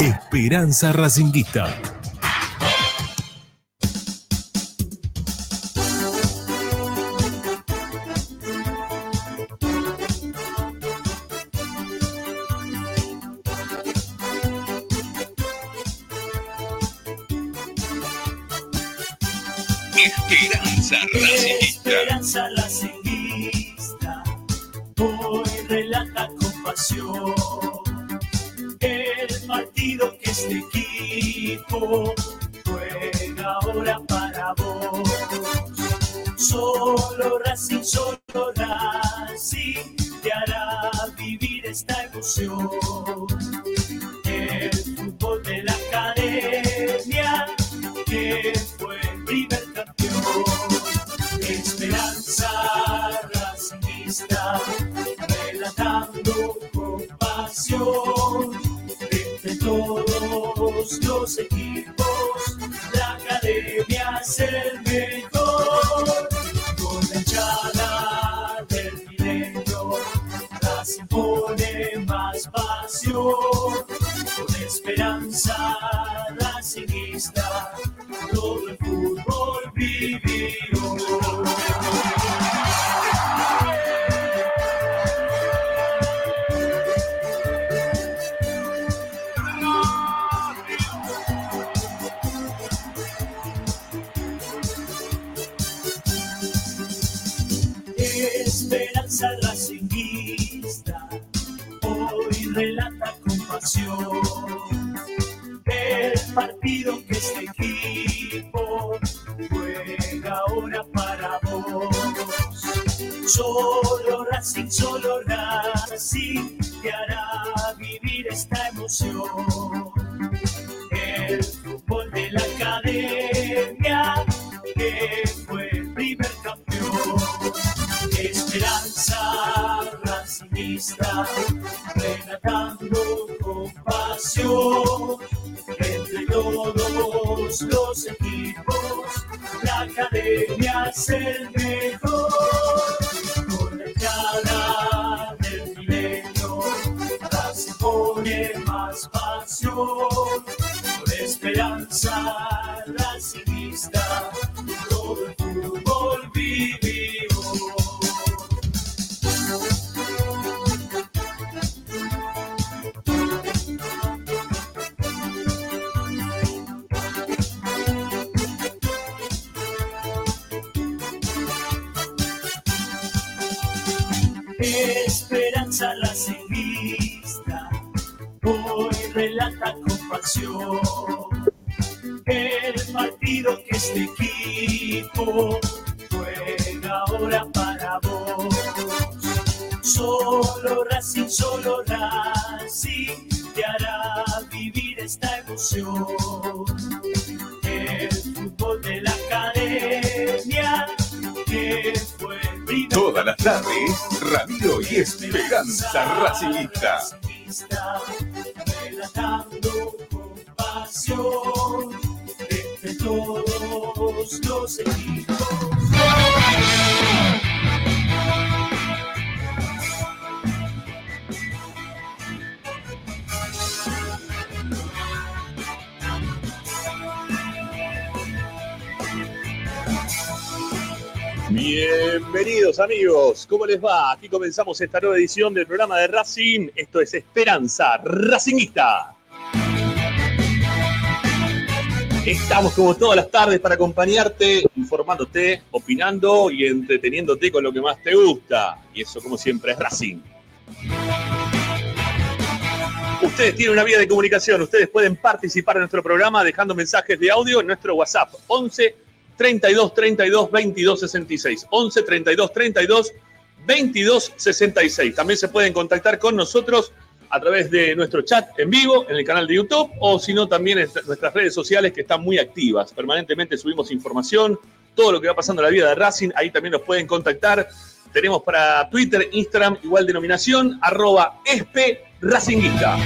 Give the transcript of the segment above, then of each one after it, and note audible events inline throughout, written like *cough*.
Esperanza. Racinguista. Esperanza ¿cómo les va? Aquí comenzamos esta nueva edición del programa de Racing. Esto es Esperanza Racingista. Estamos como todas las tardes para acompañarte, informándote, opinando y entreteniéndote con lo que más te gusta. Y eso como siempre es Racing. Ustedes tienen una vía de comunicación, ustedes pueden participar en nuestro programa dejando mensajes de audio en nuestro WhatsApp 11 32 32 22 66. 11 32 32 22 66. También se pueden contactar con nosotros a través de nuestro chat en vivo en el canal de YouTube o si no también en nuestras redes sociales que están muy activas. Permanentemente subimos información, todo lo que va pasando en la vida de Racing, ahí también nos pueden contactar. Tenemos para Twitter, Instagram, igual denominación, arroba espe racinguista.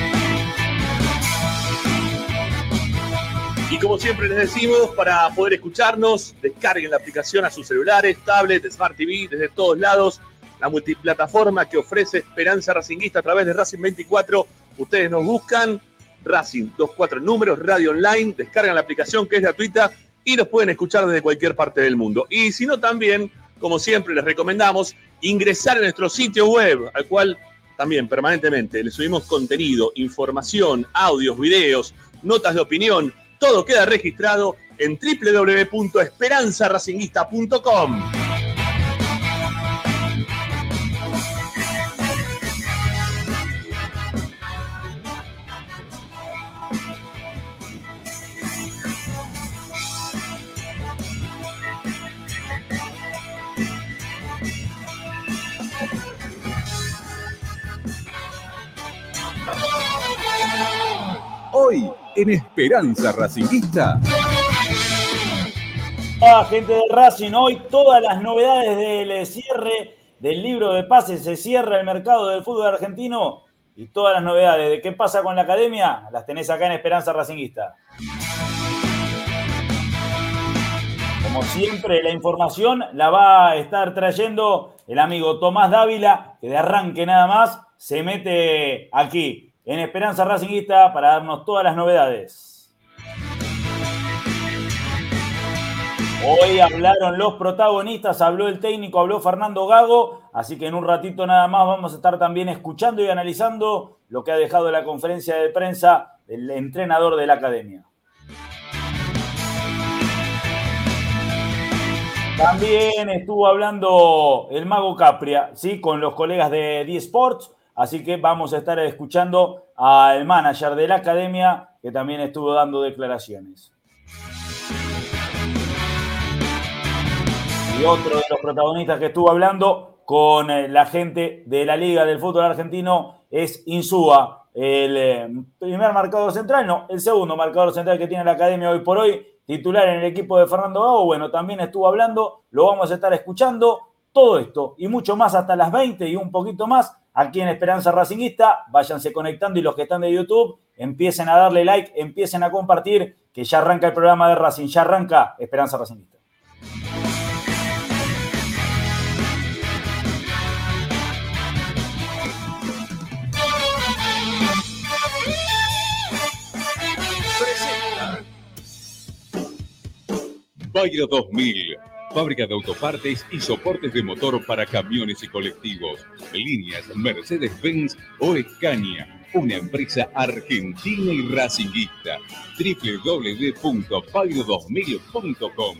Y como siempre les decimos, para poder escucharnos, descarguen la aplicación a sus celulares, tablets, Smart TV, desde todos lados. La multiplataforma que ofrece Esperanza Racinguista a través de Racing 24. Ustedes nos buscan, Racing 24 números, radio online, descargan la aplicación que es gratuita y nos pueden escuchar desde cualquier parte del mundo. Y si no, también, como siempre, les recomendamos ingresar a nuestro sitio web, al cual también permanentemente le subimos contenido, información, audios, videos, notas de opinión, todo queda registrado en www.esperanzaracinguista.com. Hoy en Esperanza Racinguista. Ah, gente de Racing, hoy todas las novedades del cierre del libro de pases, se cierra el mercado del fútbol argentino y todas las novedades. De qué pasa con la academia las tenés acá en Esperanza Racinguista. Como siempre, la información la va a estar trayendo el amigo Tomás Dávila, que de arranque nada más se mete aquí en Esperanza Racinguista para darnos todas las novedades. Hoy hablaron los protagonistas, habló el técnico, habló Fernando Gago, así que en un ratito nada más vamos a estar también escuchando y analizando lo que ha dejado la conferencia de prensa del entrenador de la academia. También estuvo hablando el mago Capria, ¿sí? con los colegas de D-Sports, así que vamos a estar escuchando al manager de la academia que también estuvo dando declaraciones. Y otro de los protagonistas que estuvo hablando con eh, la gente de la Liga del Fútbol Argentino es Insúa, el eh, primer marcador central, no, el segundo marcador central que tiene la academia hoy por hoy, titular en el equipo de Fernando Gago. Bueno, también estuvo hablando, lo vamos a estar escuchando. Todo esto y mucho más hasta las 20 y un poquito más aquí en Esperanza Racingista. Váyanse conectando y los que están de YouTube empiecen a darle like, empiecen a compartir, que ya arranca el programa de Racing, ya arranca Esperanza Racingista. Bayro 2000. Fábrica de autopartes y soportes de motor para camiones y colectivos. Líneas Mercedes-Benz o Escaña. Una empresa argentina y racinguista. www.bayro2000.com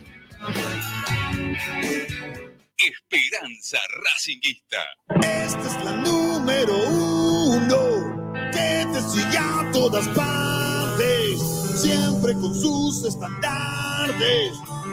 Esperanza Racinguista. Esta es la número uno que te sigue a todas partes, siempre con sus estandartes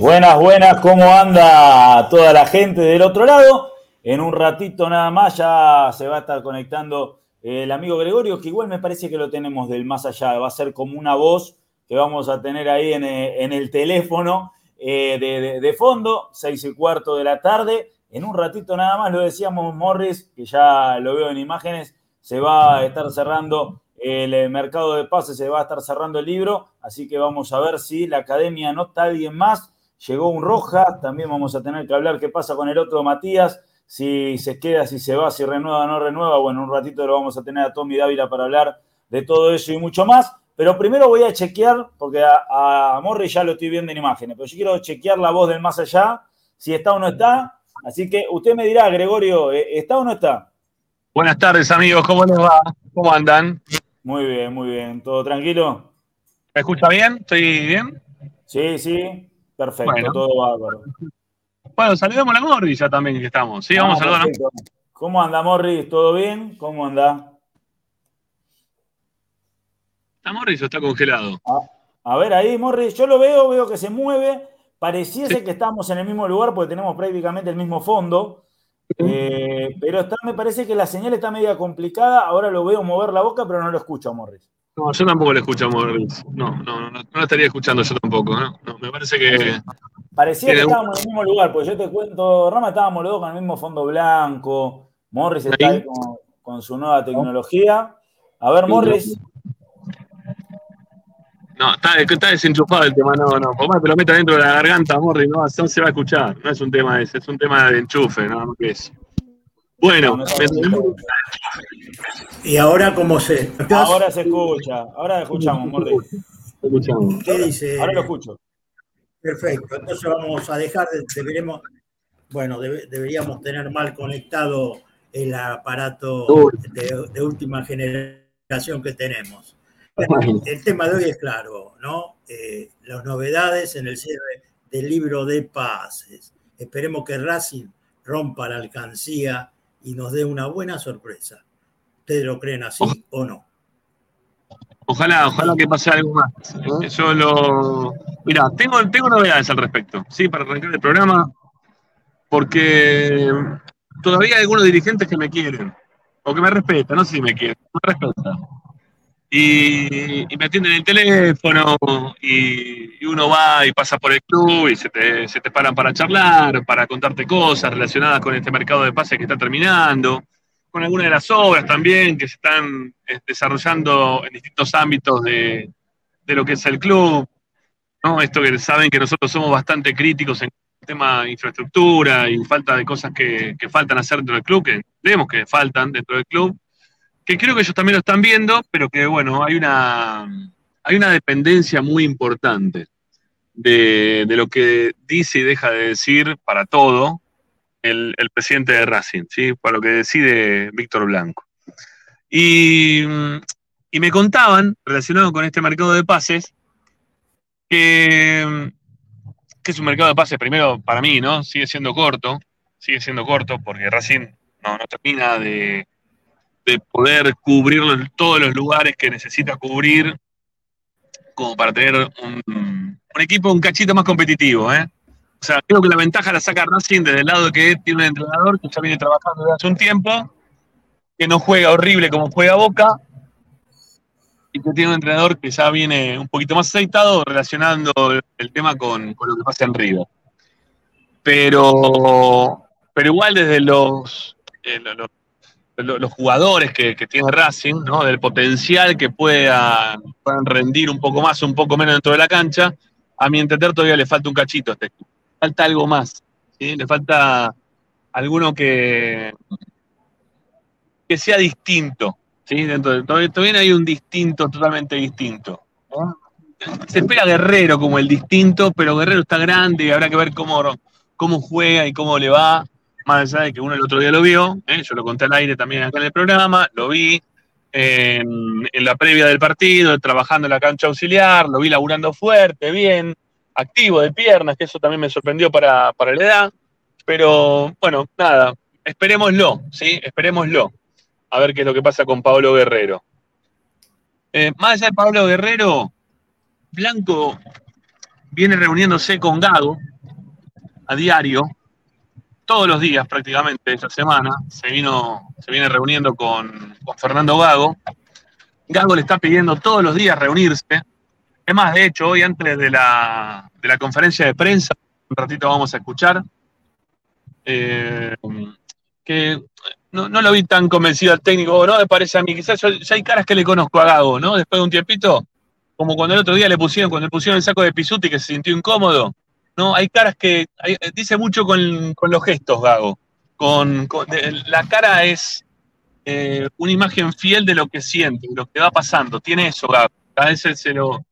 Buenas, buenas, ¿cómo anda toda la gente del otro lado? En un ratito nada más ya se va a estar conectando el amigo Gregorio, que igual me parece que lo tenemos del más allá, va a ser como una voz que vamos a tener ahí en, eh, el teléfono eh, de, de- de fondo, seis y cuarto de la tarde. En un ratito nada más, lo decíamos Morris, que ya lo veo en imágenes, se va a estar cerrando el eh, mercado de pases, se va a estar cerrando el libro, así que vamos a ver si la academia nota a alguien más. Llegó un Roja, también vamos a tener que hablar qué pasa con el otro Matías, si se queda, si se va, si renueva o no renueva. Bueno, un ratito lo vamos a tener a Tommy Dávila para hablar de todo eso y mucho más. Pero primero voy a chequear, porque a, a Morri ya lo estoy viendo en imágenes, pero yo quiero chequear la voz del más allá, si está o no está. Así que usted me dirá, Gregorio, ¿eh, ¿está o no está? Buenas tardes, amigos. ¿Cómo les va? ¿Cómo andan? Muy bien, muy bien. ¿Todo tranquilo? ¿Me escucha bien? ¿Estoy bien? Sí, sí. Perfecto, Bueno. todo bárbaro. Bueno, saludemos a la Morri ya también que estamos. Sí, vamos Ah, a saludar a perfecto. ¿Cómo anda, Morris? ¿Todo bien? ¿Cómo anda? a Morri. Está congelado. A ver, ahí, Morris, yo lo veo, veo que se mueve. pareciese que estamos en el mismo lugar porque tenemos prácticamente el mismo fondo. eh, pero está, me parece que la señal está media complicada. Ahora lo veo mover la boca, pero no lo escucho a Morris. No, yo tampoco le escucho a Morris. No, no, no, no lo estaría escuchando yo tampoco. ¿no? No, me parece que. Parecía que un- estábamos en el mismo lugar, porque yo te cuento, Rama estábamos los dos con el mismo fondo blanco. Morris está Ahí. con, con su nueva tecnología. A ver, Morris, No, está, está desenchufado el tema. No, no. Por más que te lo meta dentro de la garganta, Morris, no, no se va a escuchar. No es un tema ese, es un tema de enchufe, nada más que eso. Bueno, Y ahora, ¿cómo se? ahora se escucha, ahora escuchamos, escuchamos. ¿Qué dice? Ahora lo escucho. Perfecto. Entonces vamos a dejar, de- deberemos, bueno, debe- deberíamos tener mal conectado el aparato de última generación que tenemos. El tema de hoy es claro, ¿no? Eh, las novedades en el cierre del libro de pases. Esperemos que Racing rompa la alcancía y nos dé una buena sorpresa. ¿Ustedes lo creen así o no? Ojalá, ojalá que pase algo más. ¿eh? Yo lo. Mira, tengo, tengo novedades al respecto, ¿sí? Para arrancar el programa, porque todavía hay algunos dirigentes que me quieren, o que me respetan, no sé si me quieren, me respetan. Y, y me atienden el teléfono, y, y uno va y pasa por el club y se te, se te paran para charlar, para contarte cosas relacionadas con este mercado de pases que está terminando con algunas de las obras también que se están eh, desarrollando en distintos ámbitos de, de lo que es el club. ¿no? Esto que saben que nosotros somos bastante críticos en el tema de infraestructura y falta de cosas que, que faltan hacer dentro del club, que vemos que faltan dentro del club, que creo que ellos también lo están viendo, pero que bueno, hay una, hay una dependencia muy importante de, de lo que dice y deja de decir para todo el, el presidente de Racing, ¿sí? para lo que decide Víctor Blanco. Y, y me contaban, relacionado con este mercado de pases, que, que es un mercado de pases, primero para mí, ¿no? Sigue siendo corto, sigue siendo corto porque Racing no, no termina de, de poder cubrir todos los lugares que necesita cubrir como para tener un, equipo un cachito más competitivo, ¿eh? O sea, creo que la ventaja la saca Racing desde el lado de que tiene un entrenador que ya viene trabajando desde hace un tiempo, que no juega horrible como juega Boca, y que tiene un entrenador que ya viene un poquito más aceitado relacionando el tema con, lo que pasa en River. Pero, pero igual desde los, eh, los jugadores que, tiene Racing, ¿no? del potencial que puedan, puedan rendir un poco más, un poco menos dentro de la cancha, a mi entender todavía le falta un cachito a este equipo. Falta algo más. ¿sí? Le falta alguno que, que sea distinto. ¿sí? Dentro de, todavía, hay un distinto totalmente distinto. Se espera Guerrero como el distinto, pero Guerrero está grande y habrá que ver cómo, cómo juega y cómo le va. Más allá de que uno el otro día lo vio, ¿eh? yo lo conté al aire también acá en el programa, lo vi en, la previa del partido, trabajando en la cancha auxiliar, lo vi laburando fuerte, bien, activo de piernas, que eso también me sorprendió para, para la edad. Pero bueno, nada, esperémoslo, ¿sí? Esperémoslo. A ver qué es lo que pasa con Pablo Guerrero. Eh, más allá de Pablo Guerrero, Blanco viene reuniéndose con Gago a diario, todos los días prácticamente esta semana. Se, vino, se viene reuniendo con, Fernando Gago. Gago le está pidiendo todos los días reunirse. Es más, de hecho, hoy antes de la, de la conferencia de prensa, un ratito vamos a escuchar, eh, que no, no lo vi tan convencido al técnico, ¿no? Me parece a mí, quizás yo- ya hay caras que le conozco a Gago, ¿no? Después de un tiempito, como cuando el otro día le pusieron, cuando le pusieron el saco de Pisuti que se sintió incómodo, ¿no? Hay caras que, hay- dice mucho con, los gestos, Gago. Con, la cara es eh, una imagen fiel de lo que siente, de lo que va pasando. Tiene eso, Gago. A veces se lo,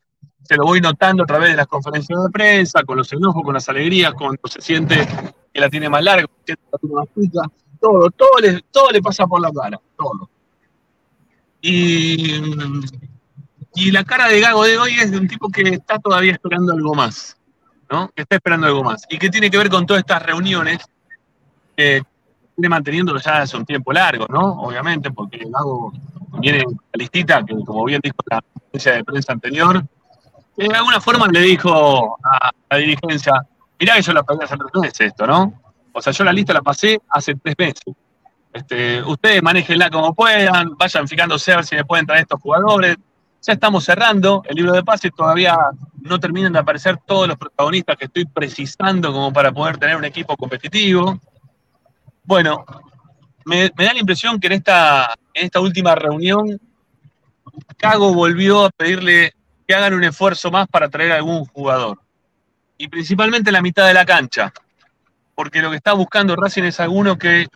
se lo voy notando a través de las conferencias de prensa, con los enojos, con las alegrías, cuando se siente que la tiene más larga, que la tiene más chica, todo, todo le, todo le pasa por la cara, todo. Y, y la cara de Gago de hoy es de un tipo que está todavía esperando algo más, ¿no? Que está esperando algo más. Y que tiene que ver con todas estas reuniones que viene manteniéndolo ya hace un tiempo largo, ¿no? Obviamente, porque Gago viene en la listita, que como bien dijo la conferencia de prensa anterior, que de alguna forma le dijo a la dirigencia, mirá que yo la pagué hace tres meses esto, ¿no? O sea, yo la lista la pasé hace tres meses. Este, ustedes manejenla como puedan, vayan fijándose a ver si me pueden traer estos jugadores. Ya estamos cerrando el libro de pases, todavía no terminan de aparecer todos los protagonistas que estoy precisando como para poder tener un equipo competitivo. Bueno, me, da la impresión que en esta, en esta última reunión, Cago volvió a pedirle que hagan un esfuerzo más para traer algún jugador. Y principalmente la mitad de la cancha. Porque lo que está buscando Racing es alguno que,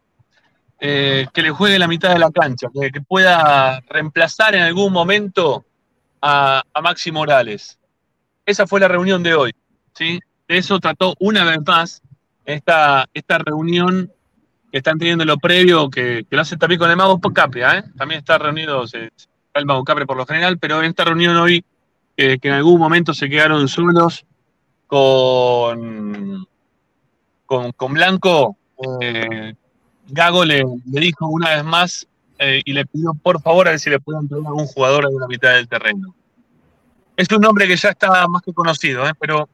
eh, que le juegue la mitad de la cancha, que, pueda reemplazar en algún momento a, a, Maxi Morales. Esa fue la reunión de hoy. ¿sí? De eso trató una vez más esta, esta reunión que están teniendo lo previo, que, lo hace también con el Mago Capria, ¿eh? también está reunido el Mago Capria por lo general, pero en esta reunión hoy, que en algún momento se quedaron solos con, con, Blanco, eh, Gago le, dijo una vez más eh, y le pidió por favor a ver si le pueden traer algún jugador a la mitad del terreno. Es un nombre que ya está más que conocido, pero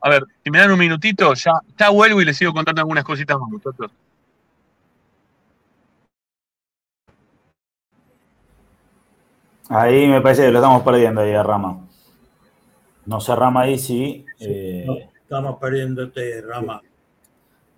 a ver, si me dan un minutito, ya, ya vuelvo y les sigo contando algunas cositas más, muchachos. Ahí me parece que lo estamos perdiendo ahí a Rama. No sé, Rama ahí sí. Eh, estamos perdiéndote, Rama.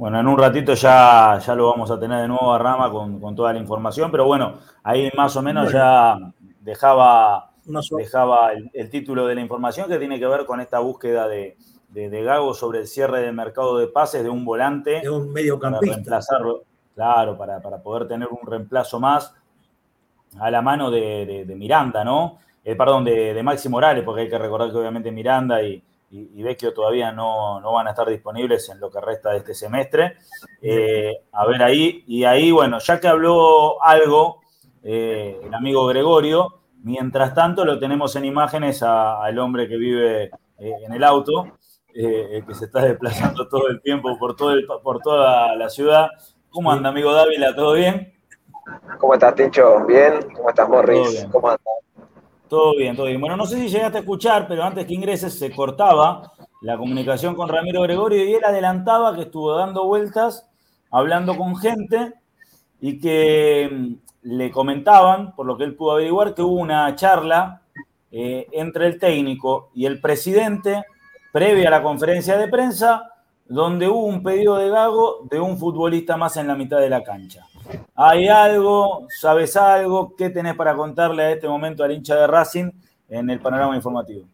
Bueno, en un ratito ya, ya lo vamos a tener de nuevo a Rama con, toda la información, pero bueno, ahí más o menos ya dejaba, dejaba el, título de la información que tiene que ver con esta búsqueda de, de, Gago sobre el cierre del mercado de pases de un volante. De un mediocampista. Para reemplazarlo, claro, para, para poder tener un reemplazo más a la mano de, Miranda, ¿no? Eh, perdón, de, de, Maxi Morales, porque hay que recordar que obviamente Miranda y, y, Vecchio todavía no, van a estar disponibles en lo que resta de este semestre. Eh, a ver ahí, y ahí, bueno, ya que habló algo eh, el amigo Gregorio, mientras tanto lo tenemos en imágenes al hombre que vive en el auto, que se está desplazando todo el tiempo por, todo por toda la ciudad. ¿Cómo anda, amigo Dávila? ¿Todo bien? ¿Cómo estás, Techo? ¿Bien? ¿Cómo estás, Morris? ¿Cómo andas? Todo bien, todo bien. Bueno, no sé si llegaste a escuchar, pero antes que ingreses se cortaba la comunicación con Ramiro Gregorio y él adelantaba que estuvo dando vueltas, hablando con gente y que mm, le comentaban, por lo que él pudo averiguar, que hubo una charla eh, entre el técnico y el presidente previa a la conferencia de prensa, donde hubo un pedido de Gago de un futbolista más en la mitad de la cancha. ¿Hay algo? ¿Sabes algo? ¿Qué tenés para contarle a este momento al hincha de Racing en el panorama informativo?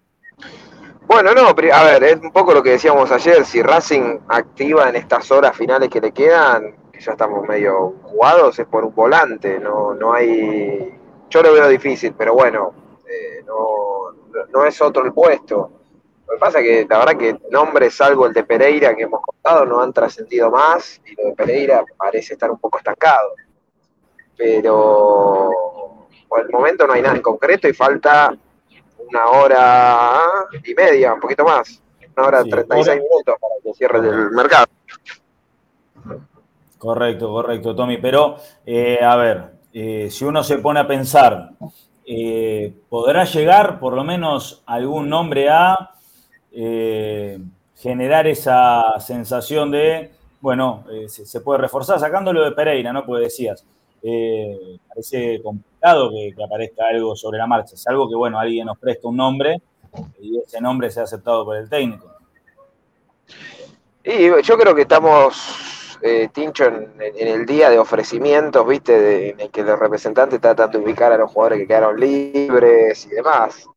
Bueno, no, a ver, es un poco lo que decíamos ayer, si Racing activa en estas horas finales que le quedan, que ya estamos medio jugados, es por un volante, no, no hay, yo lo veo difícil, pero bueno, eh, no, no es otro el puesto. Lo que pasa es que la verdad que nombres, salvo el de Pereira que hemos contado, no han trascendido más y lo de Pereira parece estar un poco estancado. Pero por el momento no hay nada en concreto y falta una hora y media, un poquito más, una hora y 36 minutos para que cierre el mercado. Correcto, correcto, Tommy. Pero, eh, a ver, eh, si uno se pone a pensar, eh, ¿podrá llegar por lo menos algún nombre a eh, generar esa sensación de, bueno, eh, se, puede reforzar, sacándolo de Pereira, ¿no? Pues decías, eh, parece complicado que, aparezca algo sobre la marcha, es algo que, bueno, alguien nos presta un nombre y ese nombre sea aceptado por el técnico. Y yo creo que estamos, Tincho, en, el día de ofrecimientos, ¿viste? en el que los representantes tratan de ubicar a los jugadores que quedaron libres y demás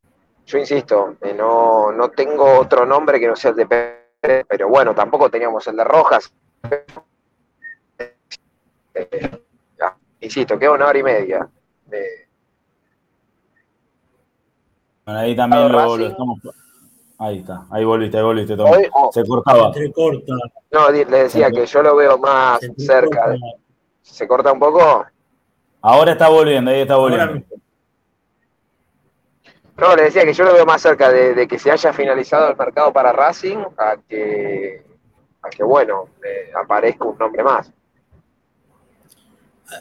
yo insisto, eh, no, no tengo otro nombre que no sea el de Pérez, pero bueno, tampoco teníamos el de Rojas. Eh, insisto, queda una hora y media. ahí también lo, estamos. Ahí está, ahí volviste, ahí volviste, oh. Se cortaba. Se corta. No, le decía que yo lo veo más cerca. ¿Se corta un poco? Ahora está volviendo, ahí está volviendo. No, le decía que yo lo veo más cerca de, que se haya finalizado el mercado para Racing a que, a que bueno, aparezca un nombre más.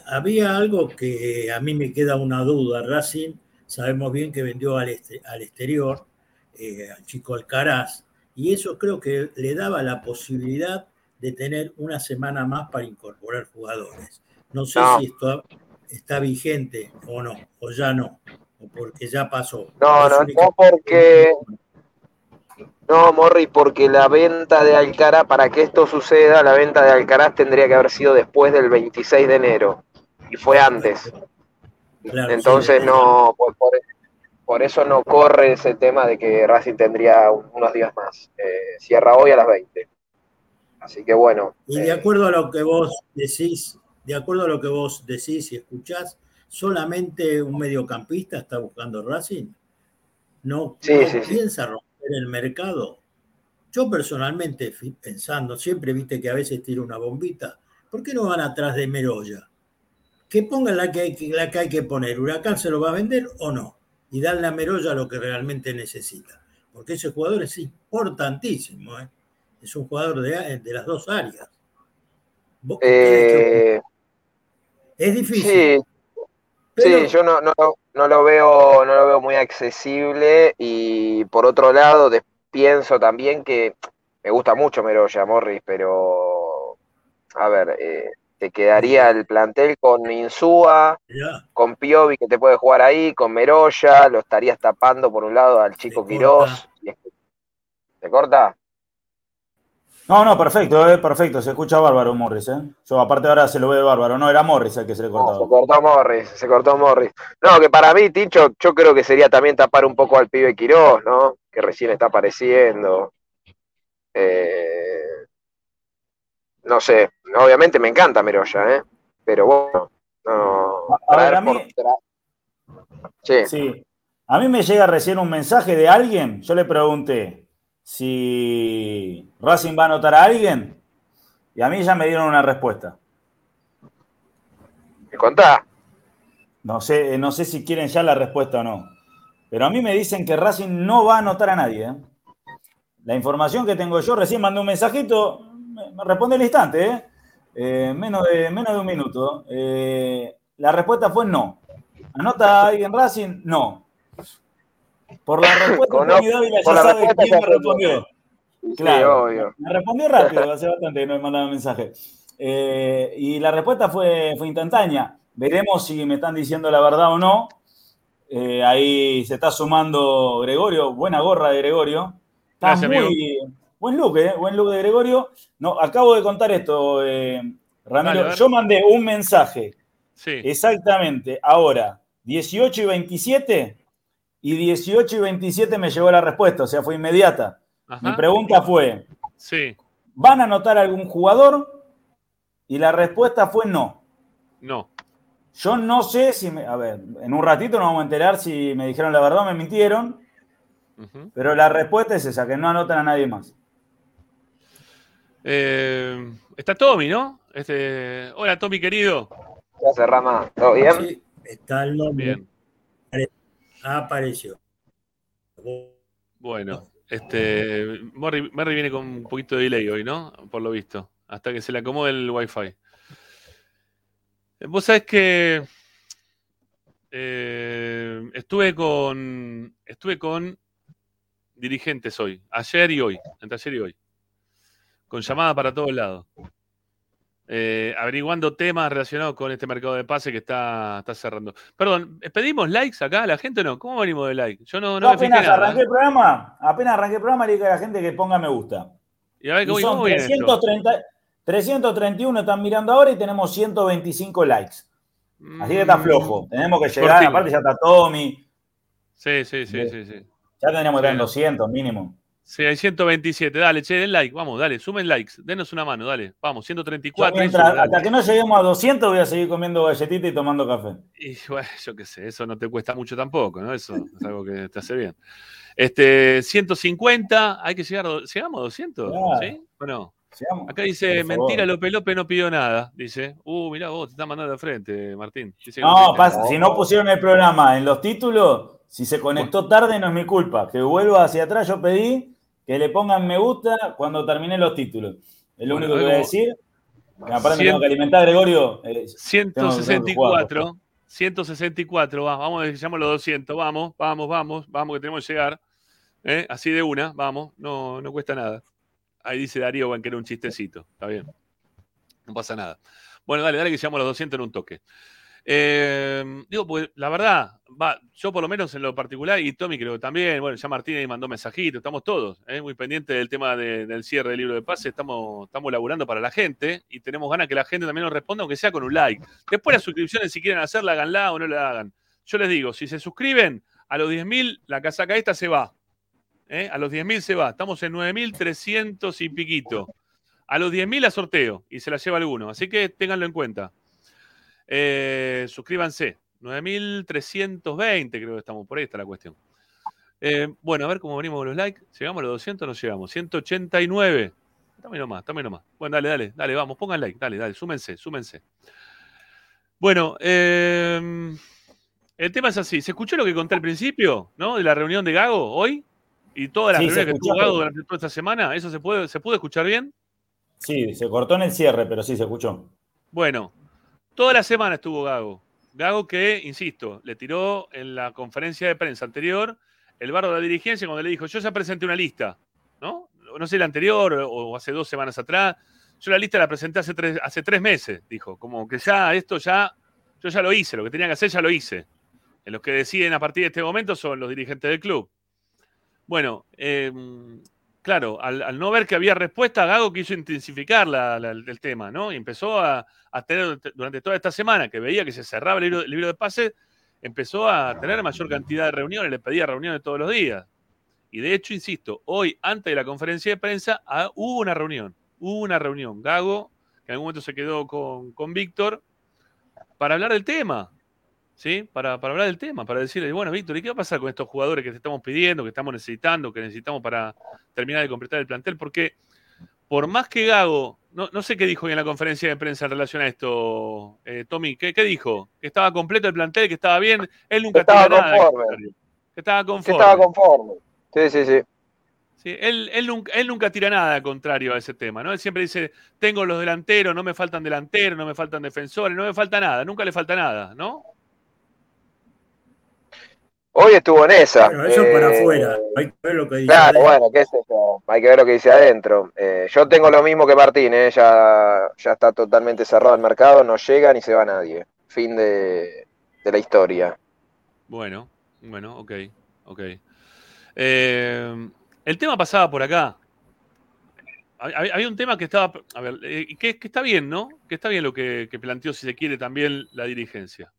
Había algo que a mí me queda una duda. Racing, sabemos bien que vendió al, este, al exterior, eh, al chico Alcaraz, y eso creo que le daba la posibilidad de tener una semana más para incorporar jugadores. No sé No. si esto está vigente o no, o ya no, o porque ya pasó. No, no, no porque no, Morri, porque la venta de Alcaraz, para que esto suceda, la venta de Alcaraz tendría que haber sido después del 26 de enero y fue antes. Claro, Entonces sí, no, por, por- eso no corre ese tema de que Racing tendría un- unos días más. Eh, cierra hoy a las 20. Así que bueno. Y de eh, acuerdo a lo que vos decís, de acuerdo a lo que vos decís y escuchás, solamente un mediocampista está buscando Racing. No, Sí, no sí, sí. piensa romper el mercado. Yo personalmente pensando, siempre viste que a veces tiro una bombita. ¿Por qué no van atrás de Meroya? Que pongan la que hay que, la que, hay que poner. ¿Huracán se lo va a vender o no? Y darle a Meroya lo que realmente necesita. Porque ese jugador es importantísimo. ¿eh? Es un jugador de, de las dos áreas. ¿Vos qué crees que- eh, es difícil. sí, pero Sí, yo no, no, no lo veo, no lo veo muy accesible y por otro lado pienso también que me gusta mucho Meroya, Morris, pero a ver, eh, te quedaría el plantel con Insúa, con Piovi que te puede jugar ahí, con Meroya, lo estarías tapando por un lado al chico Quirós. y- ¿Te corta? No, no, perfecto, eh, perfecto. Se escucha bárbaro Morris, ¿eh? Yo aparte ahora se lo ve bárbaro. No, era Morris el que se le No, cortaba. se cortó Morris, se cortó Morris. No, que para mí, Ticho, yo creo que sería también tapar un poco al pibe Quirós, ¿no? Que recién está apareciendo. Eh, no sé, obviamente me encanta Meroya, ¿eh? Pero bueno, no. A ver, a mí- por tra- Sí, Sí. A mí me llega recién un mensaje de alguien. Yo le pregunté si Racing va a anotar a alguien. Y a mí ya me dieron una respuesta. me contá. No sé, no sé si quieren ya la respuesta o no. Pero a mí me dicen que Racing no va a anotar a nadie. ¿eh? La información que tengo yo, recién mandé un mensajito, me, me responde al instante, ¿eh? Eh, menos, de, menos de un minuto. Eh, la respuesta fue no. ¿Anota a alguien Racing? No. Por la respuesta, Con Tony Dávila ya sabe quién me fue respondió. Sí, Claro. obvio. Me respondió rápido, hace bastante que no me mandaba mensaje. Eh, y la respuesta fue, fue instantánea. Veremos si me están diciendo la verdad o no. Eh, ahí se está sumando Gregorio, buena gorra de Gregorio. Está Gracias, muy buen look, ¿eh? Buen look de Gregorio. No, acabo de contar esto, eh, Ramiro. Yo mandé un mensaje Sí. exactamente ahora, 18 y 27, y 18 y 27 me llegó la respuesta, o sea, fue inmediata. Mi pregunta fue, Sí. ¿van a anotar algún jugador? Y la respuesta fue no. No. Yo no sé si, me- a ver, en un ratito nos vamos a enterar si me dijeron la verdad o me mintieron, pero la respuesta es esa, que no anotan a nadie más. Eh, está Tommy, ¿no? Este, hola, Tommy, querido. ¿Qué hace Rama? ¿Todo bien? Sí, está el nombre. Bien. Apareció. Bueno, este, Merry viene con un poquito de delay hoy, ¿no? Por lo visto, hasta que se le acomode el wifi. Vos sabés que eh, estuve con estuve con dirigentes hoy, ayer y hoy, entre ayer y hoy, con llamada para todos lados, eh, averiguando temas relacionados con este mercado de pase que está, está cerrando. Perdón, ¿pedimos likes acá a la gente o no? ¿Cómo venimos de like? Yo no, no me fijé apenas nada. arranqué el programa, apenas arranqué el programa, le dije a la gente que ponga me gusta. Y a ver, Y ¿cómo, son esto? 330 331 están mirando ahora y tenemos 125 likes. Así que está Mm, flojo. Tenemos que llegar, cortito. aparte ya está Tommy, Sí, sí, sí, sí, sí. ya tendríamos que estar en Sí. 200 mínimo. Sí, hay 127. Dale, che, den like. Vamos, dale, sumen likes. Denos una mano, dale. Vamos, Yo 134. mientras- eso, dale. hasta que no lleguemos a 200 voy a seguir comiendo galletitas y tomando café. Y bueno, yo qué sé, eso no te cuesta mucho tampoco, ¿no? Eso es algo que te hace bien. Este, 150, hay que llegar, a ¿llegamos a 200? Claro. ¿Sí? Bueno, Sigamos. acá dice, mentira, López López no pidió nada. Dice, uh, mirá vos, te está mandando de frente, Martín. Dice No, pasa- si no pusieron el programa en los títulos, si se conectó tarde no es mi culpa. Que vuelva hacia atrás, yo pedí que le pongan me gusta cuando termine los títulos. Es lo Bueno, único que voy a decir. Que aparte me Cien- tengo que alimentar, Gregorio. Eh, tengo que jugar, 164, 164, va, vamos, llamo los 200, vamos, vamos, vamos, vamos, que tenemos que llegar. ¿Eh? Así de una, vamos, no, no cuesta nada. Ahí dice Darío que era un chistecito, está bien. No pasa nada. Bueno, dale, dale que llegamos a los 200 en un toque. Eh, digo, pues la verdad, va, yo por lo menos en lo particular, y Tommy creo que también, bueno, ya Martínez mandó mensajito, estamos todos eh, muy pendientes del tema de- del cierre del libro de pase, estamos, estamos laburando para la gente y tenemos ganas que la gente también nos responda, aunque sea con un like. Después las suscripciones, si quieren hacerla, háganla o no la hagan. Yo les digo, si se suscriben a los 10.000, la casaca esta se va. ¿eh? A los 10.000 se va. Estamos en 9.300 y piquito. A los 10.000 la sorteo y se la lleva alguno. Así que ténganlo en cuenta. Eh, suscríbanse. 9.320 creo que estamos. Por ahí está la cuestión. Eh, bueno, a ver cómo venimos con los likes. ¿Llegamos a los 200 o no llegamos? 189. Dame nomás, dame nomás. Bueno, dale, dale, dale, vamos, pongan like, dale, dale, súmense, súmense. Bueno, eh, el tema es así. ¿Se escuchó lo que conté al principio, no? De la reunión de Gago hoy y todas las Sí, reuniones que tuvo Gago durante toda esta semana. ¿Eso se puede, se pudo escuchar bien? Sí, se cortó en el cierre, pero sí se escuchó. Bueno, toda la semana estuvo Gago. Gago que, insisto, le tiró en la conferencia de prensa anterior el barro de la dirigencia cuando le dijo, yo ya presenté una lista, ¿no? No sé la anterior o hace dos semanas atrás. Yo la lista la presenté hace tres, hace tres meses, dijo. Como que ya esto ya, yo ya lo hice, lo que tenía que hacer ya lo hice. En los que deciden a partir de este momento son los dirigentes del club. Bueno, eh, claro, al, no ver que había respuesta, Gago quiso intensificar la- la- el tema, ¿no? Y empezó a, tener durante toda esta semana que veía que se cerraba el libro, de pase, empezó a tener mayor cantidad de reuniones, le pedía reuniones todos los días. Y de hecho, insisto, hoy, antes de la conferencia de prensa, ah, hubo una reunión. Hubo una reunión. Gago, que en algún momento se quedó con, con Víctor, para hablar del tema. ¿Sí? Para, para hablar del tema, para decirle, bueno, Víctor, ¿y qué va a pasar con estos jugadores que te estamos pidiendo, que estamos necesitando, que necesitamos para terminar de completar el plantel? Porque por más que Gago, no, no sé qué dijo hoy en la conferencia de prensa en relación a esto, eh, Tommy, ¿qué, qué dijo? Que estaba completo el plantel, que estaba bien, él nunca Que estaba nada. conforme. Que estaba Que conforme. estaba conforme. Sí, sí, sí. Sí, él, él nunca, él nunca tira nada contrario a ese tema, ¿no? Él siempre dice, tengo los delanteros, no me faltan delanteros, no me faltan defensores, no me falta nada, nunca le falta nada, ¿no? Hoy estuvo en esa. Bueno, eso para Eh, afuera. Hay que ver lo que dice. Claro, adentro. bueno, qué sé yo. Hay que ver lo que dice adentro. Eh, yo tengo lo mismo que Martín, ¿eh? ya, ya está totalmente cerrado el mercado, no llega ni se va nadie. Fin de, de la historia. Bueno, bueno, ok, ok. Eh, el tema pasaba por acá. Hab- hab- Había un tema que estaba, a ver, eh, que, que está bien, ¿no? Que está bien lo que, que planteó, si se quiere, también la dirigencia.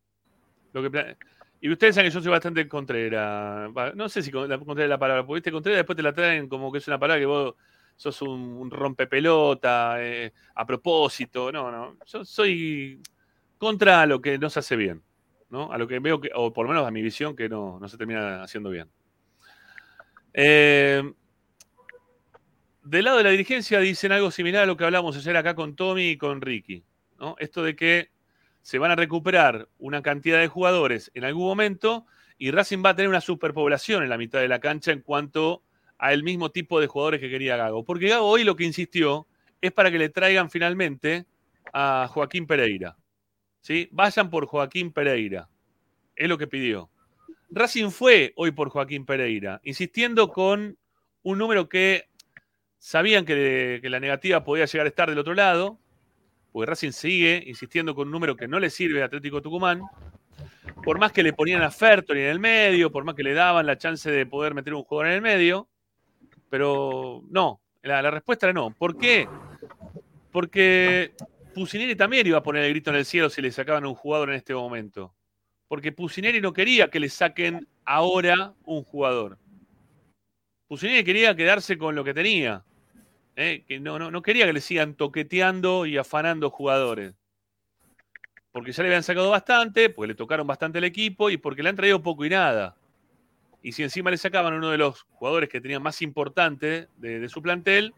Lo que y ustedes saben que yo soy bastante contrera. No sé si la contrera la palabra, porque viste, contrera después te la traen como que es una palabra que vos sos un, un rompepelota, eh, a propósito. No, no. Yo soy contra lo que no se hace bien. ¿no? A lo que veo, que, o por lo menos a mi visión, que no, no se termina haciendo bien. Eh, del lado de la dirigencia dicen algo similar a lo que hablamos ayer acá con Tommy y con Ricky. ¿no? Esto de que se van a recuperar una cantidad de jugadores en algún momento y Racing va a tener una superpoblación en la mitad de la cancha en cuanto al mismo tipo de jugadores que quería Gago. Porque Gago hoy lo que insistió es para que le traigan finalmente a Joaquín Pereira. ¿sí? Vayan por Joaquín Pereira. Es lo que pidió. Racing fue hoy por Joaquín Pereira, insistiendo con un número que sabían que, que la negativa podía llegar a estar del otro lado, porque Racing sigue insistiendo con un número que no le sirve a Atlético Tucumán. Por más que le ponían a Fertoli en el medio, por más que le daban la chance de poder meter un jugador en el medio, pero no, la, respuesta era no. ¿Por qué? Porque Pusineri también iba a poner el grito en el cielo si le sacaban un jugador en este momento. Porque Pusineri no quería que le saquen ahora un jugador. Pusineri quería quedarse con lo que tenía. ¿Eh? Que no, no, no quería que le sigan toqueteando y afanando jugadores. Porque ya le habían sacado bastante, porque le tocaron bastante el equipo y porque le han traído poco y nada. Y si encima le sacaban uno de los jugadores que tenían más importante de, de su plantel,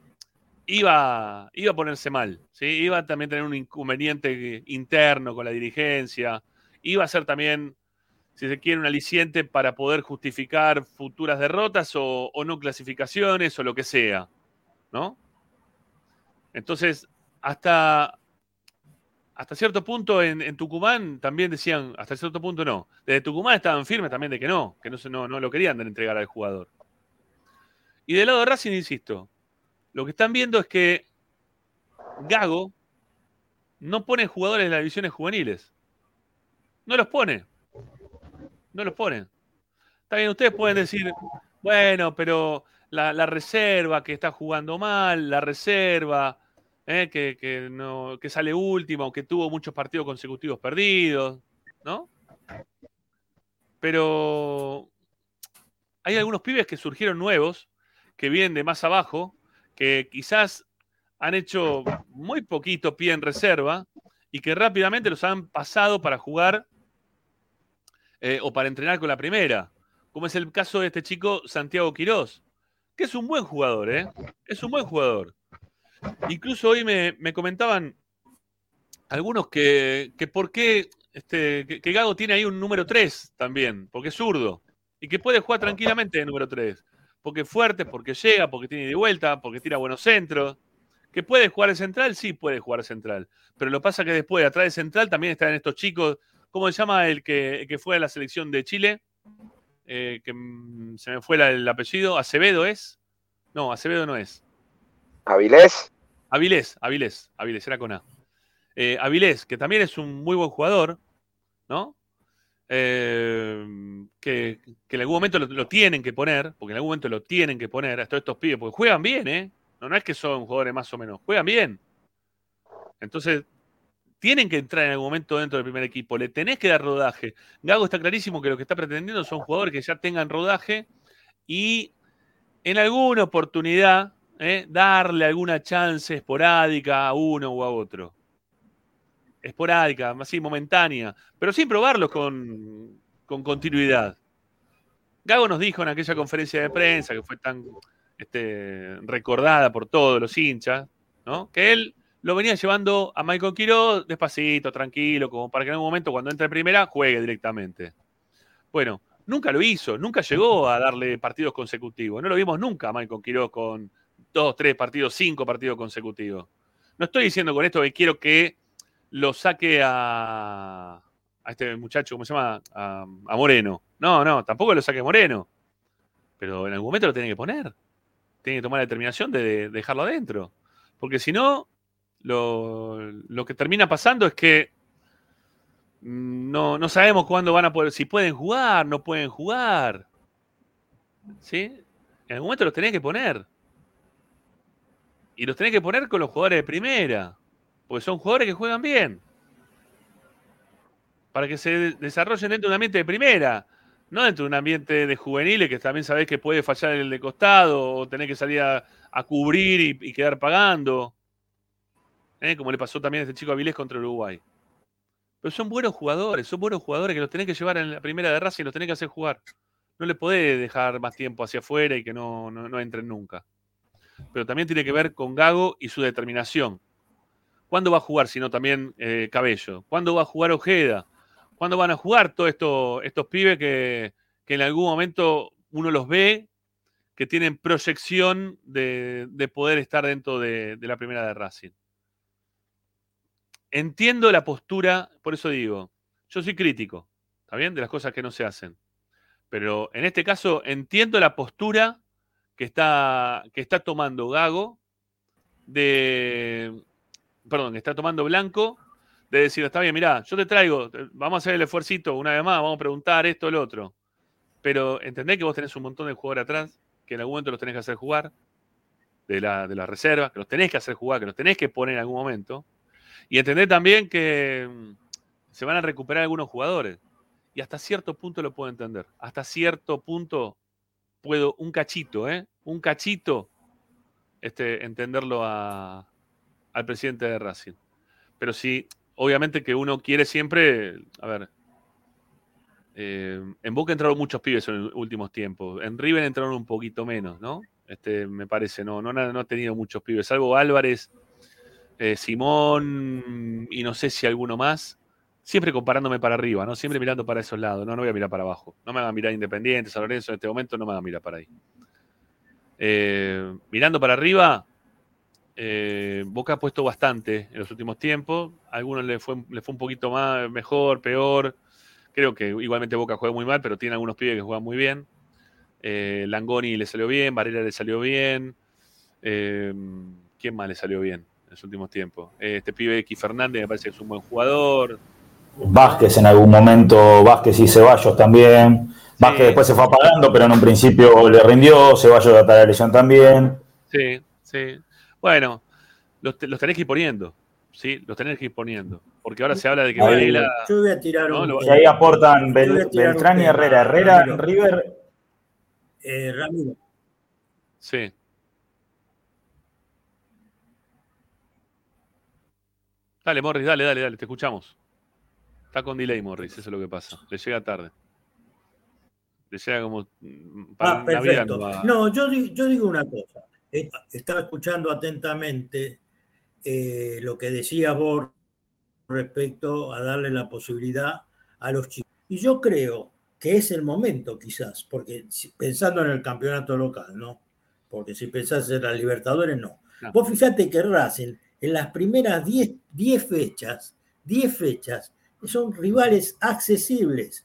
iba, iba a ponerse mal. ¿sí? Iba a también tener un inconveniente interno con la dirigencia. Iba a ser también, si se quiere, un aliciente para poder justificar futuras derrotas o, o no clasificaciones o lo que sea. ¿No? Entonces, hasta, hasta cierto punto en, Tucumán también decían, hasta cierto punto no. Desde Tucumán estaban firmes también de que no, que no, no, no lo querían entregar al jugador. Y del lado de Racing, insisto, lo que están viendo es que Gago no pone jugadores de las divisiones juveniles. No los pone. No los pone. Está bien, ustedes pueden decir, bueno, pero la, reserva que está jugando mal, la reserva eh, que, no, que sale último, que tuvo muchos partidos consecutivos perdidos, ¿no? Pero hay algunos pibes que surgieron nuevos, que vienen de más abajo, que quizás han hecho muy poquito pie en reserva y que rápidamente los han pasado para jugar eh, o para entrenar con la primera como es el caso de este chico Santiago Quirós, que es un buen jugador, ¿eh? Es un buen jugador. Incluso hoy me, comentaban algunos que, que por qué este, que, Gago tiene ahí un número 3 también, porque es zurdo, y que puede jugar tranquilamente de número 3, porque es fuerte, porque llega, porque tiene de vuelta, porque tira buenos centros. ¿Que puede jugar de central? Sí, puede jugar de central. Pero lo pasa que después, atrás de central, también están estos chicos. ¿Cómo se llama el que, que fue a la selección de Chile? Eh, que mm, se me fue el apellido, Acevedo es. No, Acevedo no es. ¿Avilés? Avilés, Avilés, Avilés, era con A. Eh, Avilés, que también es un muy buen jugador, ¿no? Eh, que, en algún momento lo, tienen que poner, porque en algún momento lo tienen que poner a todos estos pibes, porque juegan bien, ¿eh? No, no es que son jugadores más o menos, juegan bien. Entonces, tienen que entrar en algún momento dentro del primer equipo, le tenés que dar rodaje. Gago está clarísimo que lo que está pretendiendo son jugadores que ya tengan rodaje y en alguna oportunidad ¿eh? darle alguna chance esporádica a uno o a otro. Esporádica, así momentánea, pero sin probarlos con, con continuidad. Gago nos dijo en aquella conferencia de prensa que fue tan este, recordada por todos los hinchas, que él lo venía llevando a Michael Quiroz despacito, tranquilo, como para que en algún momento cuando entre en primera juegue directamente. Bueno, nunca lo hizo, nunca llegó a darle partidos consecutivos. No lo vimos nunca a Michael Quiroz con dos, tres partidos, cinco partidos consecutivos. No estoy diciendo con esto que quiero que lo saque a, a este muchacho, ¿cómo se llama? A, Moreno. No, no, tampoco lo saque Moreno. Pero en algún momento lo tiene que poner. Tiene que tomar la determinación de dejarlo adentro. Porque si no, lo, que termina pasando es que no, sabemos cuándo van a poder, si pueden jugar, no pueden jugar. ¿Sí? En algún momento los tenés que poner. Y los tenés que poner con los jugadores de primera. Porque son jugadores que juegan bien. Para que se desarrollen dentro de un ambiente de primera. No dentro de un ambiente de juveniles que también sabés que puede fallar el de costado o tener que salir a, cubrir y quedar pagando. ¿eh? como le pasó también a este chico Avilés contra Uruguay. Pero son buenos jugadores, son buenos jugadores que los tenés que llevar en la primera de raza y los tenés que hacer jugar. No le podés dejar más tiempo hacia afuera y que no, no, entren nunca. Pero también tiene que ver con Gago y su determinación. ¿Cuándo va a jugar, si no también eh, Cabello? ¿Cuándo va a jugar Ojeda? ¿Cuándo van a jugar todos estos, estos pibes que, en algún momento uno los ve, que tienen proyección de, poder estar dentro de, de la primera de Racing? entiendo la postura, por eso digo, yo soy crítico, ¿está bien? De las cosas que no se hacen. Pero en este caso entiendo la postura que está, que está tomando Gago de, perdón, que está tomando Blanco de decir, está bien, mirá, yo te traigo, vamos a hacer el esfuerzo una vez más, vamos a preguntar esto, lo otro. Pero entendés que vos tenés un montón de jugadores atrás, que en algún momento los tenés que hacer jugar, de la, de reserva, que los tenés que hacer jugar, que los tenés que poner en algún momento. Y entender también que mm, se van a recuperar algunos jugadores. Y hasta cierto punto lo puedo entender. Hasta cierto punto puedo, un cachito, ¿eh? Un cachito, este, entenderlo a, al presidente de Racing. Pero sí, obviamente que uno quiere siempre, a ver, eh, en Boca entraron muchos pibes en los últimos tiempos. En River entraron un poquito menos, ¿no? Este, me parece, no, no, no ha tenido muchos pibes, salvo Álvarez eh, Simón y no sé si alguno más, siempre comparándome para arriba, ¿no? Siempre mirando para esos lados, no, no voy a mirar para abajo. No me hagan mirar Independiente, San Lorenzo en este momento, no me hagan mirar para ahí. Eh, mirando para arriba, eh, Boca ha puesto bastante en los últimos tiempos. A algunos le fue, le fue un poquito más, mejor, peor. Creo que igualmente Boca juega muy mal, pero tiene algunos pibes que juegan muy bien. Eh, Langoni le salió bien, Varela le salió bien. Eh, ¿Quién más le salió bien en los últimos tiempos? Este pibe X Fernández me parece que es un buen jugador. Vázquez en algún momento, Vázquez y Ceballos también. Vázquez después se fue apagando, pero en un principio le rindió. Ceballos hasta la lesión también. Sí, sí. Bueno, los, te- los tenés que ir poniendo. Sí, los tenés que ir poniendo. Porque ahora se habla de que Ahí. Varela. Yo voy a tirar un Y ahí aportan Bel- Beltrán y Herrera. Herrera, Ramiro. River. Eh, Ramiro, Sí. Dale, Morris, dale, dale, dale, te escuchamos. Está con delay, Morris, eso es lo que pasa. Le llega tarde. Le llega como. mm, Para Ah, perfecto. no yo, yo digo una cosa. Eh, Estaba escuchando atentamente eh, lo que decías vos respecto a darle la posibilidad a los chicos. Y yo creo que es el momento, quizás, porque pensando en el campeonato local, ¿no? Porque si pensás en las Libertadores, no. No. Vos fíjate que Racing, en las primeras 10 10 fechas, 10 fechas, son rivales accesibles.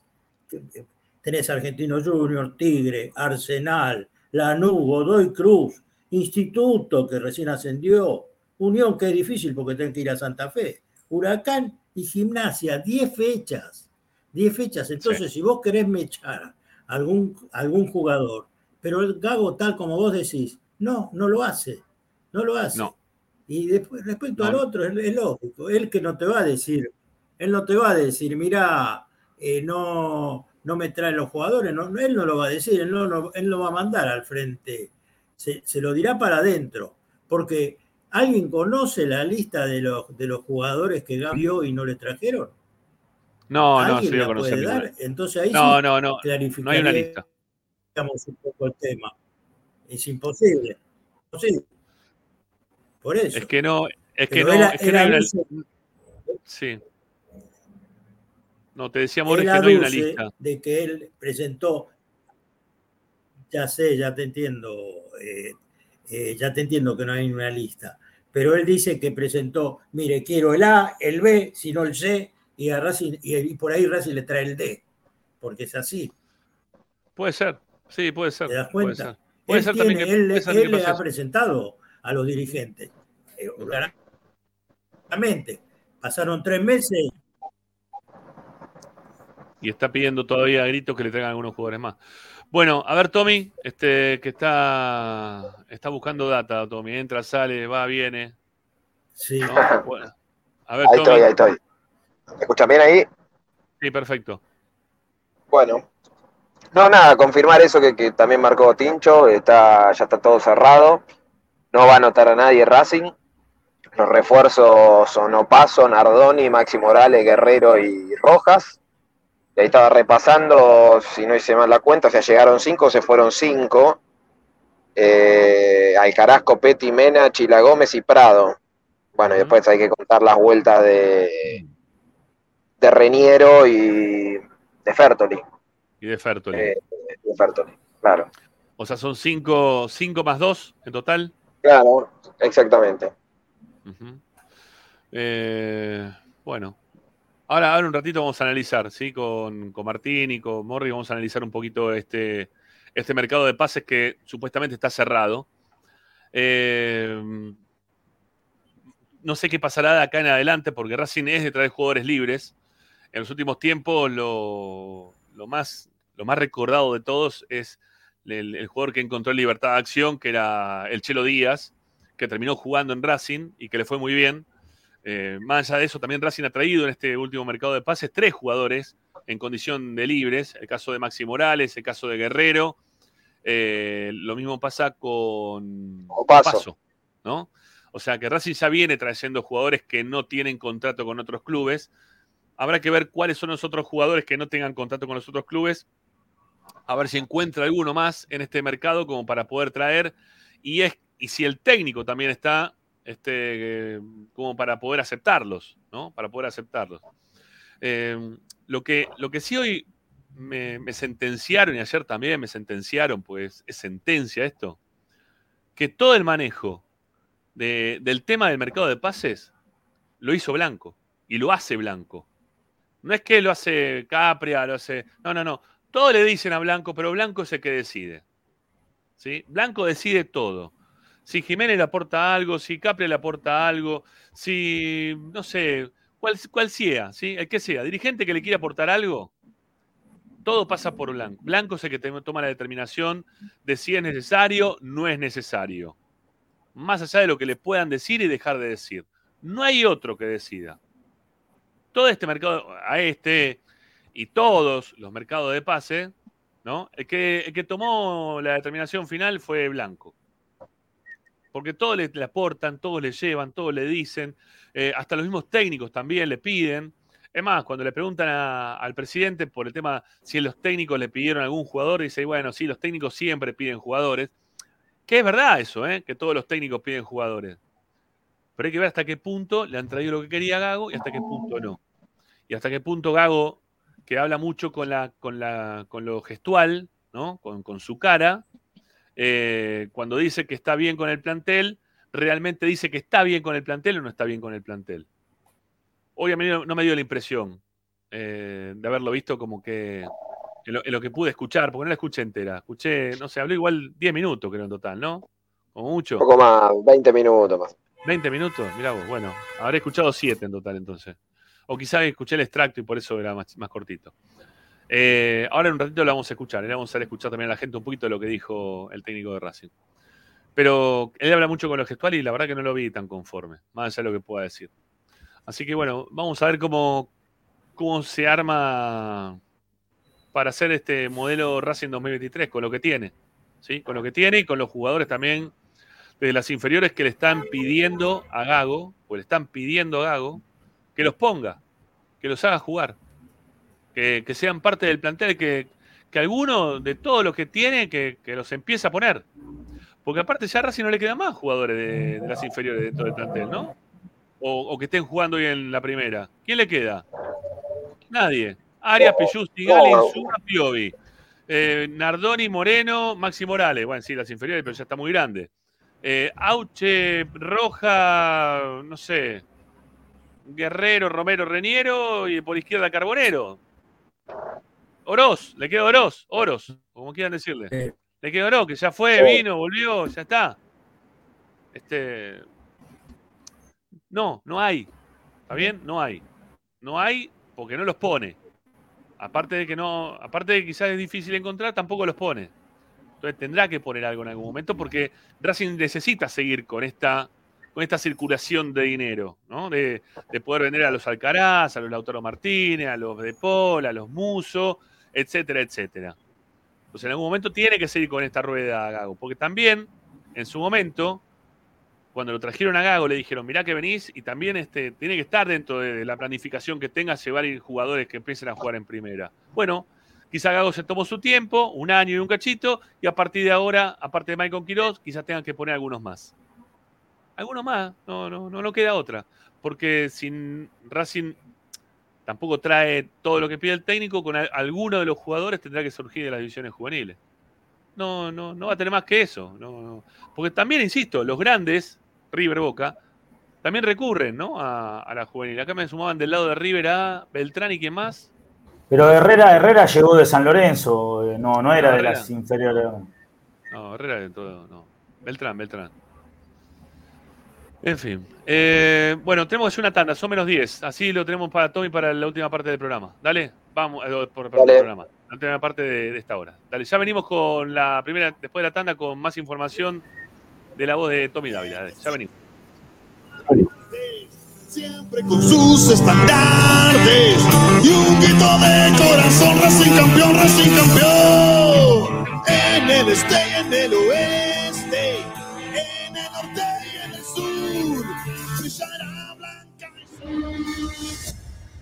Tenés Argentino Junior, Tigre, Arsenal, Lanús, Godoy Cruz, Instituto, que recién ascendió, Unión, que es difícil porque tenés que ir a Santa Fe, Huracán y Gimnasia, 10 fechas. 10 fechas. Entonces, si vos querés mechar algún, algún jugador, pero el Gago, tal como vos decís, no, no lo hace. No lo hace. No. Y después, respecto No. al otro, es, es lógico. Él que no te va a decir, él no te va a decir, mirá, eh, no, no me traen los jugadores, no, él no lo va a decir, él no, no- él no va a mandar al frente, se, se lo dirá para adentro, porque ¿alguien conoce la lista de los, de los jugadores que vio y no le trajeron? No, no, ¿Alguien sí lo la puede dar? Entonces ahí No, sí no, no. No hay una lista. un poco el tema. Es imposible. imposible. Por eso. Es que no, es que Pero no, es que no hay una Sí. No, te decía Morris que no hay una lista. de que él presentó, ya sé, ya te entiendo, eh, eh, ya te entiendo que no hay una lista, pero él dice que presentó, mire, quiero el A, el B, si no el C, y, a Racing, y, y por ahí Racing le trae el D, porque es así. Puede ser. Sí, puede ser. ¿Te das Puede cuenta? Puede él ser tiene- que, él, puede ser él le ha presentado a los dirigentes. Eh, claramente, pasaron tres meses y está pidiendo todavía a gritos que le traigan algunos jugadores más. Bueno, a ver, Tommy, este, que está, está buscando data, Tommy. Entra, sale, va, viene. Sí. ¿no? *laughs* Bueno, a ver, Ahí Tommy. estoy, ahí estoy. ¿Me escuchan bien ahí? Sí, perfecto. Bueno. No, nada, confirmar eso que, que también marcó Tincho, está, ya está todo cerrado. No va a anotar a nadie Racing. Los refuerzos son Opaso, Nardoni, Maxi Morales, Guerrero y Rojas. Y ahí estaba repasando, si no hice mal la cuenta, o sea, llegaron cinco, se fueron cinco. Eh, Alcarazco, Peti, Mena, Chila Gómez y Prado. Bueno, y después hay que contar las vueltas de, de Reniero y de Fertoli. Y de Fertoli. Eh, de Fertoli, claro. O sea, son cinco, cinco más dos en total. Claro, exactamente. Eh, bueno, ahora, ahora un ratito vamos a analizar, ¿sí? Con, con Martín y con Morri vamos a analizar un poquito este, este mercado de pases que supuestamente está cerrado. Eh, no sé qué pasará de acá en adelante porque Racing es de traer jugadores libres. En los últimos tiempos lo, lo más, lo más recordado de todos es el, el jugador que encontró en libertad de acción, que era el Chelo Díaz, que terminó jugando en Racing y que le fue muy bien. Eh, más allá de eso, también Racing ha traído en este último mercado de pases tres jugadores en condición de libres. El caso de Maxi Morales, el caso de Guerrero. Eh, lo mismo pasa con Opaso. Paso, ¿no? O sea que Racing ya viene trayendo jugadores que no tienen contrato con otros clubes. Habrá que ver cuáles son los otros jugadores que no tengan contrato con los otros clubes. A ver si encuentra alguno más en este mercado como para poder traer. Y, es, y si el técnico también está este, eh, como para poder aceptarlos, ¿no? Para poder aceptarlos. Eh, lo, que, lo que sí hoy me, me sentenciaron, y ayer también me sentenciaron, pues es sentencia esto, que todo el manejo de- del tema del mercado de pases lo hizo Blanco y lo hace Blanco. No es que lo hace Capria, lo hace. No, no, no. Todo le dicen a Blanco, pero Blanco es el que decide. ¿sí? Blanco decide todo. Si Jiménez le aporta algo, si Capri le aporta algo, si, no sé, cual, sea, ¿sí? El que sea, dirigente que le quiera aportar algo, todo pasa por Blanco. Blanco es el que toma la determinación de si es necesario, no es necesario. Más allá de lo que le puedan decir y dejar de decir. No hay otro que decida. Todo este mercado, a este y todos los mercados de pase, ¿no? Que, el que tomó la determinación final fue Blanco. Porque todos le, aportan, todos le llevan, todos le dicen, eh, hasta los mismos técnicos también le piden. Es más, cuando le preguntan al presidente por el tema si los técnicos le pidieron algún jugador, dice, bueno, sí, los técnicos siempre piden jugadores. Que es verdad eso, ¿eh? que todos los técnicos piden jugadores. Pero hay que ver hasta qué punto le han traído lo que quería Gago y hasta qué punto no. Y hasta qué punto Gago, que habla mucho con, la, con, la, con lo gestual, ¿no? con, con su cara, eh, cuando dice que está bien con el plantel, realmente dice que está bien con el plantel o no está bien con el plantel. Hoy a mí no, no me dio la impresión eh, de haberlo visto como que en lo, en lo que pude escuchar, porque no la escuché entera. Escuché, no sé, habló igual 10 minutos creo en total, ¿no? Como mucho. Un poco más, 20 minutos más. 20 minutos, mirá vos, bueno, habré escuchado 7 en total entonces. O quizás escuché el extracto y por eso era más, más cortito. Eh, ahora en un ratito lo vamos a escuchar, le vamos a escuchar también a la gente un poquito de lo que dijo el técnico de Racing. Pero él habla mucho con lo gestual y la verdad que no lo vi tan conforme, más allá de lo que pueda decir. Así que bueno, vamos a ver cómo, cómo se arma para hacer este modelo Racing 2023 con lo que tiene. ¿sí? Con lo que tiene y con los jugadores también de las inferiores que le están pidiendo a Gago, o le están pidiendo a Gago, que los ponga, que los haga jugar, que, que sean parte del plantel, que, que alguno de todos los que tiene, que, que los empiece a poner. Porque aparte ya a Racing no le quedan más jugadores de, de las inferiores dentro del plantel, ¿no? O, o que estén jugando hoy en la primera. ¿Quién le queda? Nadie. Arias, Pijusti, Gali, Zuma, Piovi. Eh, Nardoni, Moreno, Maxi Morales. Bueno, sí, las inferiores, pero ya está muy grande. Eh, Auche, Roja, no sé. Guerrero, Romero, Reniero y por izquierda Carbonero. Oroz, le queda Oroz, Oros, como quieran decirle. Le queda Oroz, que ya fue, vino, volvió, ya está. Este. No, no hay. ¿Está bien? No hay. No hay porque no los pone. Aparte de que no, aparte de que quizás es difícil encontrar, tampoco los pone. Entonces tendrá que poner algo en algún momento porque Racing necesita seguir con esta, con esta circulación de dinero, ¿no? De, de poder vender a los Alcaraz, a los Lautaro Martínez, a los De Paul, a los Muso, etcétera, etcétera. Entonces en algún momento tiene que seguir con esta rueda Gago, porque también en su momento, cuando lo trajeron a Gago, le dijeron, mirá que venís y también este, tiene que estar dentro de la planificación que tenga llevar jugadores que empiecen a jugar en primera. Bueno, quizá Gago se tomó su tiempo, un año y un cachito, y a partir de ahora, aparte de Michael Quiroz, quizás tengan que poner algunos más. Algunos más, no, no, no, no queda otra. Porque sin Racing tampoco trae todo lo que pide el técnico, con al- alguno de los jugadores tendrá que surgir de las divisiones juveniles. No, no, no va a tener más que eso. No, no. Porque también, insisto, los grandes, River Boca, también recurren ¿no? a, a la juvenil. Acá me sumaban del lado de River a Beltrán y quién más. Pero Herrera, Herrera llegó de San Lorenzo, eh, no, no era de las inferiores. No, Herrera de todo, no. Beltrán, Beltrán. En fin. Eh, bueno, tenemos que hacer una tanda, son menos 10. Así lo tenemos para Tommy para la última parte del programa. Dale, vamos, eh, por, por Dale. el programa. La última parte de, de esta hora. Dale, ya venimos con la primera, después de la tanda, con más información de la voz de Tommy Dávila. Dale, ya venimos. Siempre con sus estandartes y un grito de corazón, Racing campeón, Racing campeón. En el este y en el oeste,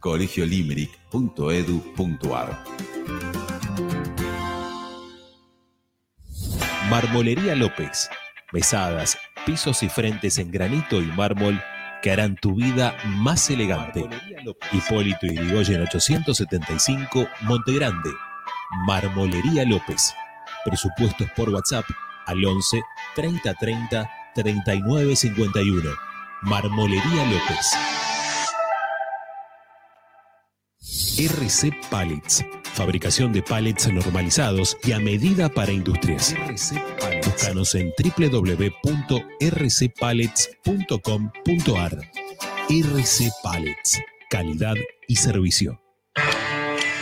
colegiolimerick.edu.ar Marmolería López. Mesadas, pisos y frentes en granito y mármol que harán tu vida más elegante. Hipólito Yrigoyen 875, Montegrande. Marmolería López. Presupuestos por WhatsApp al 11 30 30 39 51. Marmolería López. RC Pallets. Fabricación de pallets normalizados y a medida para industrias. Búscanos en www.rcpallets.com.ar. RC Pallets. Calidad y servicio.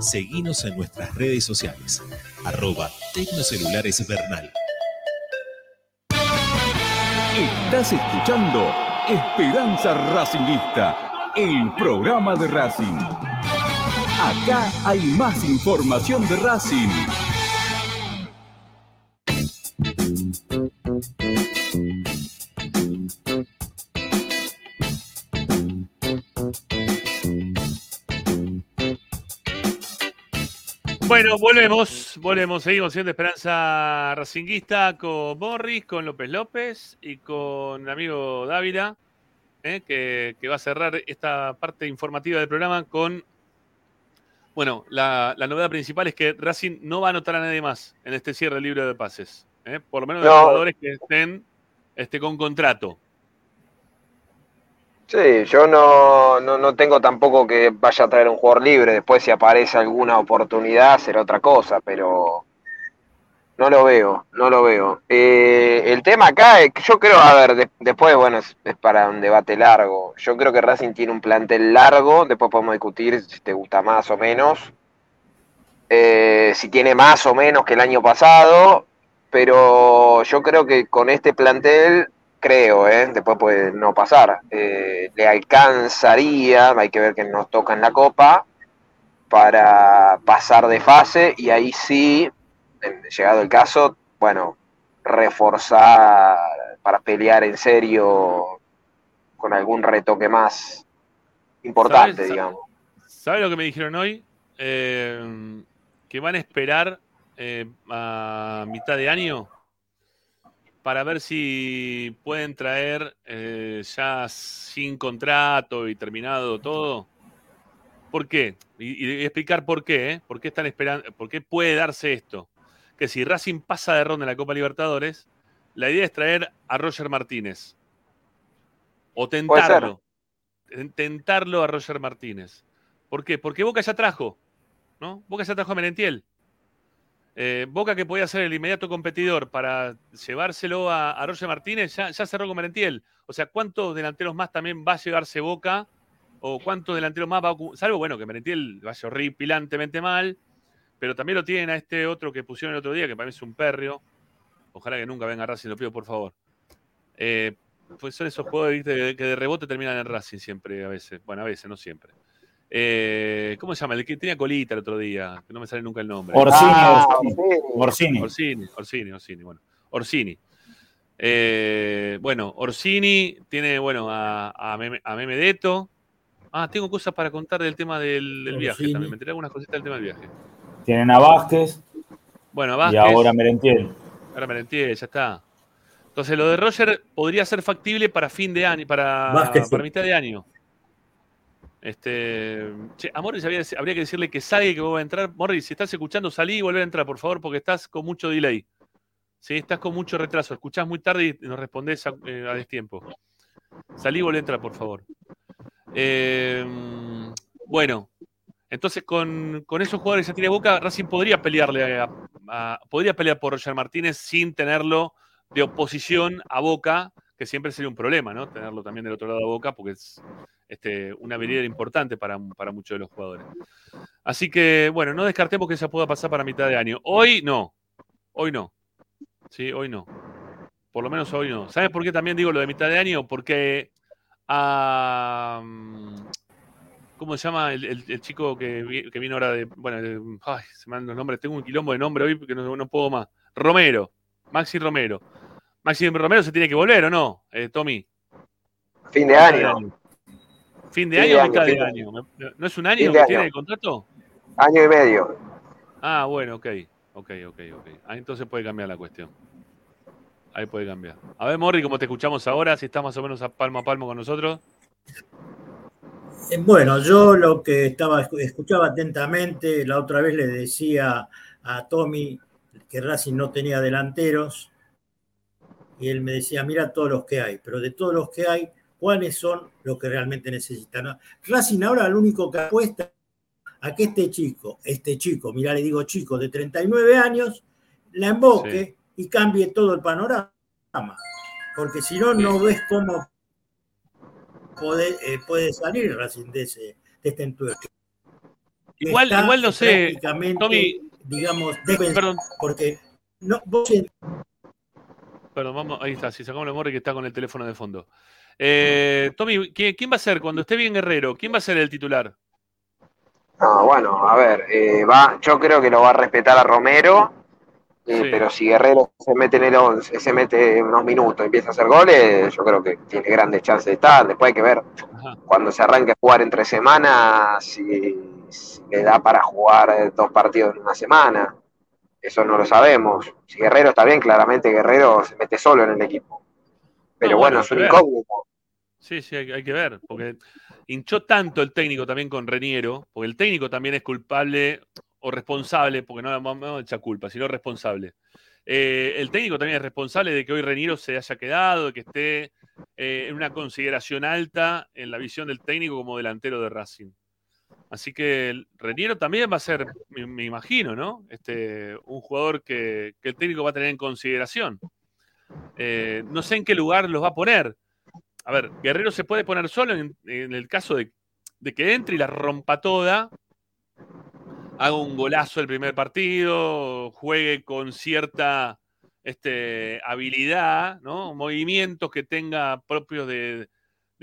Seguinos en nuestras redes sociales. Arroba Tecnocelulares. Estás escuchando Esperanza Racingista, el programa de Racing. Acá hay más información de Racing. Bueno, volvemos, volvemos, seguimos siendo Esperanza Racinguista con Morris, con López López y con mi amigo Dávila, eh, que, que va a cerrar esta parte informativa del programa con, bueno, la, la novedad principal es que Racing no va a anotar a nadie más en este cierre del libro de pases, eh, por lo menos los No. jugadores que estén este, con contrato. Sí, yo no, no, no tengo tampoco que vaya a traer un jugador libre. Después, si aparece alguna oportunidad, será otra cosa, pero no lo veo, no lo veo. Eh, el tema acá es yo creo, a ver, de- después, bueno, es, es para un debate largo. Yo creo que Racing tiene un plantel largo, después podemos discutir si te gusta más o menos. Eh, si tiene más o menos que el año pasado, pero yo creo que con este plantel creo, ¿eh? después puede no pasar. Eh, le alcanzaría, hay que ver que nos toca en la Copa, para pasar de fase y ahí sí, llegado el caso, bueno, reforzar para pelear en serio con algún retoque más importante, ¿Sabes? digamos. ¿Sabes lo que me dijeron hoy? Eh, que van a esperar eh, a mitad de año para ver si pueden traer eh, ya sin contrato y terminado todo. ¿Por qué? Y, y explicar por qué, ¿eh? ¿Por qué están esperando? ¿Por qué puede darse esto? que si Racing pasa de ronda en la Copa Libertadores, la idea es traer a Roger Martínez. O tentarlo. Tentarlo a Roger Martínez. ¿Por qué? Porque Boca ya trajo. ¿no? Boca ya trajo a Merentiel. Eh, Boca que podía ser el inmediato competidor para llevárselo a, Roger Martínez, ya, ya, cerró con Merentiel. O sea, ¿cuántos delanteros más también va a llevarse Boca? ¿O cuántos delanteros más va a Salvo, bueno, que Merentiel vaya horripilantemente mal, pero también lo tienen a este otro que pusieron el otro día, que para mí es un perrio. Ojalá que nunca venga Racing, lo pido por favor. Eh, pues son esos jugadores que de rebote terminan en Racing siempre, a veces. Bueno, a veces, no siempre. Eh, ¿Cómo se llama? El que tenía colita el otro día, que no me sale nunca el nombre. Orsini, ah, Orsini. Orsini. Orsini, Orsini, bueno. Orsini. Eh, bueno, Orsini tiene, bueno, a, a, Memedetto. Ah, tengo cosas para contar del tema del, viaje también. Me enteré algunas cositas del tema del viaje. Tienen a Vázquez. Bueno, Vázquez. Y ahora Merentiel. Ahora Merentiel, ya está. Entonces, lo de Roger podría ser factible para fin de año, para, para mitad de año. Este, a Morris habría, que decirle que salga y que vuelva a entrar. Morris, si estás escuchando, salí y volver a entrar, por favor, porque estás con mucho delay. ¿Sí? Estás con mucho retraso. Escuchás muy tarde y nos respondés a, eh, destiempo. Salí y volver a entrar, por favor. Eh, bueno, entonces con, esos jugadores ya tiene Boca, Racing podría pelearle podría pelear por Roger Martínez sin tenerlo de oposición a Boca, que siempre sería un problema, ¿no? Tenerlo también del otro lado a Boca, porque es este, una habilidad importante para, muchos de los jugadores. Así que, bueno, no descartemos que se pueda pasar para mitad de año. Hoy no. Hoy no. Sí, hoy no. Por lo menos hoy no. ¿Sabes por qué también digo lo de mitad de año? Porque a. ¿Cómo se llama el, chico que, vino ahora de. Bueno, se me dan los nombres. Tengo un quilombo de nombre hoy porque no, no puedo más. Romero. Maxi Romero. Maxi Romero se tiene que volver, ¿o no, eh, Tommy? Fin de año. ¿Fin de año o mitad de año? ¿No es un año que tiene el contrato? Año y medio. Ah, bueno, ok. Ok, ok, ok. Ahí entonces puede cambiar la cuestión. Ahí puede cambiar. A ver, Morri, ¿cómo te escuchamos ahora? Si estás más o menos a palmo a palmo con nosotros. Eh, bueno, yo lo que estaba escuchaba atentamente, la otra vez le decía a Tommy que Racing no tenía delanteros y él me decía, mira todos los que hay, pero de todos los que hay, ¿cuáles son los que realmente necesitan? Racing ahora lo único que apuesta a que este chico, este chico, mira, le digo chico, de 39 años, la emboque y cambie todo el panorama. Porque si no, no ves cómo puede, eh, puede salir Racing de, ese, de este entuerto. Igual, igual no sé, Tommy, digamos, perdón. porque no, vos Perdón, vamos, ahí está, si sacamos la morre que está con el teléfono de fondo. Eh, Tommy, ¿quién va a ser cuando esté bien Guerrero? ¿Quién va a ser el titular? No, bueno, a ver, eh, va, yo creo que lo va a respetar a Romero, eh, pero si Guerrero se mete en el 11, se mete unos minutos, empieza a hacer goles, yo creo que tiene grandes chances de estar. Después hay que ver cuando se arranque a jugar entre semanas si, si le da para jugar dos partidos en una semana. Eso no lo sabemos. Si Guerrero está bien, claramente Guerrero se mete solo en el equipo. Pero bueno, es un incógnito. Sí, sí, hay, que ver, porque hinchó tanto el técnico también con Reniero, porque el técnico también es culpable o responsable, porque no vamos a echar culpa, sino responsable. Eh, el técnico también es responsable de que hoy Reniero se haya quedado, de que esté eh, en una consideración alta en la visión del técnico como delantero de Racing. Así que Reniero también va a ser, me, imagino, ¿no? Este, un jugador que, el técnico va a tener en consideración. Eh, no sé en qué lugar los va a poner. A ver, Guerrero se puede poner solo en, el caso de, que entre y la rompa toda, haga un golazo el primer partido, juegue con cierta este, habilidad, ¿no? Movimientos que tenga propios de,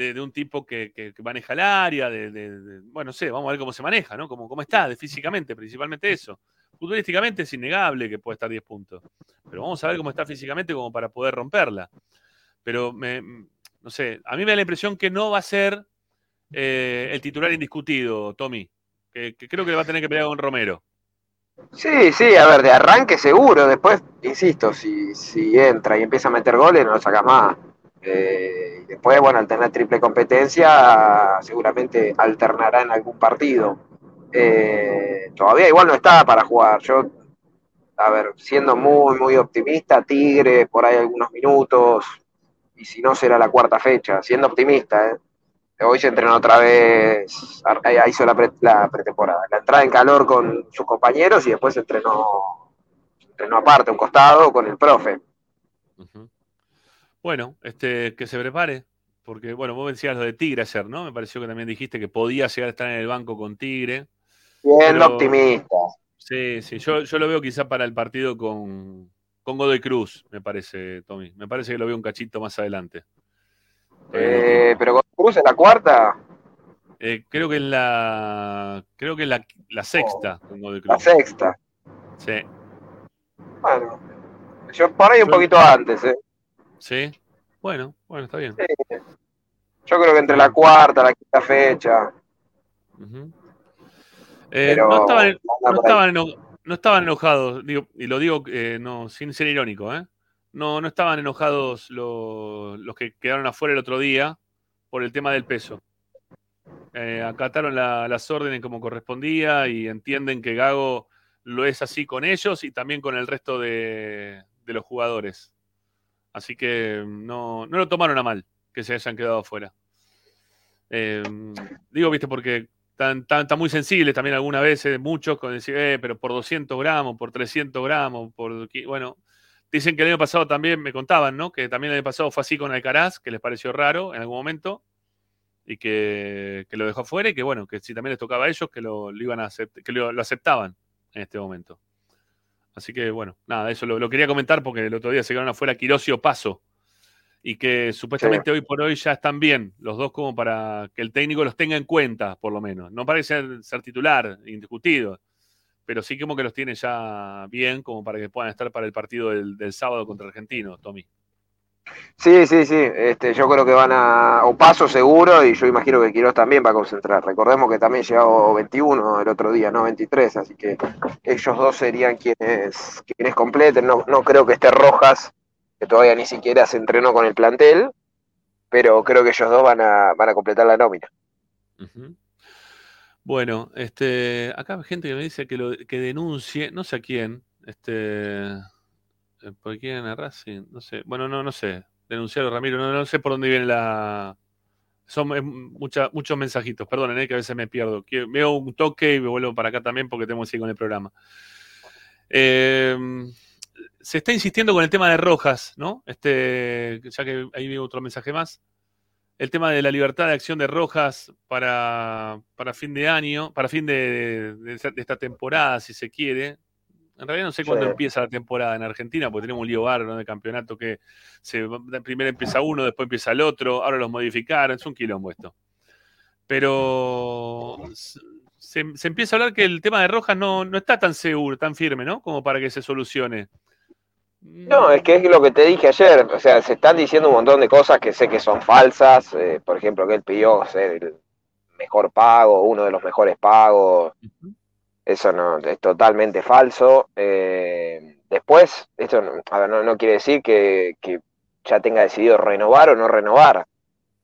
de, un tipo que, maneja el área, de, bueno, no sé, vamos a ver cómo se maneja, ¿no? Cómo, cómo está, de físicamente, principalmente eso. Futbolísticamente es innegable que puede estar 10 puntos, pero vamos a ver cómo está físicamente como para poder romperla. Pero, me, no sé, a mí me da la impresión que no va a ser eh, el titular indiscutido, Tommy, que, creo que va a tener que pelear con Romero. Sí, sí, a ver, de arranque seguro, después, insisto, si, si entra y empieza a meter goles, no lo sacas más. Eh, después, bueno, al tener triple competencia, seguramente alternará en algún partido. Eh, todavía igual no está para jugar. Yo a ver, siendo muy, muy optimista, Tigre, por ahí algunos minutos, y si no será la cuarta fecha, siendo optimista, ¿eh? Hoy se entrenó otra vez, hizo la, pre- la pretemporada, la entrada en calor con sus compañeros y después se entrenó, entrenó aparte, un costado, con el profe. Bueno, este, que se prepare, porque, bueno, vos decías lo de Tigre ayer, ¿no? Me pareció que también dijiste que podía llegar a estar en el banco con Tigre. Siendo Pero- optimista. Sí, sí, yo, yo lo veo quizá para el partido con, con Godoy Cruz, me parece, Tommy. Me parece que lo veo un cachito más adelante. Eh, pero con Cruz en la cuarta, Eh, creo que es la. Creo que es la, la sexta con Godoy Cruz. la sexta. Sí. Bueno, yo por ahí un Yo- poquito antes, ¿eh? Sí. Bueno, bueno, está bien. Yo creo que entre la cuarta, la quinta fecha. Eh, no, estaban, no, estaban eno- no estaban enojados, digo, y lo digo eh, no, sin ser irónico, ¿eh? No, no estaban enojados los, los que quedaron afuera el otro día por el tema del peso. Eh, acataron la- las órdenes como correspondía y entienden que Gago lo es así con ellos y también con el resto de, de los jugadores. Así que no, no lo tomaron a mal que se hayan quedado afuera. Eh, digo, viste, porque están, están- están muy sensibles también algunas veces, muchos, con decir, eh, pero por 200 gramos, por 300 gramos, por... Bueno, dicen que el año pasado también, me contaban, ¿no? Que también el año pasado fue así con Alcaraz, que les pareció raro en algún momento, y que, que lo dejó afuera, y que bueno, que si también les tocaba a ellos, que lo, iban a acept- que lo aceptaban en este momento. Así que bueno, nada, eso lo, lo quería comentar porque el otro día se quedaron afuera Quirós y Paso y que supuestamente hoy por hoy ya están bien, los dos como para que el técnico los tenga en cuenta, por lo menos. No parece ser, ser titular, indiscutido, pero sí como que los tiene ya bien como para que puedan estar para el partido del, del sábado contra Argentino, Tommy. Sí, sí, sí. Este, yo creo que van a. O paso seguro, y yo imagino que Quiroz también va a concentrar. Recordemos que también llegó 21 el otro día, no 23, así que ellos dos serían quienes, quienes completen. No, no creo que esté Rojas, que todavía ni siquiera se entrenó con el plantel, pero creo que ellos dos van a, van a completar la nómina. Bueno, este, acá hay gente que me dice que, lo, que denuncie, no sé a quién, este, ¿por quién a Racing? No sé, bueno, no, no sé, denunciar a Ramiro, no, sé por dónde viene la... Son eh, mucha- muchos mensajitos, perdonen, eh, que a veces me pierdo. Veo un toque y me vuelvo para acá también porque tengo que seguir con el programa. Eh, se está insistiendo con el tema de Rojas, ¿no? Este, ya que ahí veo otro mensaje más el tema de la libertad de acción de Rojas para, para fin de año, para fin de, de esta temporada, si se quiere. En realidad no sé cuándo Sí. empieza la temporada en Argentina, porque tenemos un lío bárbaro de campeonato que se, primero empieza uno, después empieza el otro, ahora los modificaron, es un quilombo esto. Pero se, se empieza a hablar que el tema de Rojas no, no está tan seguro, tan firme, ¿no? Como para que se solucione. No, es que es lo que te dije ayer, o sea, se están diciendo un montón de cosas que sé que son falsas, eh, por ejemplo, que él pidió ser el mejor pago, uno de los mejores pagos, eso no, es totalmente falso. Eh, después, esto no, a ver, no, no quiere decir que, que ya tenga decidido renovar o no renovar,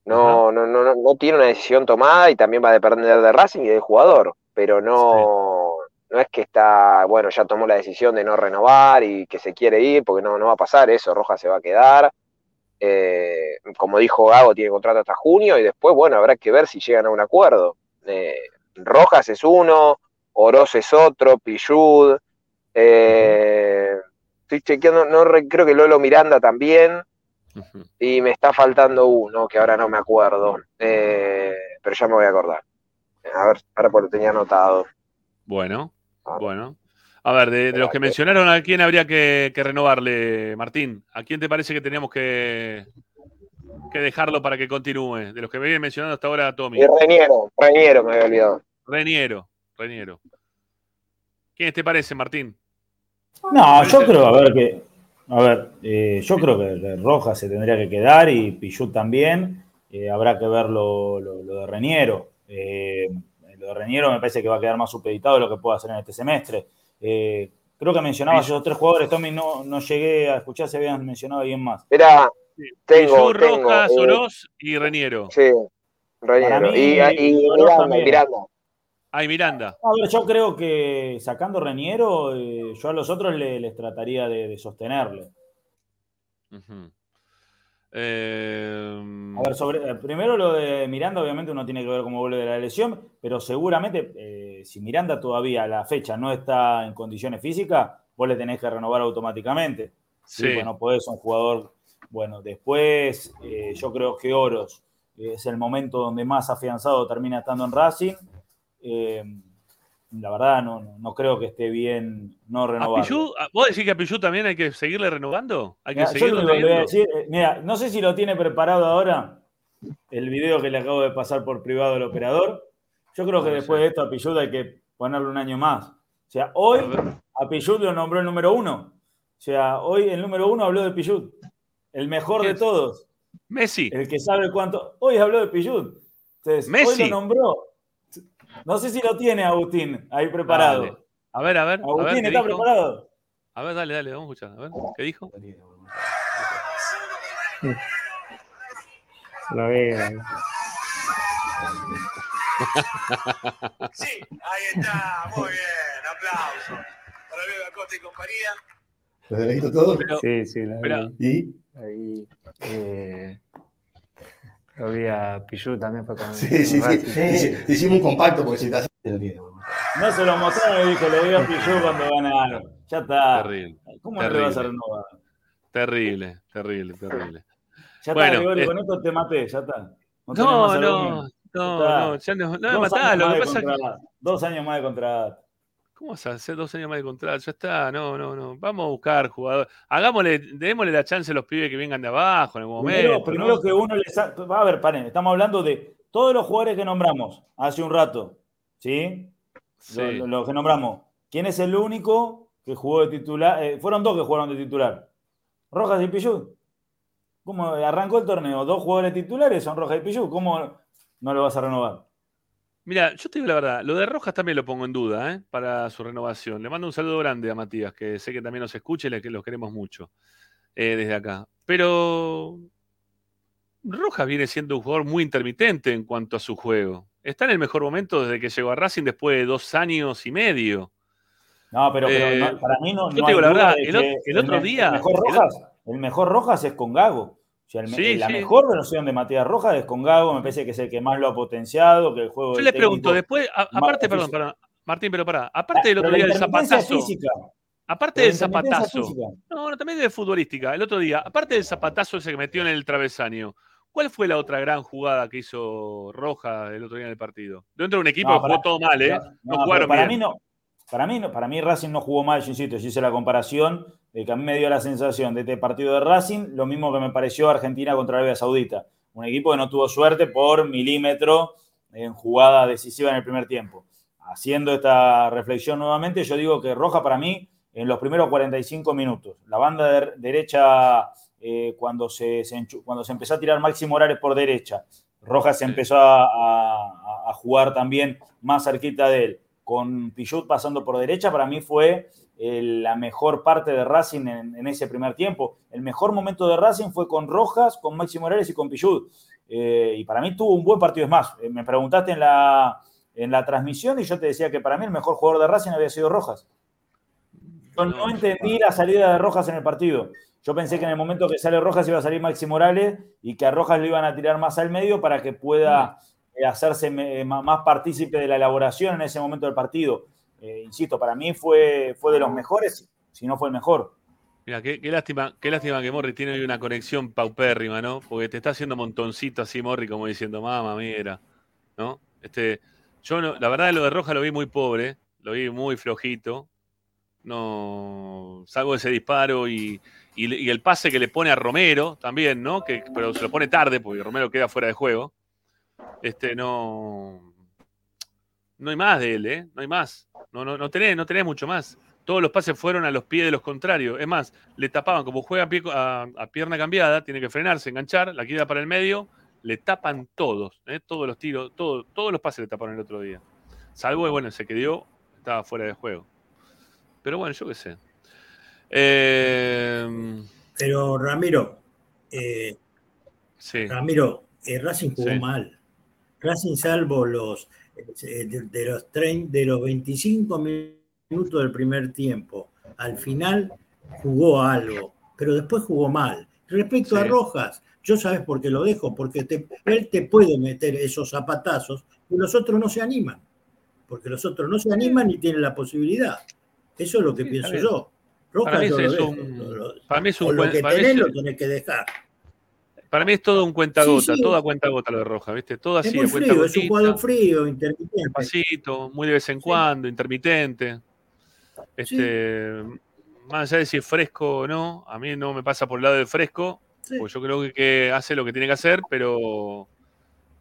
no, no, no, no, no tiene una decisión tomada y también va a depender de Racing y del jugador, pero no, no es que está, bueno, ya tomó la decisión de no renovar y que se quiere ir, porque no, no va a pasar eso, Rojas se va a quedar. Eh, como dijo Gago, tiene contrato hasta junio y después, bueno, habrá que ver si llegan a un acuerdo. Eh, Rojas es uno, Oroz es otro, Pillud. eh, estoy chequeando, no re- creo que Lolo Miranda también. Y me está faltando uno, que ahora no me acuerdo. Eh, pero ya me voy a acordar. A ver, ahora pues lo tenía anotado. Bueno, bueno. A ver, de, de los que mencionaron, ¿a quién habría que, que renovarle, Martín? ¿A quién te parece que teníamos que, que dejarlo para que continúe? De los que me vienen mencionando hasta ahora, Tommy. Y Reñero, Reñero me había olvidado. Reniero, Reniero. ¿Quién te parece, Martín? No, yo creo, a ver, que. A ver, eh, yo creo que Rojas se tendría que quedar y Pichut también. Eh, habrá que ver lo, lo- lo de Reñero. Eh, lo de Reñero me parece que va a quedar más supeditado de lo que pueda hacer en este semestre. Eh, creo que mencionabas esos tres jugadores, Tommy, no, no llegué a escuchar si habían mencionado a alguien más. Era, tengo, Pichu, tengo. Rojas, eh, Oroz y Reniero. sí, Reñero. mí, Y. Miranda. Ay, Miranda. A ver, yo creo que sacando Reniero, eh, yo a los otros le- les trataría de, de sostenerle. Eh, A ver, sobre, eh, primero lo de Miranda, obviamente uno tiene que ver cómo vuelve de la lesión, pero seguramente eh, si Miranda todavía a la fecha no está en condiciones físicas, vos le tenés que renovar automáticamente. Sí. Pues no podés un jugador. Bueno, después yo creo que Oros es el momento donde más afianzado termina estando en Racing. Eh, la verdad, no, no- creo que esté bien no ¿A renovar. Pichu? ¿A- ¿Vos decís que a Pichu también hay que seguirle renovando? ¿Hay que Mira, yo seguirle lo que le voy a teniendo? decir, eh, mira, no sé si lo tiene preparado ahora el video que le acabo de pasar por privado al operador. Yo creo que No después de esto a Pichut hay que ponerle un año más. O sea, hoy a Pichut lo nombró el número uno. O sea, hoy el número uno habló de Pichut. El mejor de todos. Messi. El que sabe cuánto. Hoy habló de Pichut. Entonces, Messi. hoy lo nombró. No sé si lo tiene Agustín ahí preparado. Dale. A ver, a ver. a ver, Agustín, ¿qué ¿está dijo? preparado? A ver, dale, dale, vamos a escuchar. A ver, ¿qué dijo? Lo veo. *laughs* Sí, ahí está, muy bien, aplauso. Para Diego Acosta y compañía. ¿Lo has leído todo? sí, sí, lo pero- vi. ¿Y? Ahí. Eh, lo vi a Pichu también fue con. Sí, sí, sí. Te te hicimos un compacto porque si te hace. No se lo mostraron y dijo, le dio a Pichut cuando ganaron. Ya está. Terrible. ¿Cómo no le vas a Terrible. renovar? Terrible, terrible, terrible. Ya Bueno, está, Gregorio, eh, con esto te maté, ya está. No, no, no, no, ya no, no me años lo más que de pasa. Dos años más de contrato. ¿Cómo vas a hacer dos años más de contrato? Ya está, no, no, no. Vamos a buscar jugadores. Hagámosle, démosle la chance a los pibes que vengan de abajo en algún momento. Primero, ¿no? primero que uno les ha- Va a ver, paren, estamos hablando de todos los jugadores que nombramos hace un rato. ¿Sí? Sí. Lo- lo- Los que nombramos. ¿Quién es el único que jugó de titular? Eh, fueron dos que jugaron de titular. Rojas y Pichut. ¿Cómo arrancó el torneo? Dos jugadores titulares son Rojas y Pichut. ¿Cómo no lo vas a renovar? Mira, yo te digo la verdad, lo de Rojas también lo pongo en duda, ¿eh? Para su renovación. Le mando un saludo grande a Matías, que sé que también nos escucha y que los queremos mucho eh, desde acá. Pero Rojas viene siendo un jugador muy intermitente en cuanto a su juego. Está en el mejor momento desde que llegó a Racing después de dos años y medio. No, pero, pero Eh, no- para mí no. yo no te digo la verdad, el el otro me- día- El mejor, el Rojas, el mejor Rojas es con Gago. O sea, el me- Sí, la sí. mejor versión de Matías Rojas es con Gago. Me parece que es el que más lo ha potenciado. Que el juego Yo del le pregunto, después, a- aparte, perdón, perdón, Martín, pero pará, aparte del Pero otro día del zapatazo. física. Aparte del zapatazo. física. No, no, también de futbolística. El otro día, aparte del zapatazo ese que metió en el travesaño, ¿cuál fue la otra gran jugada que hizo Roja el otro día en el partido? Dentro de un equipo No, que jugó para- todo mal, ¿eh? No, No, jugaron para bien. mí no. Para mí, no, para mí Racing no jugó mal, yo insisto, yo hice la comparación de que a mí me dio la sensación de este partido de Racing, lo mismo que me pareció Argentina contra Arabia Saudita. Un equipo que no tuvo suerte por milímetro en jugada decisiva en el primer tiempo. Haciendo esta reflexión nuevamente, yo digo que Roja para mí, en los primeros 45 minutos, la banda de- derecha, eh, cuando, se, cuando se empezó a tirar Máximo Morales por derecha, Rojas empezó a, a- a jugar también más cerquita de él, con Pichut pasando por derecha, para mí fue eh, la mejor parte de Racing en, en ese primer tiempo. El mejor momento de Racing fue con Rojas, con Máximo Morales y con Pichut. Eh, y para mí tuvo un buen partido. Es más, eh, me preguntaste en la, en la transmisión y yo te decía que para mí el mejor jugador de Racing había sido Rojas. Yo no entendí la salida de Rojas en el partido. Yo pensé que en el momento que sale Rojas iba a salir Maxi Morales y que a Rojas le iban a tirar más al medio para que pueda hacerse me- ma- más partícipe de la elaboración en ese momento del partido. Eh, insisto, para mí fue, fue de los mejores, si no fue el mejor. Mira, qué, lástima, qué lástima que Morri tiene hoy una conexión paupérrima, ¿no? Porque te está haciendo montoncito así, Morri, como diciendo, mamá, mira, ¿no? Este, yo no, la verdad lo de Roja lo vi muy pobre, lo vi muy flojito. No salgo de ese disparo y, y, y el pase que le pone a Romero también, ¿no? Que, pero se lo pone tarde porque Romero queda fuera de juego. Este, no. No hay más de él, ¿eh? No hay más. No, no, no, tenés, no tenés mucho más. Todos los pases fueron a los pies de los contrarios. Es más, le tapaban, como juega a, pie- a- a pierna cambiada, tiene que frenarse, enganchar, la queda para el medio, le tapan todos, ¿eh? todos los tiros, todo- todos los pases le taparon el otro día. Salvo, bueno, se quedó, estaba fuera de juego. Pero bueno, yo qué sé. Eh, Pero Ramiro, eh, sí. Ramiro, eh, Racing jugó Sí. mal. Racing, salvo los eh, de, de los, trein- de los 25 minutos del primer tiempo al final jugó algo, pero después jugó mal. Respecto a. Rojas, yo sabes por qué lo dejo, porque te- él te puede meter esos zapatazos y los otros no se animan, porque los otros no se animan y tienen la posibilidad. Eso es lo que pienso yo. Rojas Para mí yo es lo dejo, un- lo- para mí es un con lo buen- que tenés es- lo tenés que dejar. Para mí es todo un cuentagota, Sí, sí. toda cuentagota lo de Roja, ¿viste? Todo así, es muy frío, es un jugador frío, intermitente. despacito, muy de vez en cuando, intermitente. Este, Más allá de si es fresco o no, a mí no me pasa por el lado del fresco, porque yo creo que, hace lo que tiene que hacer, pero,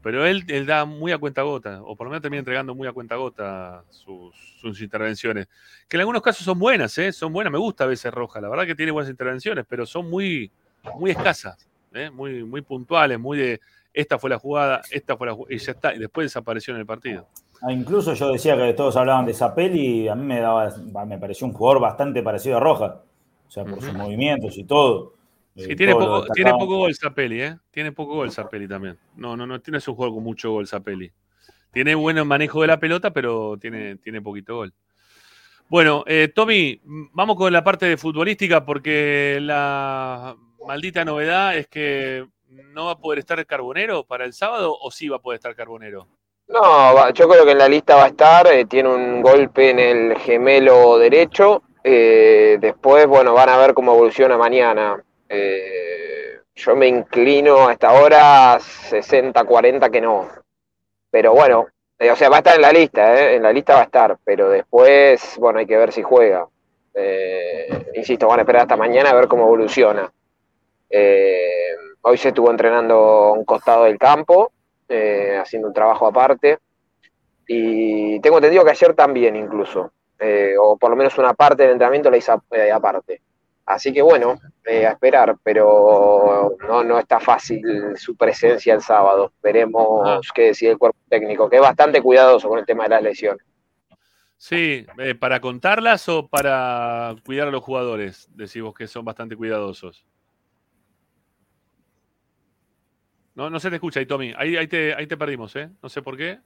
pero él, él da muy a cuentagota, o por lo menos termina entregando muy a cuentagota sus, sus intervenciones. Que en algunos casos son buenas, ¿eh? Son buenas, me gusta a veces Roja, la verdad que tiene buenas intervenciones, pero son muy, muy escasas, ¿eh? muy, muy puntuales, muy de esta fue la jugada, esta fue la jugada, y ya está, y después desapareció en el partido. Ah, Incluso yo decía que todos hablaban de Zapelli y a mí me, daba, me pareció un jugador bastante parecido a Roja. O sea, por sus movimientos y todo. Sí, Eh, tiene todo poco, tiene poco gol Zapelli, ¿eh? Tiene poco gol Zapelli también. No, no, no tiene su juego con mucho gol Zapelli. Tiene buen manejo de la pelota, pero tiene, tiene poquito gol. Bueno, eh, Tommy, vamos con la parte de futbolística porque la maldita novedad es que no va a poder estar Carbonero para el sábado o sí va a poder estar Carbonero. No, yo creo que en la lista va a estar, eh, tiene un golpe en el gemelo derecho, eh, después, bueno, van a ver cómo evoluciona mañana. Eh, yo me inclino a esta hora 60-40 que no, pero bueno, o sea, va a estar en la lista, en la lista va a estar, pero después, bueno, hay que ver si juega. Insisto, van a esperar hasta mañana a ver cómo evoluciona. Eh, hoy se estuvo entrenando a un costado del campo, eh, haciendo un trabajo aparte. Y tengo entendido que ayer también incluso, eh, o por lo menos una parte del entrenamiento la hizo eh, aparte. Así que bueno, a esperar, pero no, no está fácil su presencia el sábado. Veremos qué decide el cuerpo técnico, que es bastante cuidadoso con el tema de las lesiones. Sí, eh, ¿para contarlas o para cuidar a los jugadores? Decimos que son bastante cuidadosos. No, no se te escucha ahí, Tommy. Ahí, ahí, te, ahí te perdimos, ¿eh? No sé por qué.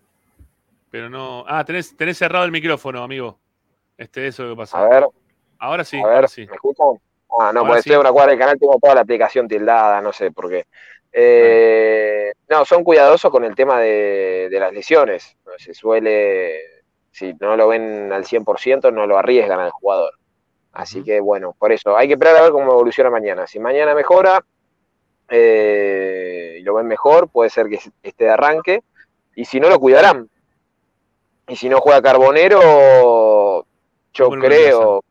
Pero no. Ah, tenés, tenés cerrado el micrófono, amigo. Este, eso es lo que pasa. A ver, Ahora sí, a ver, sí. ¿me escuchan? Ah, no, Ahora puede sí. ser una cuadra del canal, tengo toda la aplicación tildada, no sé por qué. Eh, no, son cuidadosos con el tema de, de las lesiones. Se suele, si no lo ven al 100%, no lo arriesgan al jugador. Así que bueno, por eso, hay que esperar a ver cómo evoluciona mañana. Si mañana mejora eh, y lo ven mejor, puede ser que esté de arranque. Y si no, lo cuidarán. Y si no juega Carbonero, yo ¿Cómo lo creo,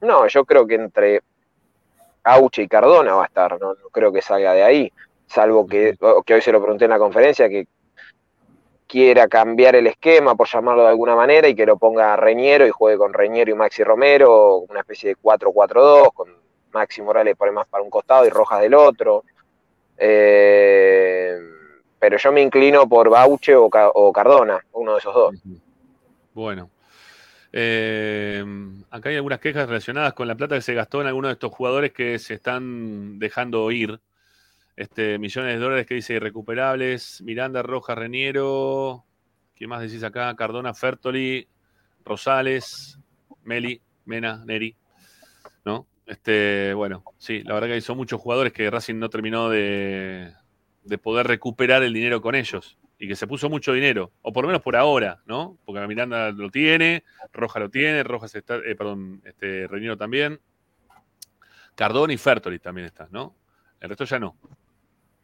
no, yo creo que entre Auche y Cardona va a estar, no, no creo que salga de ahí, salvo que, que hoy se lo pregunté en la conferencia, que quiera cambiar el esquema, por llamarlo de alguna manera, y que lo ponga a Reñero y juegue con Reñero y Maxi Romero, una especie de 4-4-2, con Maxi Morales por más para un costado y Rojas del otro. Eh, pero yo me inclino por Bauche o, Ca- o Cardona, uno de esos dos. Bueno. Eh, acá hay algunas quejas relacionadas con la plata que se gastó en algunos de estos jugadores que se están dejando ir. Este, millones de dólares que dice irrecuperables. Miranda, Rojas, Reniero. ¿Qué más decís acá? Cardona, Fertoli, Rosales, Meli, Mena, Neri. ¿No? Este, bueno, sí, la verdad que son muchos jugadores que Racing no terminó de, de poder recuperar el dinero con ellos. Y que se puso mucho dinero, o por lo menos por ahora, ¿no? Porque Miranda lo tiene, Roja lo tiene, Rojas está, eh, perdón, este, Reñero también. Cardona y Fertoli también están, ¿no? El resto ya no.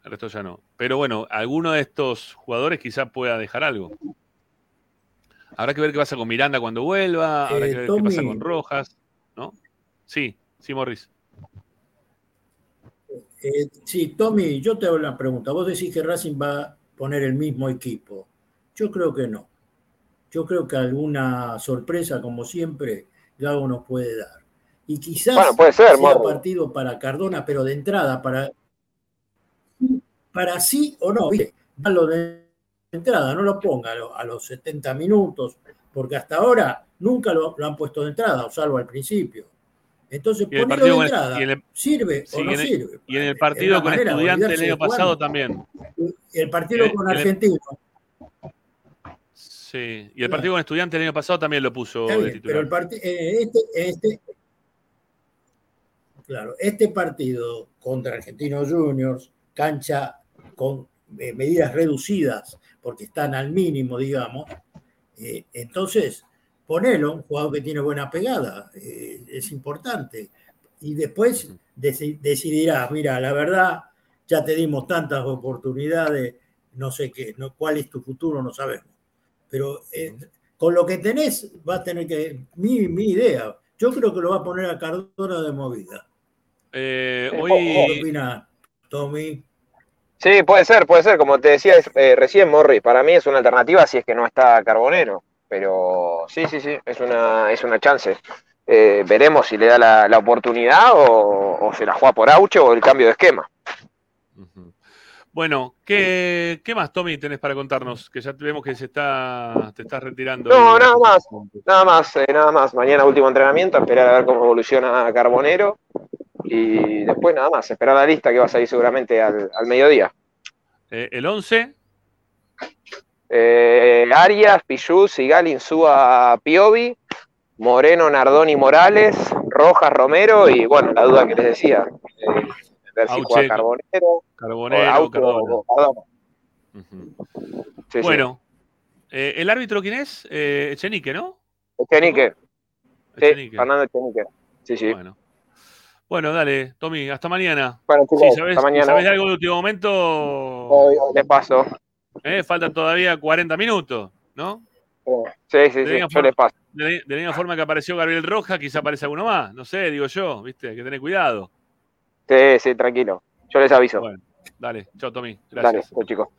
El resto ya no. Pero bueno, alguno de estos jugadores quizá pueda dejar algo. Habrá que ver qué pasa con Miranda cuando vuelva, habrá Eh, que ver qué pasa con Rojas, ¿no? Sí, sí, Morris. Eh, sí, Tommy, yo te hago una pregunta. Vos decís que Racing va a poner el mismo equipo. Yo creo que no. Yo creo que alguna sorpresa, como siempre, Gago nos puede dar. Y quizás Bueno, puede ser, sea partido para Cardona, pero de entrada, para, para sí o no, ¿viste? Dalo de entrada, no lo ponga a, lo- a los 70 minutos, porque hasta ahora nunca lo, lo han puesto de entrada, o salvo al principio. Entonces, Y el partido de entrada, y en el- ¿sirve Sí, o no y en el- sirve? Y en el partido con manera de estudiante el año pasado también. Y el partido el- con Argentino, Sí, y el partido con estudiantes el año pasado también lo puso Está de bien, titular. pero el partido, este, este, claro, este partido contra Argentinos Juniors, cancha con eh, medidas reducidas, porque están al mínimo, digamos, eh, entonces ponelo, un jugador que tiene buena pegada, eh, es importante. Y después deci- decidirás, mira, la verdad, ya te dimos tantas oportunidades, no sé qué, no, cuál es tu futuro, no sabemos. Pero eh, con lo que tenés, va a tener que. Mi, mi idea, yo creo que lo va a poner a Cardona de movida. Eh, ¿Qué hoy, opina Tommy? Sí, puede ser, puede ser. Como te decía eh, recién, Morris, para mí es una alternativa si es que no está Carbonero. Pero sí, sí, sí, es una, es una chance. Eh, veremos si le da la, la oportunidad o, o se la juega por Aucho o el cambio de esquema. bueno, ¿qué, ¿qué más, Tommy, tenés para contarnos? Que ya vemos que se está, te estás retirando. No, nada más, nada más, eh, nada más. Mañana último entrenamiento, esperar a ver cómo evoluciona Carbonero. Y después nada más, esperar la lista que va a salir seguramente al, al mediodía. Eh, el 11, Eh, Arias, Pichu, Sigal, Insúa, Piovi, Moreno, Nardoni, Morales, Rojas, Romero y bueno, la duda que les decía, eh, ver si Auche, juega Carbonero, Carbonero, o Auto. Sí, sí. Bueno, eh, ¿el árbitro quién es? Eh, Echenique, ¿no? Echenique. Sí, Echenique. Fernando Echenique. Sí, sí. Bueno. Bueno, dale, Tommy, hasta mañana. Bueno, chicos, Si sabés, hasta mañana. sabés algo de último momento, Hoy, hoy les paso. Eh, faltan todavía 40 minutos, ¿no? Sí, sí, sí, yo les paso. De la, misma forma que apareció Gabriel Roja, quizá aparece alguno más. No sé, digo yo, ¿viste? Hay que tener cuidado. Sí, sí, tranquilo. Yo les aviso. Bueno, dale, chao, Tommy. Dale, Gracias. chau, chicos.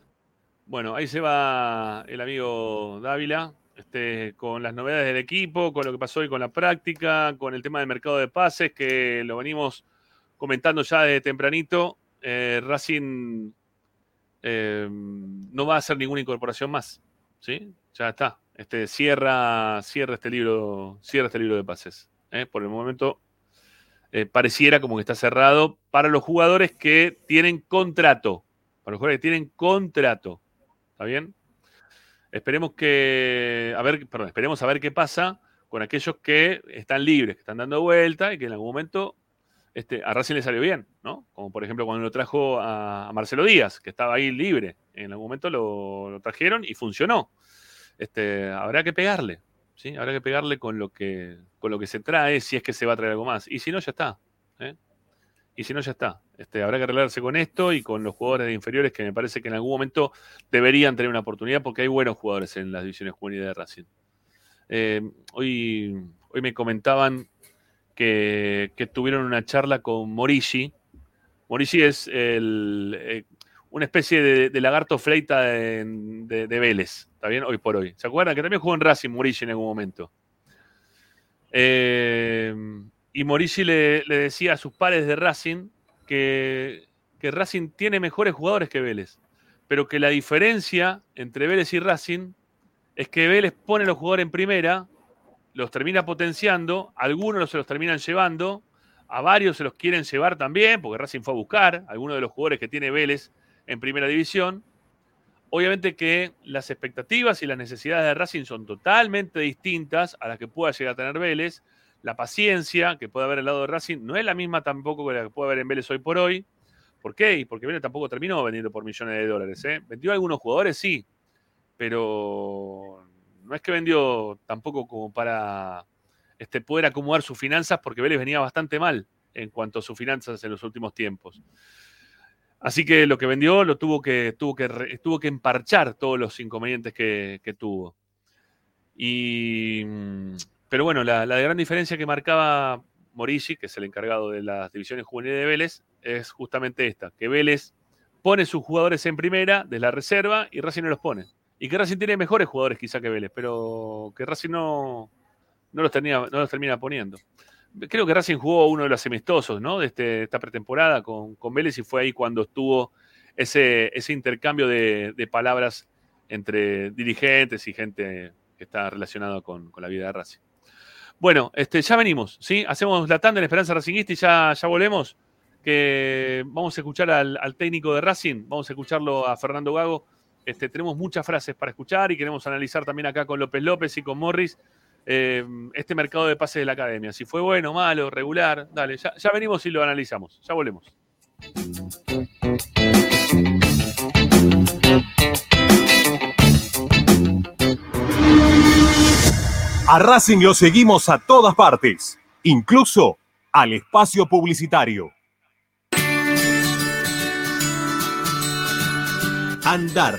Bueno, ahí se va el amigo Dávila, este, con las novedades del equipo, con lo que pasó hoy con la práctica, con el tema del mercado de pases, que lo venimos comentando ya desde tempranito. Eh, Racing eh, no va a hacer ninguna incorporación más. ¿Sí? Ya está. Este, cierra, cierra este libro, cierra este libro de pases. ¿eh? Por el momento eh, pareciera como que está cerrado para los jugadores que tienen contrato. Para los jugadores que tienen contrato. ¿Está bien? Esperemos que. A ver, perdón, esperemos a ver qué pasa con aquellos que están libres, que están dando vuelta y que en algún momento este, a Racing le salió bien, ¿no? Como por ejemplo cuando lo trajo a, Marcelo Díaz, que estaba ahí libre. En algún momento lo, lo trajeron y funcionó. Este, habrá que pegarle, ¿sí? Habrá que pegarle con lo que, con lo que se trae, si es que se va a traer algo más. Y si no, ya está. ¿eh? Y si no, ya está. Este, habrá que arreglarse con esto y con los jugadores de inferiores que me parece que en algún momento deberían tener una oportunidad porque hay buenos jugadores en las divisiones juveniles de Racing. Eh, hoy, hoy me comentaban que, tuvieron una charla con Morishi. Morishi es eh, una especie de, lagarto fleita de, de- de Vélez, ¿está bien? Hoy por hoy. ¿Se acuerdan? Que también jugó en Racing Morishi en algún momento. Eh, y Morishi le, le decía a sus pares de Racing que, que Racing tiene mejores jugadores que Vélez, pero que la diferencia entre Vélez y Racing es que Vélez pone a los jugadores en primera, los termina potenciando, algunos se los terminan llevando, a varios se los quieren llevar también, porque Racing fue a buscar algunos de los jugadores que tiene Vélez en primera división. Obviamente que las expectativas y las necesidades de Racing son totalmente distintas a las que pueda llegar a tener Vélez. La paciencia que puede haber al lado de Racing no es la misma tampoco que la que puede haber en Vélez hoy por hoy. ¿Por qué? Y porque Vélez tampoco terminó vendiendo por millones de dólares. ¿eh? Vendió a algunos jugadores, sí, pero no es que vendió tampoco como para este, poder acomodar sus finanzas, porque Vélez venía bastante mal en cuanto a sus finanzas en los últimos tiempos. Así que lo que vendió lo tuvo que, tuvo que, tuvo que emparchar todos los inconvenientes que, que tuvo. Y, mm, pero bueno, la, la gran diferencia que marcaba Morici, que es el encargado de las divisiones juveniles de Vélez, es justamente esta, que Vélez pone sus jugadores en primera de la reserva y Racing no los pone. Y que Racing tiene mejores jugadores quizá que Vélez, pero que Racing no, no, los, termina, no los termina poniendo. Creo que Racing jugó uno de los amistosos ¿no? de este- esta pretemporada con, con Vélez y fue ahí cuando estuvo ese, ese intercambio de, palabras entre dirigentes y gente que está relacionada con, con la vida de Racing. Bueno, este, ya venimos, ¿sí? Hacemos la tanda en Esperanza Racingista y ya, ya volvemos. Que vamos a escuchar al, al técnico de Racing, vamos a escucharlo a Fernando Gago Este, tenemos muchas frases para escuchar y queremos analizar también acá con López López y con Morris eh, este mercado de pases de la academia. Si fue bueno, malo, regular. Dale, ya, ya venimos y lo analizamos. Ya volvemos. A Racing lo seguimos a todas partes, incluso al espacio publicitario. Andar,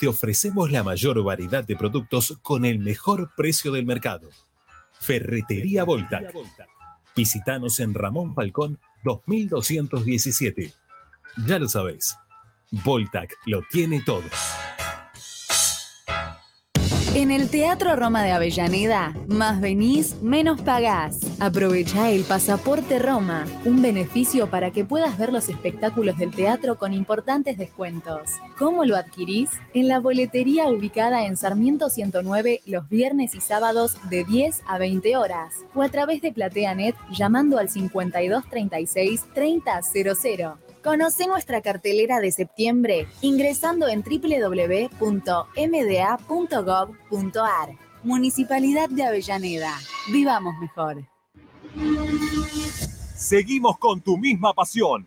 te ofrecemos la mayor variedad de productos con el mejor precio del mercado. Ferretería Voltac. Visítanos en Ramón Falcón 2217. Ya lo sabéis. Voltac lo tiene todo. En el Teatro Roma de Avellaneda, más venís, menos pagás. Aprovecha el Pasaporte Roma, un beneficio para que puedas ver los espectáculos del teatro con importantes descuentos. ¿Cómo lo adquirís? En la boletería ubicada en Sarmiento 109 los viernes y sábados de 10 a 20 horas o a través de PlateaNet llamando al 5236 3000. Conoce nuestra cartelera de septiembre ingresando en www.mda.gov.ar. Municipalidad de Avellaneda. Vivamos mejor. Seguimos con tu misma pasión.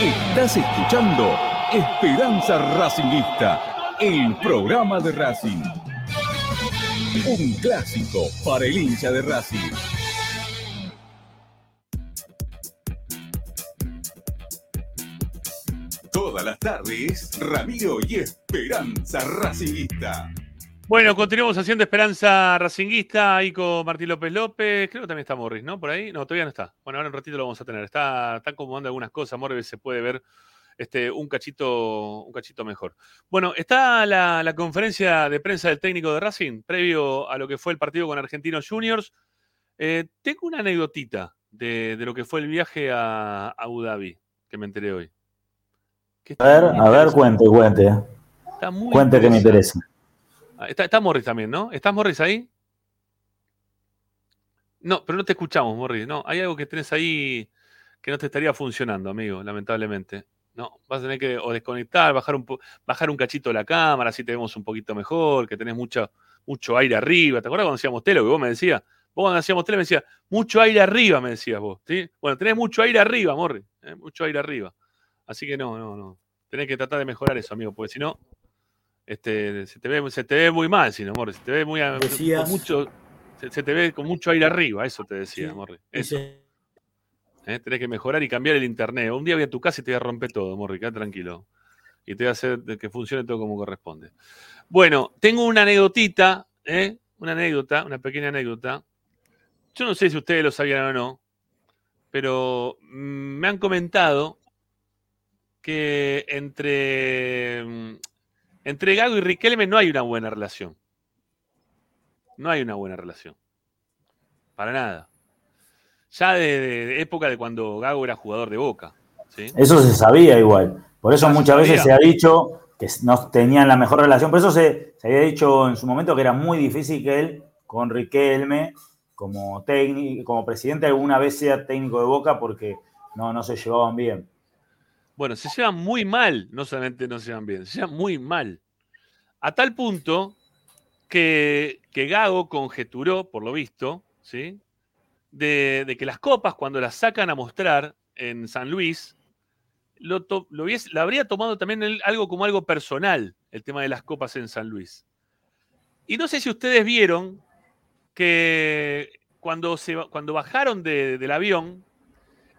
Estás escuchando Esperanza Racingista, el programa de Racing. Un clásico para el hincha de Racing. Todas las tardes, Ramiro y Esperanza Racingista. Bueno, continuamos haciendo Esperanza Racinguista ahí con Martín López López. Creo que también está Morris, ¿no? Por ahí. No, todavía no está. Bueno, ahora un ratito lo vamos a tener. Está, está acomodando algunas cosas. Morris se puede ver este, un, cachito, un cachito mejor. Bueno, está la, la conferencia de prensa del técnico de Racing, previo a lo que fue el partido con Argentinos Juniors. Eh, tengo una anécdotita de, de lo que fue el viaje a, a Abu Dhabi, que me enteré hoy. A ver, a ver, cuente, cuente. Está muy Cuente que me interesa. Ah, Está, está Morris también, ¿no? ¿Estás Morris ahí? No, pero no te escuchamos, Morris. No, hay algo que tenés ahí que no te estaría funcionando, amigo, lamentablemente. No, vas a tener que o desconectar, bajar un, bajar un cachito la cámara, así te vemos un poquito mejor, que tenés mucho, mucho aire arriba. ¿Te acuerdas cuando hacíamos tele? Que vos me decías, vos cuando hacíamos tele me decías, mucho aire arriba, me decías vos. ¿sí? Bueno, tenés mucho aire arriba, Morris, ¿eh? mucho aire arriba. Así que no, no, no. Tenés que tratar de mejorar eso, amigo, porque si no, este, se, te ve, se te ve muy mal, si no, Morris. Se te ve muy Decías- con mucho, se, se te ve con mucho aire arriba, eso te decía, Morris. Eso. ¿eh? Tenés que mejorar y cambiar el internet. Un día voy a tu casa y te voy a romper todo, Morri, quédate tranquilo. Y te voy a hacer que funcione todo como corresponde. Bueno, tengo una anécdotita, ¿eh? una anécdota, una pequeña anécdota. Yo no sé si ustedes lo sabían o no, pero mm, me han comentado que entre, mm, entre Gago y Riquelme no hay una buena relación. No hay una buena relación. Para nada. Ya de, época de cuando Gago era jugador de Boca. ¿sí? Eso se sabía igual. Por eso muchas veces se ha dicho que no tenían la mejor relación. Por eso se, se había dicho en su momento que era muy difícil que él, con Riquelme, como, técnico, como presidente, alguna vez sea técnico de Boca porque no, no se llevaban bien. Bueno, se llevan muy mal, no solamente no se llevan bien, se llevan muy mal. A tal punto que, que Gago conjeturó, por lo visto, ¿sí? de, que las copas, cuando las sacan a mostrar en San Luis, lo, lo, habría tomado también algo como algo personal, el tema de las copas en San Luis. Y no sé si ustedes vieron que cuando, se, cuando bajaron de- del avión,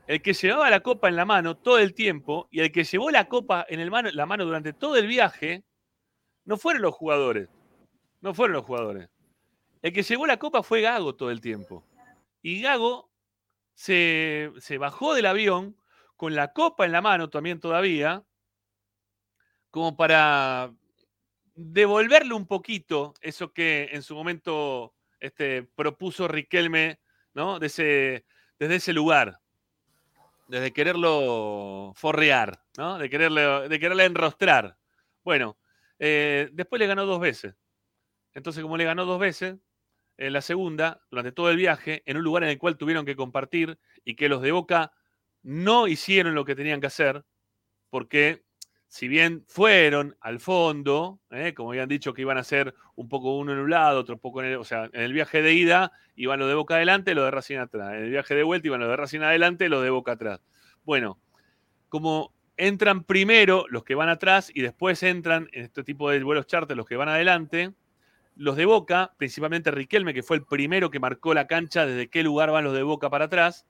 el que llevaba la copa en la mano todo el tiempo y el que llevó la copa en la mano durante todo el viaje, no fueron los jugadores. No fueron los jugadores. El que llevó la copa fue Gago todo el tiempo. Y Gago se, bajó del avión con la copa en la mano también todavía, como para devolverle un poquito eso que en su momento este, propuso Riquelme, ¿no? Desde ese lugar, desde quererlo forrear, ¿no? De quererle, de quererle enrostrar. Bueno, eh, después le ganó dos veces. Entonces, como le ganó dos veces, en la segunda, durante todo el viaje, en un lugar en el cual tuvieron que compartir y que los de Boca no hicieron lo que tenían que hacer, porque si bien fueron al fondo, ¿eh? como habían dicho que iban a hacer un poco uno en un lado, otro poco en el, o sea, en el viaje de ida iban los de Boca adelante, los de Racing atrás, en el viaje de vuelta iban los de Racing adelante, los de Boca atrás. Bueno, como entran primero los que van atrás y después entran en este tipo de vuelos charter los que van adelante, los de Boca, principalmente Riquelme, que fue el primero que marcó la cancha desde qué lugar van los de Boca para atrás,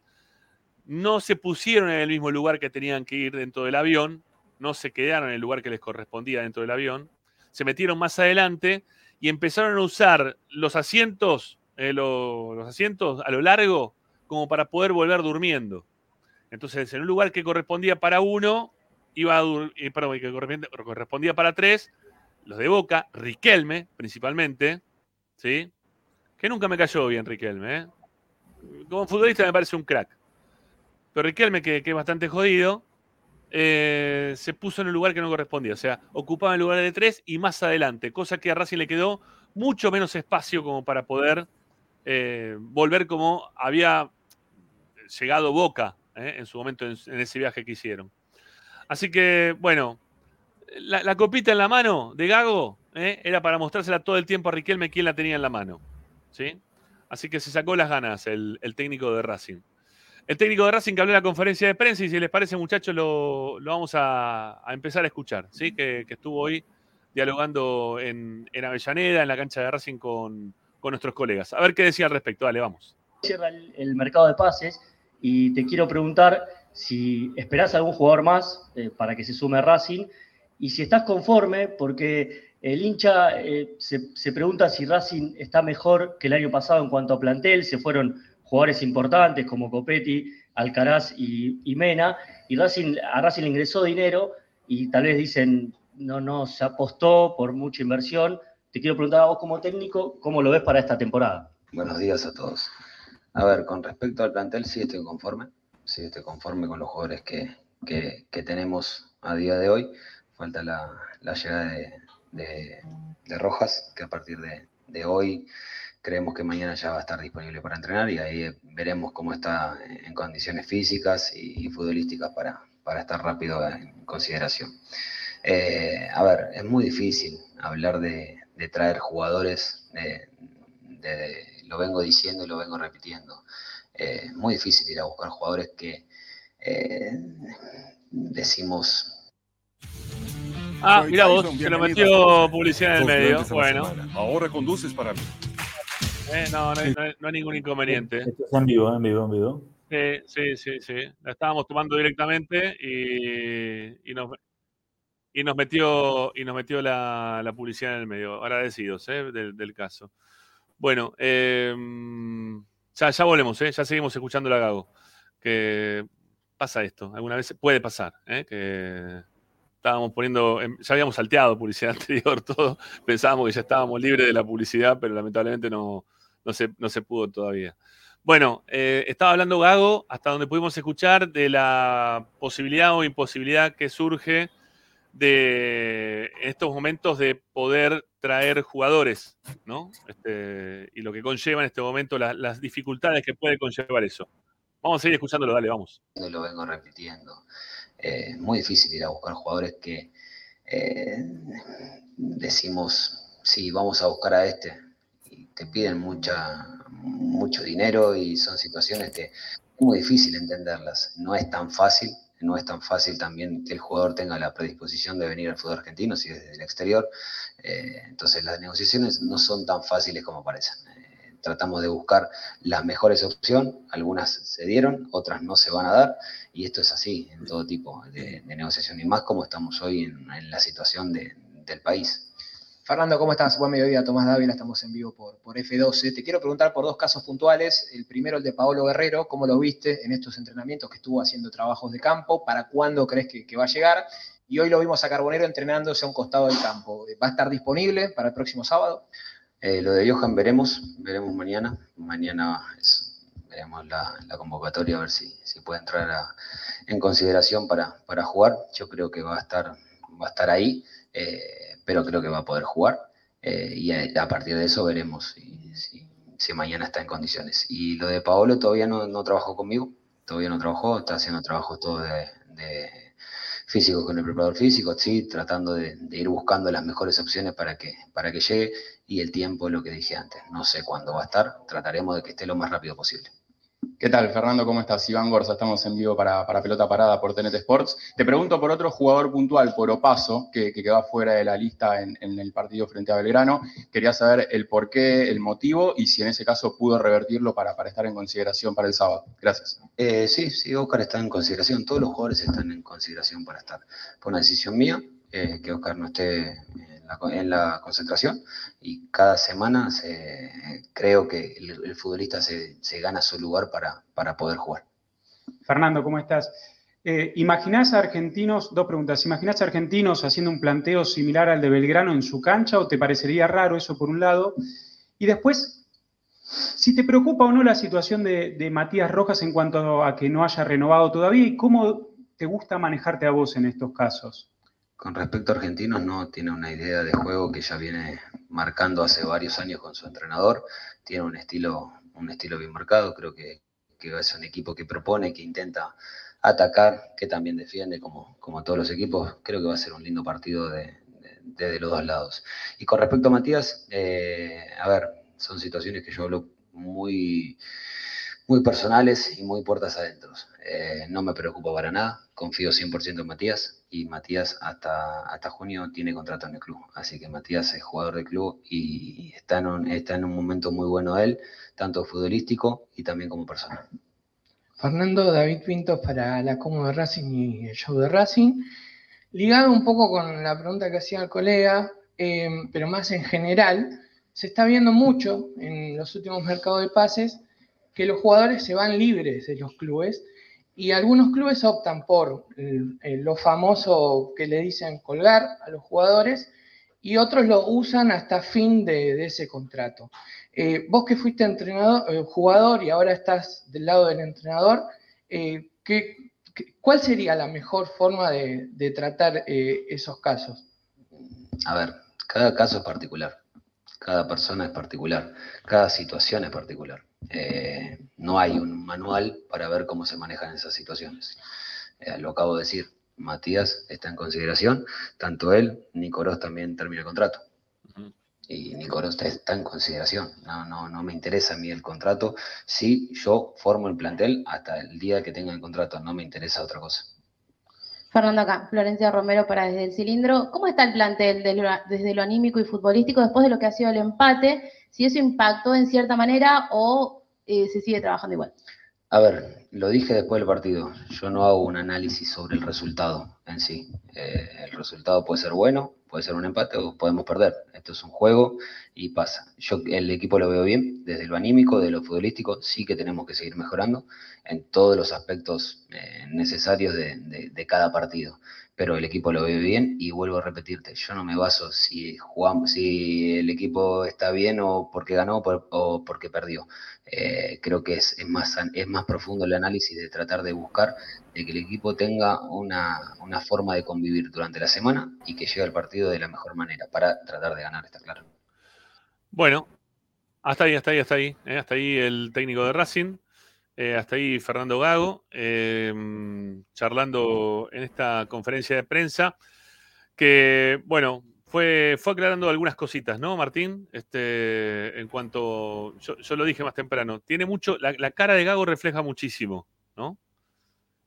no se pusieron en el mismo lugar que tenían que ir dentro del avión, no se quedaron en el lugar que les correspondía dentro del avión, se metieron más adelante y empezaron a usar los asientos, eh, lo- los asientos a lo largo como para poder volver durmiendo. Entonces, en un lugar que correspondía para uno, iba a eh, perdón, que correspondía- correspondía para tres, los de Boca, Riquelme principalmente, ¿sí? Que nunca me cayó bien Riquelme, ¿eh? Como futbolista me parece un crack. Pero Riquelme, que, que es bastante jodido, eh, se puso en el lugar que no correspondía. O sea, ocupaba el lugar de tres y más adelante, cosa que a Racing le quedó mucho menos espacio como para poder eh, volver como había llegado Boca ¿eh? en su momento en, ese viaje que hicieron. Así que, bueno, la, copita en la mano de Gago era para mostrársela todo el tiempo a Riquelme quién la tenía en la mano. ¿sí? Así que se sacó las ganas el, el técnico de Racing. El técnico de Racing que habló en la conferencia de prensa y si les parece muchachos lo, lo vamos a, a empezar a escuchar, ¿sí? que, que estuvo hoy dialogando en, en Avellaneda, en la cancha de Racing con, con nuestros colegas. A ver qué decía al respecto. Dale, vamos. cierra el, el mercado de pases y te quiero preguntar si esperás algún jugador más eh, para que se sume a Racing y si estás conforme, porque el hincha eh, se, se pregunta si Racing está mejor que el año pasado en cuanto a plantel, se fueron jugadores importantes como Copetti, Alcaraz y, Mena, y a Racing le ingresó dinero y tal vez dicen, no, no, se apostó por mucha inversión. Te quiero preguntar a vos como técnico, ¿cómo lo ves para esta temporada? Buenos días a todos. A ver, con respecto al plantel, sí estoy conforme. Sí estoy conforme con los jugadores que, que- tenemos a día de hoy. Falta la, la llegada de, de- de Rojas, que a partir de, de hoy creemos que mañana ya va a estar disponible para entrenar y ahí veremos cómo está en condiciones físicas y, y futbolísticas para, para estar rápido en consideración. Eh, a ver, es muy difícil hablar de, de traer jugadores, de- de- lo vengo diciendo y lo vengo repitiendo. Eh, es muy difícil ir a buscar jugadores que eh, decimos Ah, mira vos, se lo metió publicidad en el medio. Bueno, Ahora conduces para mí. Eh, no, no hay, no hay- no hay ningún inconveniente. Esto es en vivo, en vivo, en vivo. Sí, sí, sí, sí. La estábamos tomando directamente y, y nos, y nos metió, y nos metió la, la publicidad en el medio. Agradecidos eh, del, del caso. Bueno, eh, ya, ya volvemos, eh, ya seguimos escuchando la Gago. Que pasa esto, alguna vez puede pasar, eh, que estábamos poniendo, em, ya habíamos salteado publicidad *laughs* anterior, todo, pensábamos que ya estábamos libres de la publicidad, pero lamentablemente no, no, se, no se pudo todavía. Bueno, eh, estaba hablando Gago, hasta donde pudimos escuchar, de la posibilidad o imposibilidad que surge de en estos momentos de poder traer jugadores, ¿no? Este, y lo que conlleva en este momento la- las dificultades que puede conllevar eso. Vamos a seguir escuchándolo, dale, vamos. lo vengo repitiendo. Eh, muy difícil ir a buscar jugadores que eh, decimos, sí, vamos a buscar a este, y te piden mucha, mucho dinero y son situaciones que es muy difícil entenderlas. No es tan fácil, no es tan fácil también que el jugador tenga la predisposición de venir al fútbol argentino si es desde el exterior. Eh, entonces las negociaciones no son tan fáciles como parecen. Tratamos de buscar las mejores opciones, algunas se dieron, otras no se van a dar, y esto es así en todo tipo de, negociación, y más como estamos hoy en, la situación de- del país. Fernando, ¿cómo estás? Buen mediodía, Tomás Dávila, estamos en vivo por, por F12. Te quiero preguntar por dos casos puntuales. El primero, el de Paolo Guerrero, ¿cómo lo viste en estos entrenamientos que estuvo haciendo trabajos de campo? ¿Para cuándo crees que va a llegar? Y hoy lo vimos a Carbonero entrenándose a un costado del campo. ¿Va a estar disponible para el próximo sábado? Eh, lo de Johan veremos, veremos mañana. Mañana veremos la, convocatoria a ver si, si puede entrar en consideración para, para jugar. Yo creo que va a estar, va a estar ahí, eh, pero creo que va a poder jugar. eh, y a, partir de eso veremos si, si- mañana está en condiciones. Y lo de Paolo todavía no, no trabajó conmigo, todavía no trabajó, está haciendo trabajo todo de físico con el preparador físico, sí, tratando de, de ir buscando las mejores opciones para que, para que llegue y el tiempo, lo que dije antes, no sé cuándo va a estar, trataremos de que esté lo más rápido posible. ¿Qué tal, Fernando? ¿Cómo estás? Iván Gorza, estamos en vivo para, para Pelota Parada por TNT Sports. Te pregunto por otro jugador puntual, por Opaso, que, que quedó fuera de la lista en, en el partido frente a Belgrano. Quería saber el por qué, el motivo y si en ese caso pudo revertirlo para, para estar en consideración para el sábado. Gracias. Eh, sí, sí, Oscar está en consideración, todos los jugadores están en consideración para estar. Fue una decisión mía eh, que Oscar no esté en la, co- en la concentración y cada semana se- creo que el, el futbolista se, se gana su lugar para, para poder jugar. Fernando, ¿cómo estás? Eh, ¿Imaginás a argentinos, dos preguntas, ¿imaginás a argentinos haciendo un planteo similar al de Belgrano en su cancha o te parecería raro eso por un lado? Y después, si te preocupa o no la situación de, de Matías Rojas en cuanto a que no haya renovado todavía y cómo te gusta manejarte a vos en estos casos. Con respecto a argentinos, no tiene una idea de juego que ya viene marcando hace varios años con su entrenador. Tiene un estilo, un estilo bien marcado. Creo que, que es un equipo que propone, que intenta atacar, que también defiende, como, como todos los equipos. Creo que va a ser un lindo partido de, de- de los dos lados. Y con respecto a Matías, eh, a ver, son situaciones que yo hablo muy, muy personales y muy puertas adentro. Eh, no me preocupa para nada, confío 100% en Matías y Matías hasta, hasta junio tiene contrato en el club. Así que Matías es jugador del club y está en un, está en un momento muy bueno él, tanto futbolístico y también como persona. Fernando David Pinto para la Como de Racing y el show de Racing. Ligado un poco con la pregunta que hacía el colega, eh, pero más en general, se está viendo mucho en los últimos mercados de pases que los jugadores se van libres de los clubes y algunos clubes optan por lo famoso que le dicen colgar a los jugadores y otros lo usan hasta fin de, ese contrato. Eh, vos que fuiste entrenador, eh, jugador y ahora estás del lado del entrenador, eh, cuál sería la mejor forma de tratar esos casos? A ver, cada caso es particular, cada persona es particular, cada situación es particular. No hay un manual para ver cómo se manejan esas situaciones. lo acabo de decir, Matías está en consideración, tanto él, Nicolás también termina el contrato. Y Nicolás está en consideración. No, no, no me interesa a mí el contrato. Sí, yo formo el plantel hasta el día que tenga el contrato, no me interesa otra cosa. Fernando acá, Florencia Romero para Desde el Cilindro. ¿Cómo está el plantel desde lo anímico y futbolístico después de lo que ha sido el empate? Si eso impactó en cierta manera o eh, se sigue trabajando igual. A ver, lo dije después del partido, yo no hago un análisis sobre el resultado en sí. Eh, el resultado puede ser bueno, puede ser un empate o podemos perder. Esto es un juego y pasa. Yo el equipo lo veo bien, desde lo anímico, de lo futbolístico, sí que tenemos que seguir mejorando en todos los aspectos eh, necesarios de, cada partido pero el equipo lo ve bien y vuelvo a repetirte, yo no me baso si jugamos, si el equipo está bien o porque ganó o porque perdió. Eh, creo que es, más, es más profundo el análisis de tratar de buscar de que el equipo tenga una, forma de convivir durante la semana y que llegue al partido de la mejor manera para tratar de ganar, está claro. Bueno, hasta ahí, hasta ahí, hasta ahí. Eh, hasta ahí el técnico de Racing. Eh, hasta ahí Fernando Gago, em, charlando en esta conferencia de prensa, que, bueno, fue, fue aclarando algunas cositas, ¿no, Martín? Este, en cuanto, yo, lo dije más temprano, tiene mucho, la, cara de Gago refleja muchísimo, ¿no?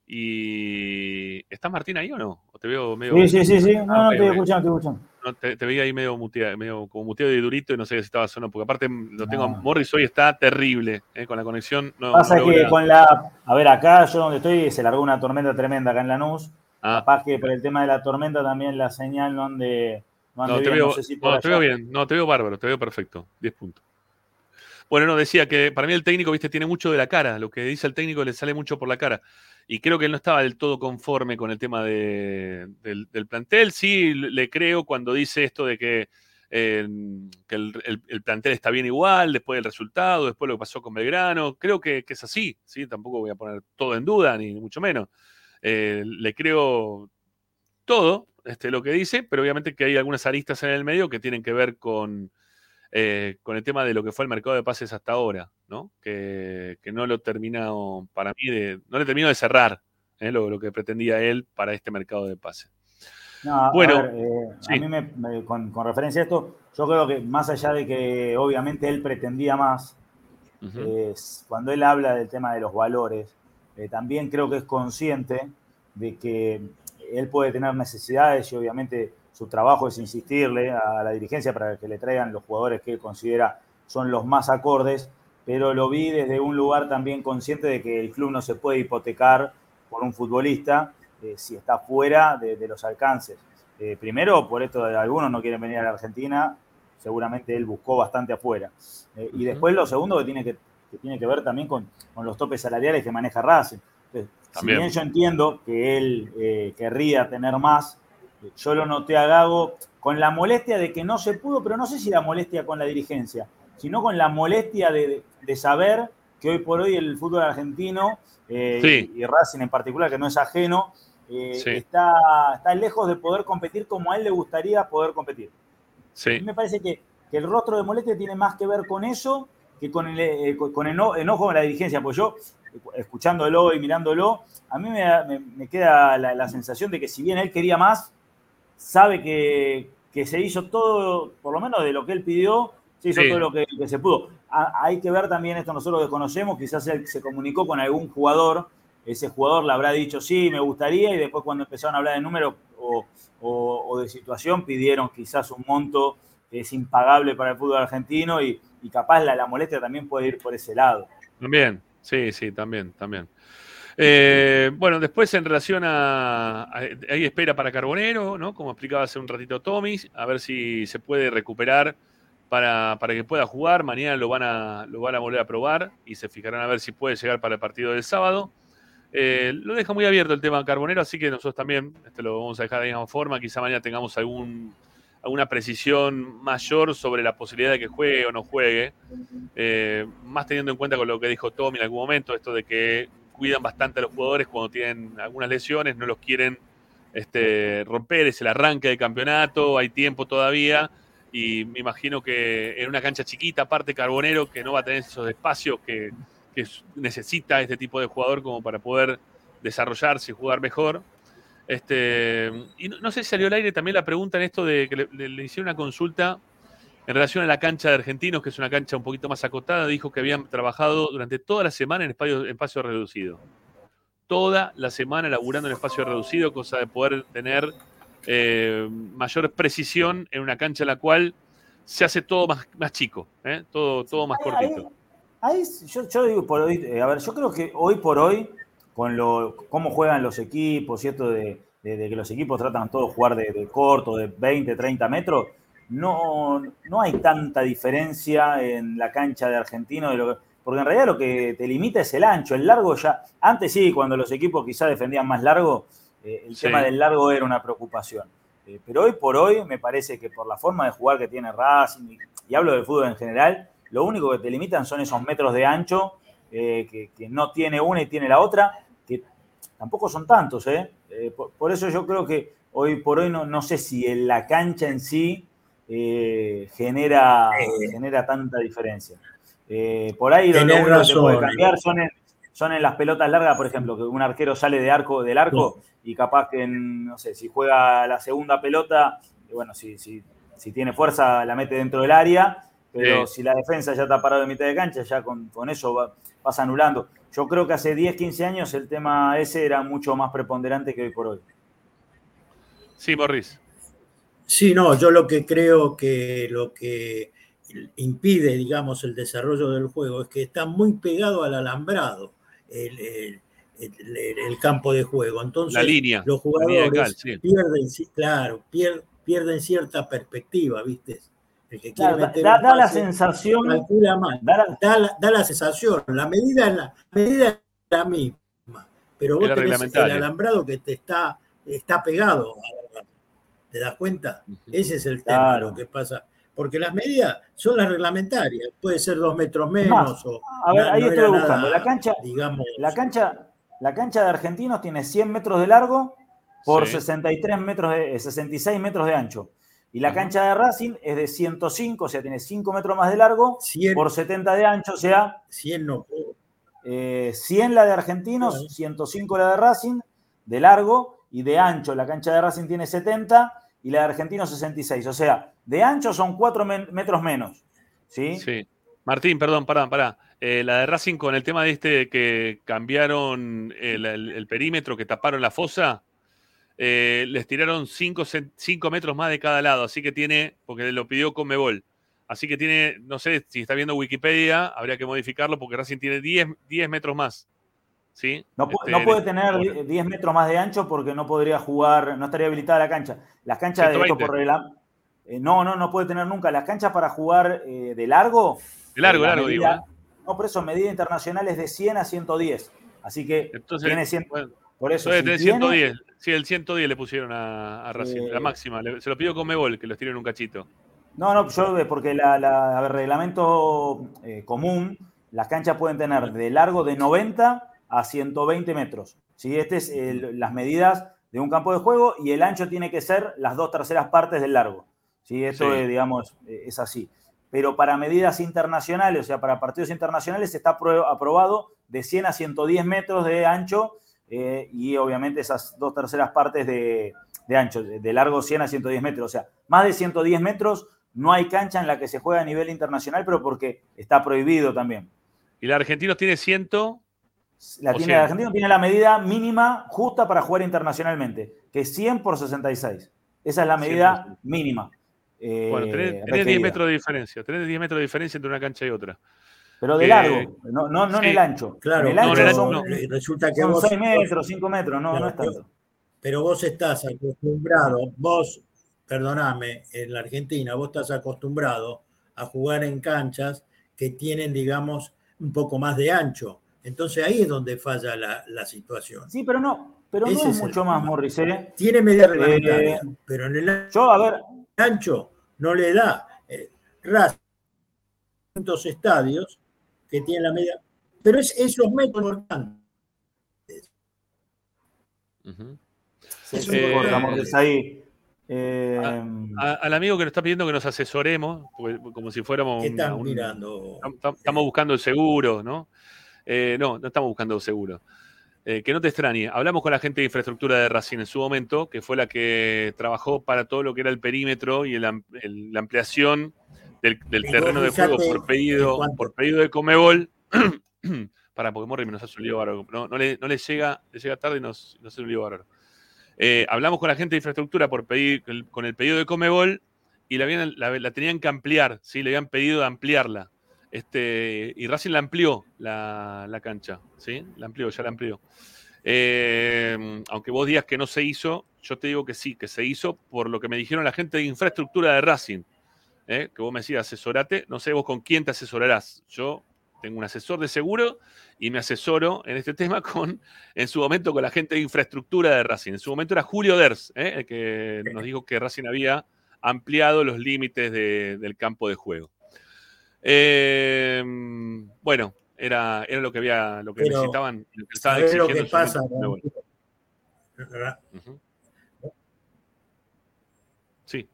Y, ¿Está Martín ahí o no? ¿O te veo medio... Sí, sí, sí, sí. no, no, estoy escuchando, estoy escuchando. No, te, veía ahí medio muteado, medio como muteado y durito y no sé si estaba sonando, porque aparte lo tengo, Morris hoy está terrible, eh, con la conexión. No, Pasa que con la, a ver, acá yo donde estoy se largó una tormenta tremenda acá en Lanús. Ah. Capaz que por el tema de la tormenta también la señal no ande, no te veo, no, te veo bien, no, te veo bárbaro, te veo perfecto, 10 puntos. Bueno, no, decía que para mí el técnico, viste, tiene mucho de la cara, lo que dice el técnico le sale mucho por la cara y creo que él no estaba del todo conforme con el tema del, plantel. Sí, le creo cuando dice esto de que, eh, el, plantel está bien igual, después del resultado, después de lo que pasó con Belgrano. Creo que, es así, ¿sí? tampoco voy a poner todo en duda, ni mucho menos. Eh, le creo todo este, lo que dice, pero obviamente que hay algunas aristas en el medio que tienen que ver con, eh, con el tema de lo que fue el mercado de pases hasta ahora, ¿no? Que, no lo terminado, para mí, de, no le terminó de cerrar ¿eh? lo, que pretendía él para este mercado de pases. bueno, eh, a, mí con, referencia a esto, yo creo que más allá de que obviamente él pretendía más, cuando él habla del tema de los valores, también creo que es consciente de que él puede tener necesidades y obviamente su trabajo es insistirle a la dirigencia para que le traigan los jugadores que él considera son los más acordes, pero lo vi desde un lugar también consciente de que el club no se puede hipotecar por un futbolista eh, si está fuera de, los alcances. Eh, primero, por esto de algunos no quieren venir a la Argentina, seguramente él buscó bastante afuera. Eh, y después lo segundo que tiene que, tiene que ver también con, los topes salariales que maneja Racing. si bien yo entiendo que él querría tener más, yo lo noté a Gago con la molestia de que no se pudo, pero no sé si la molestia con la dirigencia, sino con la molestia de, saber que hoy por hoy el fútbol argentino eh, y, Racing en particular, que no es ajeno, eh, está, está lejos de poder competir como a él le gustaría poder competir. A mí me parece que, el rostro de molestia tiene más que ver con eso que con el, eh, con enojo con la dirigencia. Pues yo, escuchándolo y mirándolo, a mí me, queda la, sensación de que si bien él quería más, sabe que, se hizo todo, por lo menos de lo que él pidió, se hizo todo lo que, se pudo. hay que ver también esto, nosotros desconocemos, quizás él se comunicó con algún jugador, ese jugador le habrá dicho sí, me gustaría, y después cuando empezaron a hablar de números o, de situación, pidieron quizás un monto que es impagable para el fútbol argentino y, capaz la, la molestia también puede ir por ese lado. También, Sí, sí, también, también. Eh, bueno, después en relación a, a- Hay espera para Carbonero, ¿no? Como explicaba hace un ratito Tommy, a ver si se puede recuperar para, para que pueda jugar. Mañana lo van, a, lo van a volver a probar y se fijarán a ver si puede llegar para el partido del sábado. Eh, lo deja muy abierto el tema Carbonero, así que nosotros también este, lo vamos a dejar de la misma forma. Quizá mañana tengamos algún, alguna precisión mayor sobre la posibilidad de que juegue o no juegue. Eh, más teniendo en cuenta con lo que dijo Tommy en algún momento, esto de que cuidan bastante a los jugadores cuando tienen algunas lesiones, no los quieren este, romper, es el arranque del campeonato, hay tiempo todavía. Y me imagino que en una cancha chiquita, aparte Carbonero, que no va a tener esos espacios que, que necesita este tipo de jugador como para poder desarrollarse y jugar mejor. Este, y no, no sé si salió al aire también la pregunta en esto de que le, le- le hicieron una consulta en relación a la cancha de Argentinos, que es una cancha un poquito más acotada. Dijo que habían trabajado durante toda la semana en espacio, en espacio reducido. Toda la semana laburando en espacio reducido, cosa de poder tener eh, mayor precisión en una cancha en la cual se hace todo más, más chico, ¿eh? todo, todo más cortito. Ahí yo, yo digo por hoy, eh, a ver, yo creo que hoy por hoy, con lo cómo juegan los equipos, ¿cierto? De, de- de que los equipos tratan todos de jugar de, de corto, de 20, 30 metros, no, no hay tanta diferencia en la cancha de Argentino, de lo que- porque en realidad lo que te limita es el ancho, el largo ya, antes sí, cuando los equipos quizás defendían más largo, eh, el Sí. tema del largo era una preocupación. Eh, pero hoy por hoy me parece que por la forma de jugar que tiene Racing, y, y hablo del fútbol en general, lo único que te limitan son esos metros de ancho eh, que, que no tiene una y tiene la otra, que tampoco son tantos. por, por eso yo creo que hoy por hoy no, no sé si en la cancha en sí eh, genera, genera tanta diferencia. Eh, por ahí único que te puede cambiar son en, son en las pelotas largas, por ejemplo, que un arquero sale de arco, del arco y capaz que, en, no sé, si juega la segunda pelota, y bueno, si, si, si tiene fuerza la mete dentro del área, pero Sí. si la defensa ya está parado en mitad de cancha, ya con, con eso va- vas anulando. Yo creo que hace 10, 15 años el tema ese era mucho más preponderante que hoy por hoy. Sí, Morris. Sí, no, yo lo que creo que lo que impide, digamos, el desarrollo del juego es que está muy pegado al alambrado el, el- el- el campo de juego. Entonces, La línea, los la línea de jugadores cal, sí. pierden, claro, pier- pierden cierta perspectiva, ¿viste? El que quiere Claro, da, meter da- la sensación. mal. da la- Da la, da la sensación, la medida es la, medida es la misma, pero vos tenés el alambrado que te está, está pegado. ¿Te das cuenta? Ese es el tema, Claro. lo que pasa. Porque las medidas son las reglamentarias. Puede ser dos metros menos más, o a ver, no- ahí no estoy buscando. nada, La cancha, digamos, la cancha, la cancha de Argentinos tiene 100 metros de largo por Sí. 63 metros de, eh, 66 metros de ancho. Y la cancha de Racing es de 105, o sea, tiene 5 metros más de largo por 70 de ancho, o sea, 100 no. eh, 100 la de Argentinos, 105 la de Racing, de largo, y de ancho la cancha de Racing tiene 70 y la de Argentinos 66. O sea, de ancho son 4 metros menos. ¿sí? Sí. Martín, perdón, pará, pará. Eh, la de Racing con el tema de este que cambiaron el, perímetro, que taparon la fosa, eh, les tiraron 5 metros más de cada lado, así que tiene, porque lo pidió Conmebol, así que tiene, no sé si está viendo Wikipedia, habría que modificarlo porque Racing tiene 10, 10 metros más. ¿Sí? No, Este, no puede en- tener die- 10 metros más de ancho porque no podría jugar, no estaría habilitada la cancha. Las canchas de esto 120. por regla- eh, no, no, no puede tener nunca. Las canchas para jugar eh, de largo. De largo, la largo, medida- digo, ¿eh? No, por eso medida internacional es de 100 a 110. Así que Entonces, tiene 100. bueno, por eso, debe si tener tiene- 110. Sí, el 110 le pusieron a, a Racing, Eh, la máxima. Le- se lo pidió Conmebol, que los tiren un cachito. No, no, yo, eh, porque la, la- el reglamento eh, común, las canchas pueden tener de largo de 90 a 120 metros. ¿sí? Este es el- las medidas de un campo de juego y el ancho tiene que ser las dos terceras partes del largo. ¿sí? Esto, Sí. eh, digamos, eh, es así. Pero para medidas internacionales, o sea, para partidos internacionales, está apro- aprobado de 100 a 110 metros de ancho eh, y obviamente esas dos terceras partes de, de ancho, de, largo 100 a 110 metros. O sea, más de 110 metros no hay cancha en la que se juega a nivel internacional, pero porque está prohibido también. Y la Argentinos tiene 100. La o tiene, 100. la Argentina tiene la medida mínima justa para jugar internacionalmente, que es 100 por 66. Esa es la medida mínima. eh, Bueno, tenés, tenés 10 requerida. metros de diferencia. Tenés 10 metros de diferencia entre una cancha y otra. Pero de que- largo, no, no, no en el ancho. Claro, en el ancho no, en el son, ancho no. eh, resulta que son vos- 6 metros, 5 metros, no, no es tanto. Pero vos estás acostumbrado, vos, perdoname, en la Argentina, vos estás acostumbrado a jugar en canchas que tienen, digamos, un poco más de ancho. Entonces ahí es donde falla la, la situación. Sí, pero no, pero no Ese es es mucho más, Morris, ¿eh? Tiene media Eh, reglamentaria, pero en el yo, a ver, ancho no le da. Eh, Racing, tantos estadios que tienen la media, pero es esos metros importantes. se, Es Eh, Morris, ahí. Eh, A- al amigo que nos está pidiendo que nos asesoremos, porque- como si fuéramos ¿Qué un- están un- mirando? Tam- tam- Estamos buscando el seguro, ¿no? Eh, no, no estamos buscando seguro. Eh, que no te extrañe. Hablamos con la gente de infraestructura de Racing en su momento, que fue la que trabajó para todo lo que era el perímetro y el am- el- la ampliación del, terreno de juego por pedido, por pedido de Comebol. *clears throat* para, porque Morri nos hace un lío bárbaro. No, no le, no le llega, le llega tarde y nos, nos hace un lío bárbaro. Eh, hablamos con la gente de infraestructura por pedir, con el pedido de Comebol y la, la tenían que ampliar, ¿sí? le habían pedido de ampliarla. Este, y Racing la amplió la, cancha, ¿sí? La amplió, ya la amplió. Eh, aunque vos digas que no se hizo, yo te digo que sí, que se hizo por lo que me dijeron la gente de infraestructura de Racing. ¿eh? Que vos me decías, asesorate, no sé vos con quién te asesorarás. Yo tengo un asesor de seguro y me asesoro en este *laughs* tema con, en su momento, con la gente de infraestructura de Racing. En su momento era Julio Ders, ¿eh? el que nos dijo que Racing había ampliado los límites de- del campo de juego. Eh, bueno, era, era lo que había, lo que Pero, necesitaban, lo que estaban ¿sabés lo exigiendo que pasa? Sí.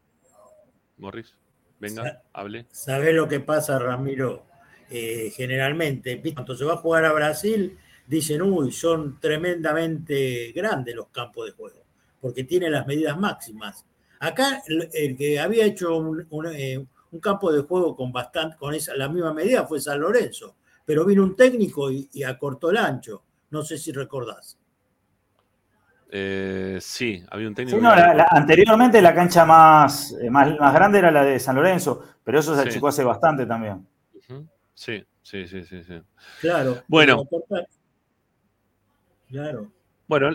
Morris, venga, hable. ¿Sabés lo que pasa, Ramiro? Eh, generalmente, cuando se va a jugar a Brasil, dicen, uy, son tremendamente grandes los campos de juego, porque tienen las medidas máximas. Acá el, el que había hecho un, un, eh, un campo de juego con bastante, con esa, la misma medida fue San Lorenzo, pero vino un técnico y, y acortó el ancho. No sé si recordás. Eh, sí, había un técnico. Sí, que- no, la- la- anteriormente la cancha más, eh, más, más grande era la de San Lorenzo, pero eso se Sí. achicó hace bastante también. Sí, sí, sí, sí, sí. Claro. Bueno. Claro. Bueno,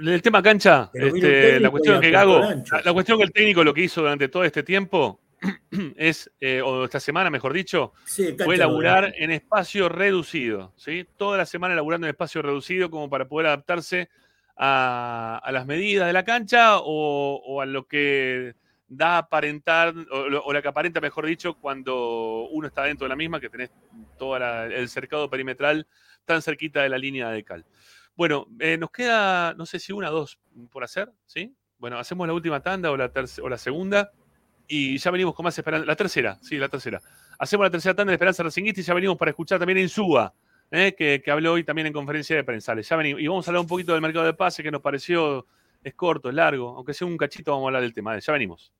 el tema cancha, este, la cuestión que Gago, la, la cuestión que el técnico lo que hizo durante todo este tiempo *clears throat* es, eh, o esta semana mejor dicho, Sí, fue laburar en espacio reducido, ¿sí? Toda la semana laburando en espacio reducido como para poder adaptarse a, a las medidas de la cancha o, o a lo que da a aparentar, o, lo- o la que aparenta, mejor dicho, cuando uno está dentro de la misma, que tenés todo el cercado perimetral tan cerquita de la línea de cal. Bueno, eh, nos queda, no sé si una o dos por hacer, ¿sí? Bueno, hacemos la última tanda o la, o la segunda y ya venimos con más esperanza. La tercera, sí, la tercera. Hacemos la tercera tanda de Esperanza Racingista y ya venimos para escuchar también en Suba, ¿eh? que, habló hoy también en conferencia de prensa. Ya venimos. Y vamos a hablar un poquito del mercado de pase que nos pareció, es corto, es largo, aunque sea un cachito, vamos a hablar del tema. Ya venimos.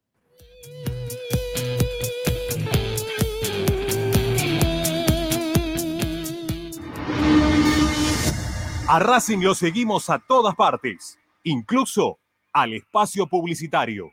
A Racing lo seguimos a todas partes, incluso al espacio publicitario.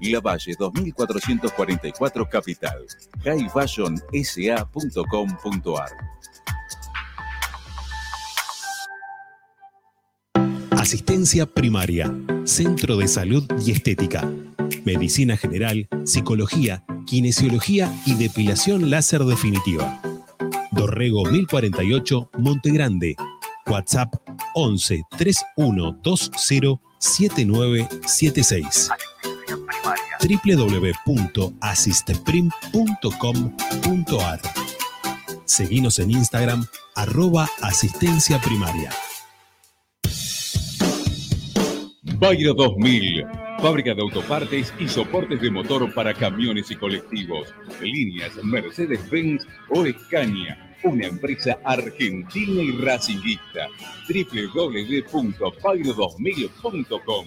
La Valle 2444 Capital. highfashionsa.com.ar Asistencia primaria, Centro de Salud y Estética, Medicina General, Psicología, Kinesiología y Depilación Láser Definitiva. Dorrego 1048, Monte Grande. WhatsApp 11 3120 7976 www.asisteprim.com.ar Seguinos en Instagram, arroba asistencia primaria. Bayro 2000, fábrica de autopartes y soportes de motor para camiones y colectivos. Líneas Mercedes-Benz o Escaña, una empresa argentina y racinguista. www.bayro2000.com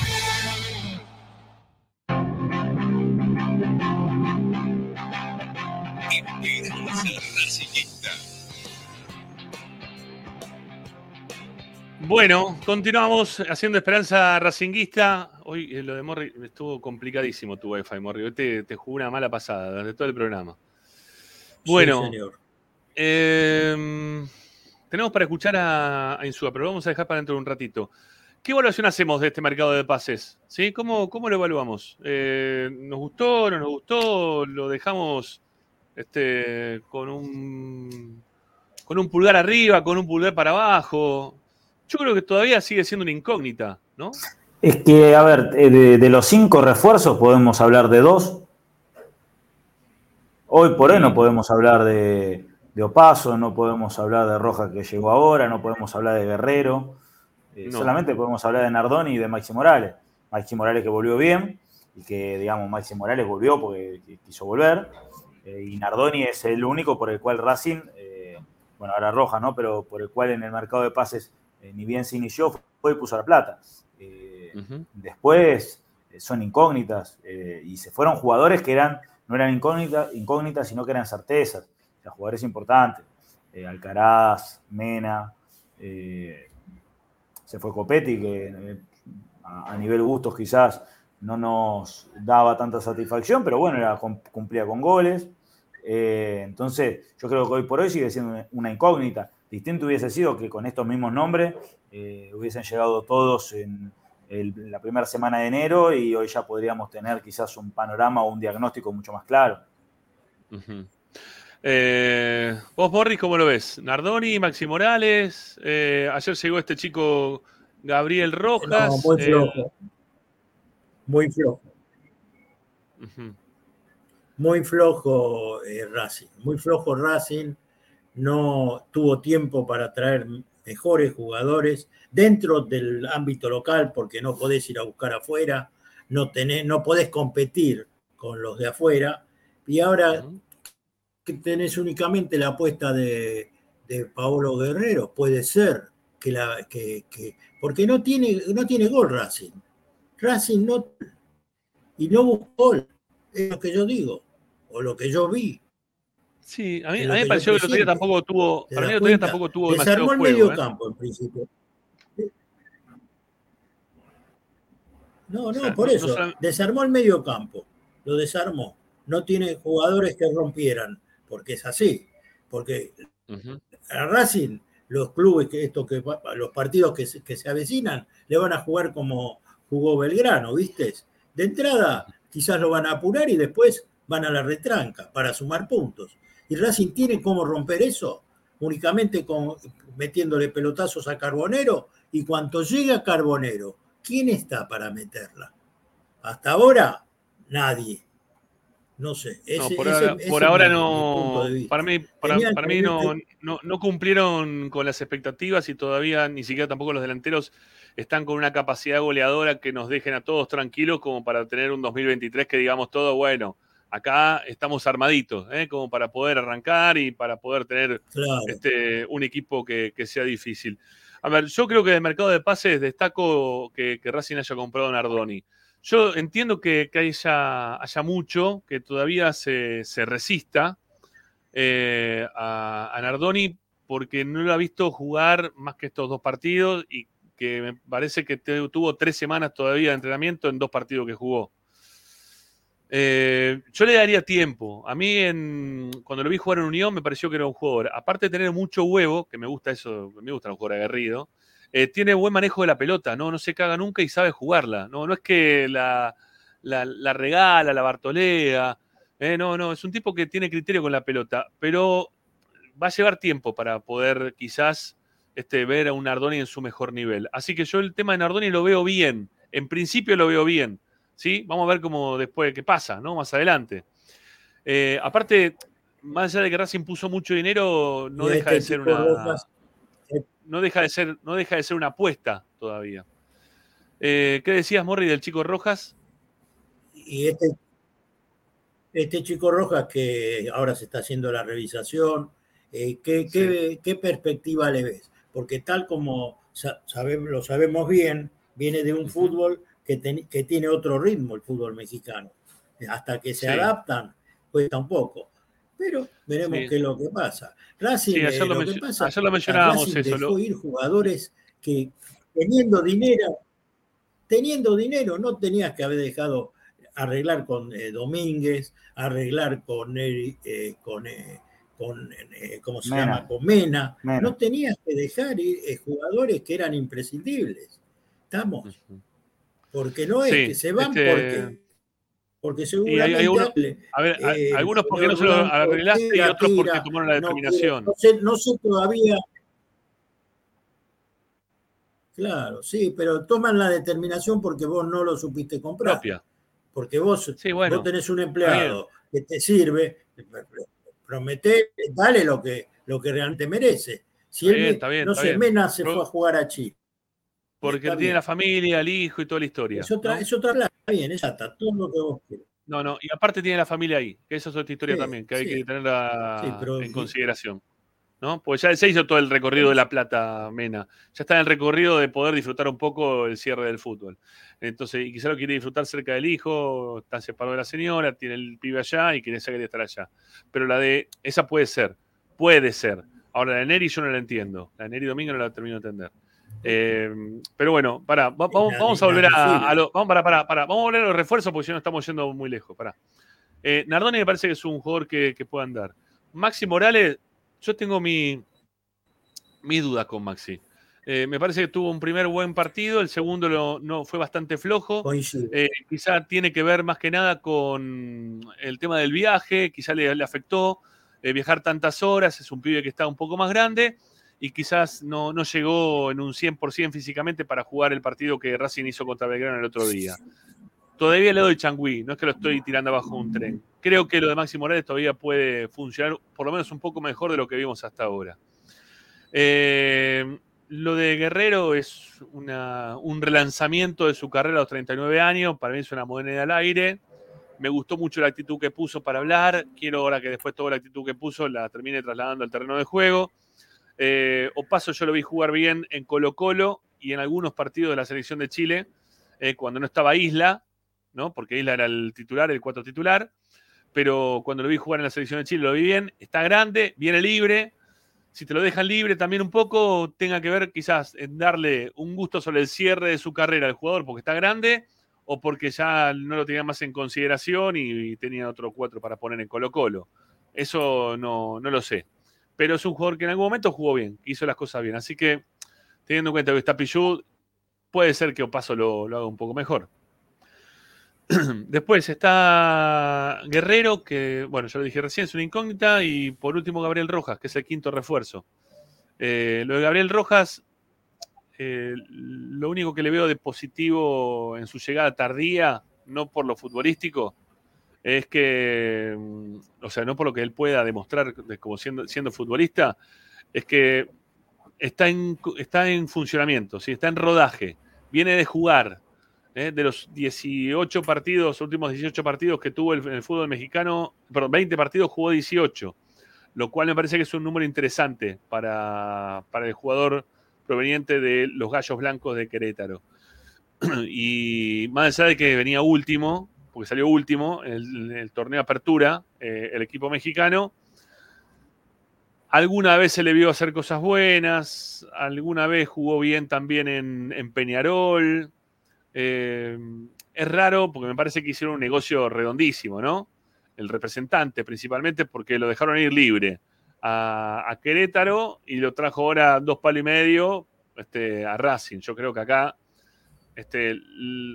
Bueno, continuamos haciendo Esperanza Racinguista. Hoy eh, lo de Morri estuvo complicadísimo tu wifi, Morri. Hoy te, te jugó una mala pasada durante todo el programa. Bueno, señor. eh, tenemos para escuchar a, a Insúa, pero lo vamos a dejar para dentro de un ratito. ¿Qué evaluación hacemos de este mercado de pases? ¿Sí? ¿Cómo, cómo lo evaluamos? Eh, ¿Nos gustó? ¿No nos gustó? ¿Lo dejamos este, con, un, con un pulgar arriba, con un pulgar para abajo? Yo creo que todavía sigue siendo una incógnita, ¿no? Es que, a ver, eh, de, de los cinco refuerzos podemos hablar de dos. Hoy por hoy no podemos hablar de, de Opaso, no podemos hablar de Roja que llegó ahora, no podemos hablar de Guerrero. Eh, No. Solamente podemos hablar de Nardoni y de Maxi Morales. Maxi Morales que volvió bien y que, digamos, Maxi Morales volvió porque quiso volver. Eh, y Nardoni es el único por el cual Racing, eh, bueno, ahora Roja, ¿no? Pero por el cual en el mercado de pases eh, ni bien se inició, fue y puso la plata. Eh, Después eh, son incógnitas y se fueron jugadores que eran, no eran incógnitas, incógnitas, sino que eran certezas. O sea, jugadores importantes. Alcaraz, Mena, se fue Copetti, que a, a nivel gustos quizás no nos daba tanta satisfacción, pero bueno, era, cum- cumplía con goles. Eh, entonces, yo creo que hoy por hoy sigue siendo una incógnita. Distinto hubiese sido que con estos mismos nombres eh, hubiesen llegado todos en el- la primera semana de enero y hoy ya podríamos tener quizás un panorama o un diagnóstico mucho más claro. Eh, vos, Morris, ¿cómo lo ves? Nardoni, Maxi Morales. eh, ayer llegó este chico Gabriel Rojas. No, muy eh, flojo. Muy flojo. Muy flojo eh, Racing. Muy flojo Racing. No tuvo tiempo para traer mejores jugadores dentro del ámbito local porque no podés ir a buscar afuera, no, tenés, no podés competir con los de afuera. Y ahora que tenés únicamente la apuesta de, de Paolo Guerrero, puede ser que la que, que- porque no tiene, no tiene gol Racing. Racing no y no buscó gol, es lo que yo digo, o lo que yo vi. Sí, a mí, a mí me pareció que el otro día tampoco tuvo. ¿Te Para mí el otro día cuenta? tampoco tuvo demasiado el juego. medio ¿eh? campo en principio. No, O no, sea, por no- no eso. Desarmó el medio campo. Lo desarmó. No tiene jugadores que rompieran, porque es así. Porque a Racing, los clubes, que esto que los partidos que se, que se avecinan, le van a jugar como jugó Belgrano, ¿viste? De entrada, quizás lo van a apurar y después van a la retranca para sumar puntos. Y Racing tiene cómo romper eso, únicamente con, metiéndole pelotazos a Carbonero, y cuanto llega Carbonero, ¿quién está para meterla? Hasta ahora, nadie. No sé. No, por ese- ahora, ese por es ahora mi- mi no. Para mí, para, mí no, no cumplieron con las expectativas y todavía ni siquiera tampoco los delanteros están con una capacidad goleadora que nos dejen a todos tranquilos como para tener un 2023 que digamos todo, bueno, acá estamos armaditos, ¿eh? como para poder arrancar y para poder tener Claro. este, un equipo que, que sea difícil. A ver, yo creo que del mercado de pases destaco que, que Racing haya comprado a Nardoni. Yo entiendo que, que haya, haya mucho que todavía se, se resista eh, a, a Nardoni porque no lo ha visto jugar más que estos dos partidos y que me parece que tuvo tres semanas todavía de entrenamiento en dos partidos que jugó. Eh, yo le daría tiempo. A mí, en- cuando lo vi jugar en Unión, me pareció que era un jugador. Aparte de tener mucho huevo, que me gusta eso, me gusta un jugador aguerrido, eh, tiene buen manejo de la pelota, ¿no? No se caga nunca y sabe jugarla. No, no es que la, la- la regala, la bartolea. eh, no, no, es un tipo que tiene criterio con la pelota, pero va a llevar tiempo para poder quizás este, ver a un Nardoni en su mejor nivel. Así que yo el tema de Nardoni lo veo bien. En principio lo veo bien. ¿Sí? Vamos a ver cómo después qué pasa, ¿no? Más adelante. Eh, aparte, más allá de que Racing puso mucho dinero, no deja de este ser Chico una. Rojas, No deja de ser, no deja de ser una apuesta todavía. Eh, ¿Qué decías, Morri, del chico Rojas? y este, este chico Rojas que ahora se está haciendo la revisación, eh, ¿qué, qué- qué perspectiva le ves? Porque tal como sa- sabemos, lo sabemos bien, viene de un fútbol que, ten- que tiene otro ritmo, el fútbol mexicano. Hasta que se Sí. adaptan, cuesta un poco. Pero veremos Sí. qué es lo que pasa. Racing, Sí, eh, ayer lo lo que mencio- pasa ayer lo mencionábamos Racing eso, dejó lo- ir jugadores que teniendo dinero, teniendo dinero, no tenías que haber dejado arreglar con eh, Domínguez, arreglar con, eh, con, eh, con eh, ¿cómo se Mena. llama? Con Mena. Mena. No tenías que dejar ir eh, jugadores que eran imprescindibles. ¿Estamos? Porque no es Sí, que se van este- porque, porque hay, seguramente hay a ver, eh, algunos porque no se lo arreglaste y otros porque tomaron la determinación. No sé, no sé todavía. Claro, sí, pero toman la determinación porque vos no lo supiste comprar. Propia. Porque vos, bueno, vos tenés un empleado que te sirve, promete, dale lo que, lo que realmente merece. Si él, bien, está bien, no está sé. Mena se fue a jugar a Chile. Porque Está tiene bien. la familia, el hijo y toda la historia. Es otra, ¿no? es otra plata, bien, exacta, todo lo que vos quieras. No, no, y aparte tiene la familia ahí, que esa es otra historia Sí, también, que hay que tenerla Sí, pero- en consideración. ¿no? Pues ya se hizo todo el recorrido de La Plata, Mena. Ya está en el recorrido de poder disfrutar un poco el cierre del fútbol. Entonces, y quizá lo quiere disfrutar cerca del hijo, está separado de la señora, tiene el pibe allá y quiere estar allá. Pero la de, esa puede ser, puede ser. Ahora, la de Neri yo no la entiendo. La de Neri Domingo no la termino de entender. Eh, pero bueno, pará, va- vamos, vamos a volver a, a lo- vamos, pará, pará, vamos a volver a los refuerzos porque si no estamos yendo muy lejos. Pará. Eh, Nardoni me parece que es un jugador que, que puede andar. Maxi Morales, yo tengo mi, mis dudas con Maxi. Eh, me parece que tuvo un primer buen partido, el segundo lo- no, fue bastante flojo. Eh, quizá tiene que ver más que nada con el tema del viaje, quizá le, le afectó eh, viajar tantas horas, es un pibe que está un poco más grande y quizás no, no llegó en un 100% físicamente para jugar el partido que Racing hizo contra Belgrano el otro día. Todavía le doy changüí, no es que lo estoy tirando abajo un tren. Creo que lo de Maxi Morales todavía puede funcionar por lo menos un poco mejor de lo que vimos hasta ahora. Eh, lo de Guerrero es un relanzamiento de su carrera a los 39 años. Para mí es una moneda al aire. Me gustó mucho la actitud que puso para hablar. Quiero ahora que después toda la actitud que puso la termine trasladando al terreno de juego. Eh, Opaso yo lo vi jugar bien en Colo Colo y en algunos partidos de la selección de Chile, eh, cuando no estaba Isla, ¿no? porque Isla era el titular, el cuatro titular. Pero cuando lo vi jugar en la selección de Chile lo vi bien. Está grande, viene libre, si te lo dejan libre también un poco, tenga que ver quizás en darle un gusto sobre el cierre de su carrera al jugador porque está grande, o porque ya no lo tenía más en consideración y, tenía otro cuatro para poner en Colo Colo. Eso no, no lo sé. Pero es un jugador que en algún momento jugó bien, hizo las cosas bien. Así que, teniendo en cuenta que está Pichu, puede ser que Opaso lo, lo haga un poco mejor. *clears throat* Después está Guerrero, que, bueno, ya lo dije recién, es una incógnita. Y por último, Gabriel Rojas, que es el quinto refuerzo. Eh, lo de Gabriel Rojas, eh, lo único que le veo de positivo en su llegada tardía, no por lo futbolístico, es que, mm, o sea, no por lo que él pueda demostrar como siendo, siendo futbolista, es que está en, está en funcionamiento, ¿sí? está en rodaje, viene de jugar. ¿eh? De los 18 partidos, últimos 18 partidos que tuvo el, el fútbol mexicano, perdón, 20 partidos jugó 18, lo cual me parece que es un número interesante para, para el jugador proveniente de los Gallos Blancos de Querétaro. *clears throat* y más allá de que venía último, porque salió último en el, torneo Apertura, eh, el equipo mexicano, alguna vez se le vio hacer cosas buenas, alguna vez jugó bien también en, Peñarol. Eh, es raro porque me parece que hicieron un negocio redondísimo, ¿no? El representante, principalmente porque lo dejaron ir libre a, Querétaro y lo trajo ahora dos palos y medio este, a Racing. Yo creo que acá este,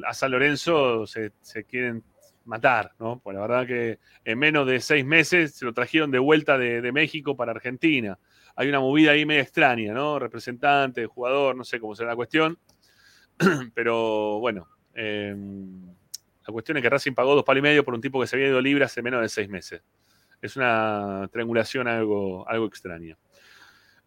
a San Lorenzo se, quieren matar, ¿no? Pues la verdad que en menos de seis meses se lo trajeron de vuelta de, México para Argentina. Hay una movida ahí medio extraña, ¿no? Representante, jugador, no sé cómo será la cuestión. *clears throat* Pero bueno, em, la cuestión es que Racing pagó dos palos y medio por un tipo que se había ido libre hace menos de seis meses es una triangulación algo, algo extraña.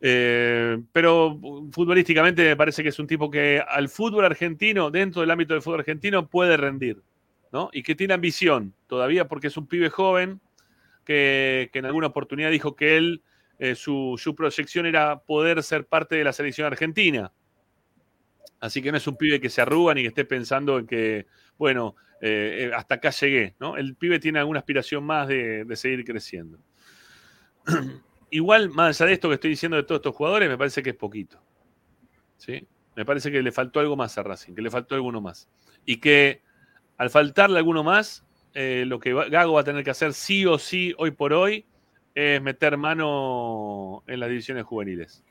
Eh, pero futbolísticamente me parece que es un tipo que al fútbol argentino, dentro del ámbito del fútbol argentino, puede rendir, ¿no? Y que tiene ambición todavía porque es un pibe joven que, en alguna oportunidad dijo que él, eh, su, proyección era poder ser parte de la selección argentina. Así que no es un pibe que se arruga ni que esté pensando en que, bueno, eh, hasta acá llegué. El pibe tiene alguna aspiración más de, seguir creciendo. *clears throat* Igual, más allá de esto que estoy diciendo de todos estos jugadores, me parece que es poquito. ¿sí? Me parece que le faltó algo más a Racing, que le faltó alguno más. Y que al faltarle alguno más, eh, lo que Gago va a tener que hacer sí o sí hoy por hoy es meter mano en las divisiones juveniles.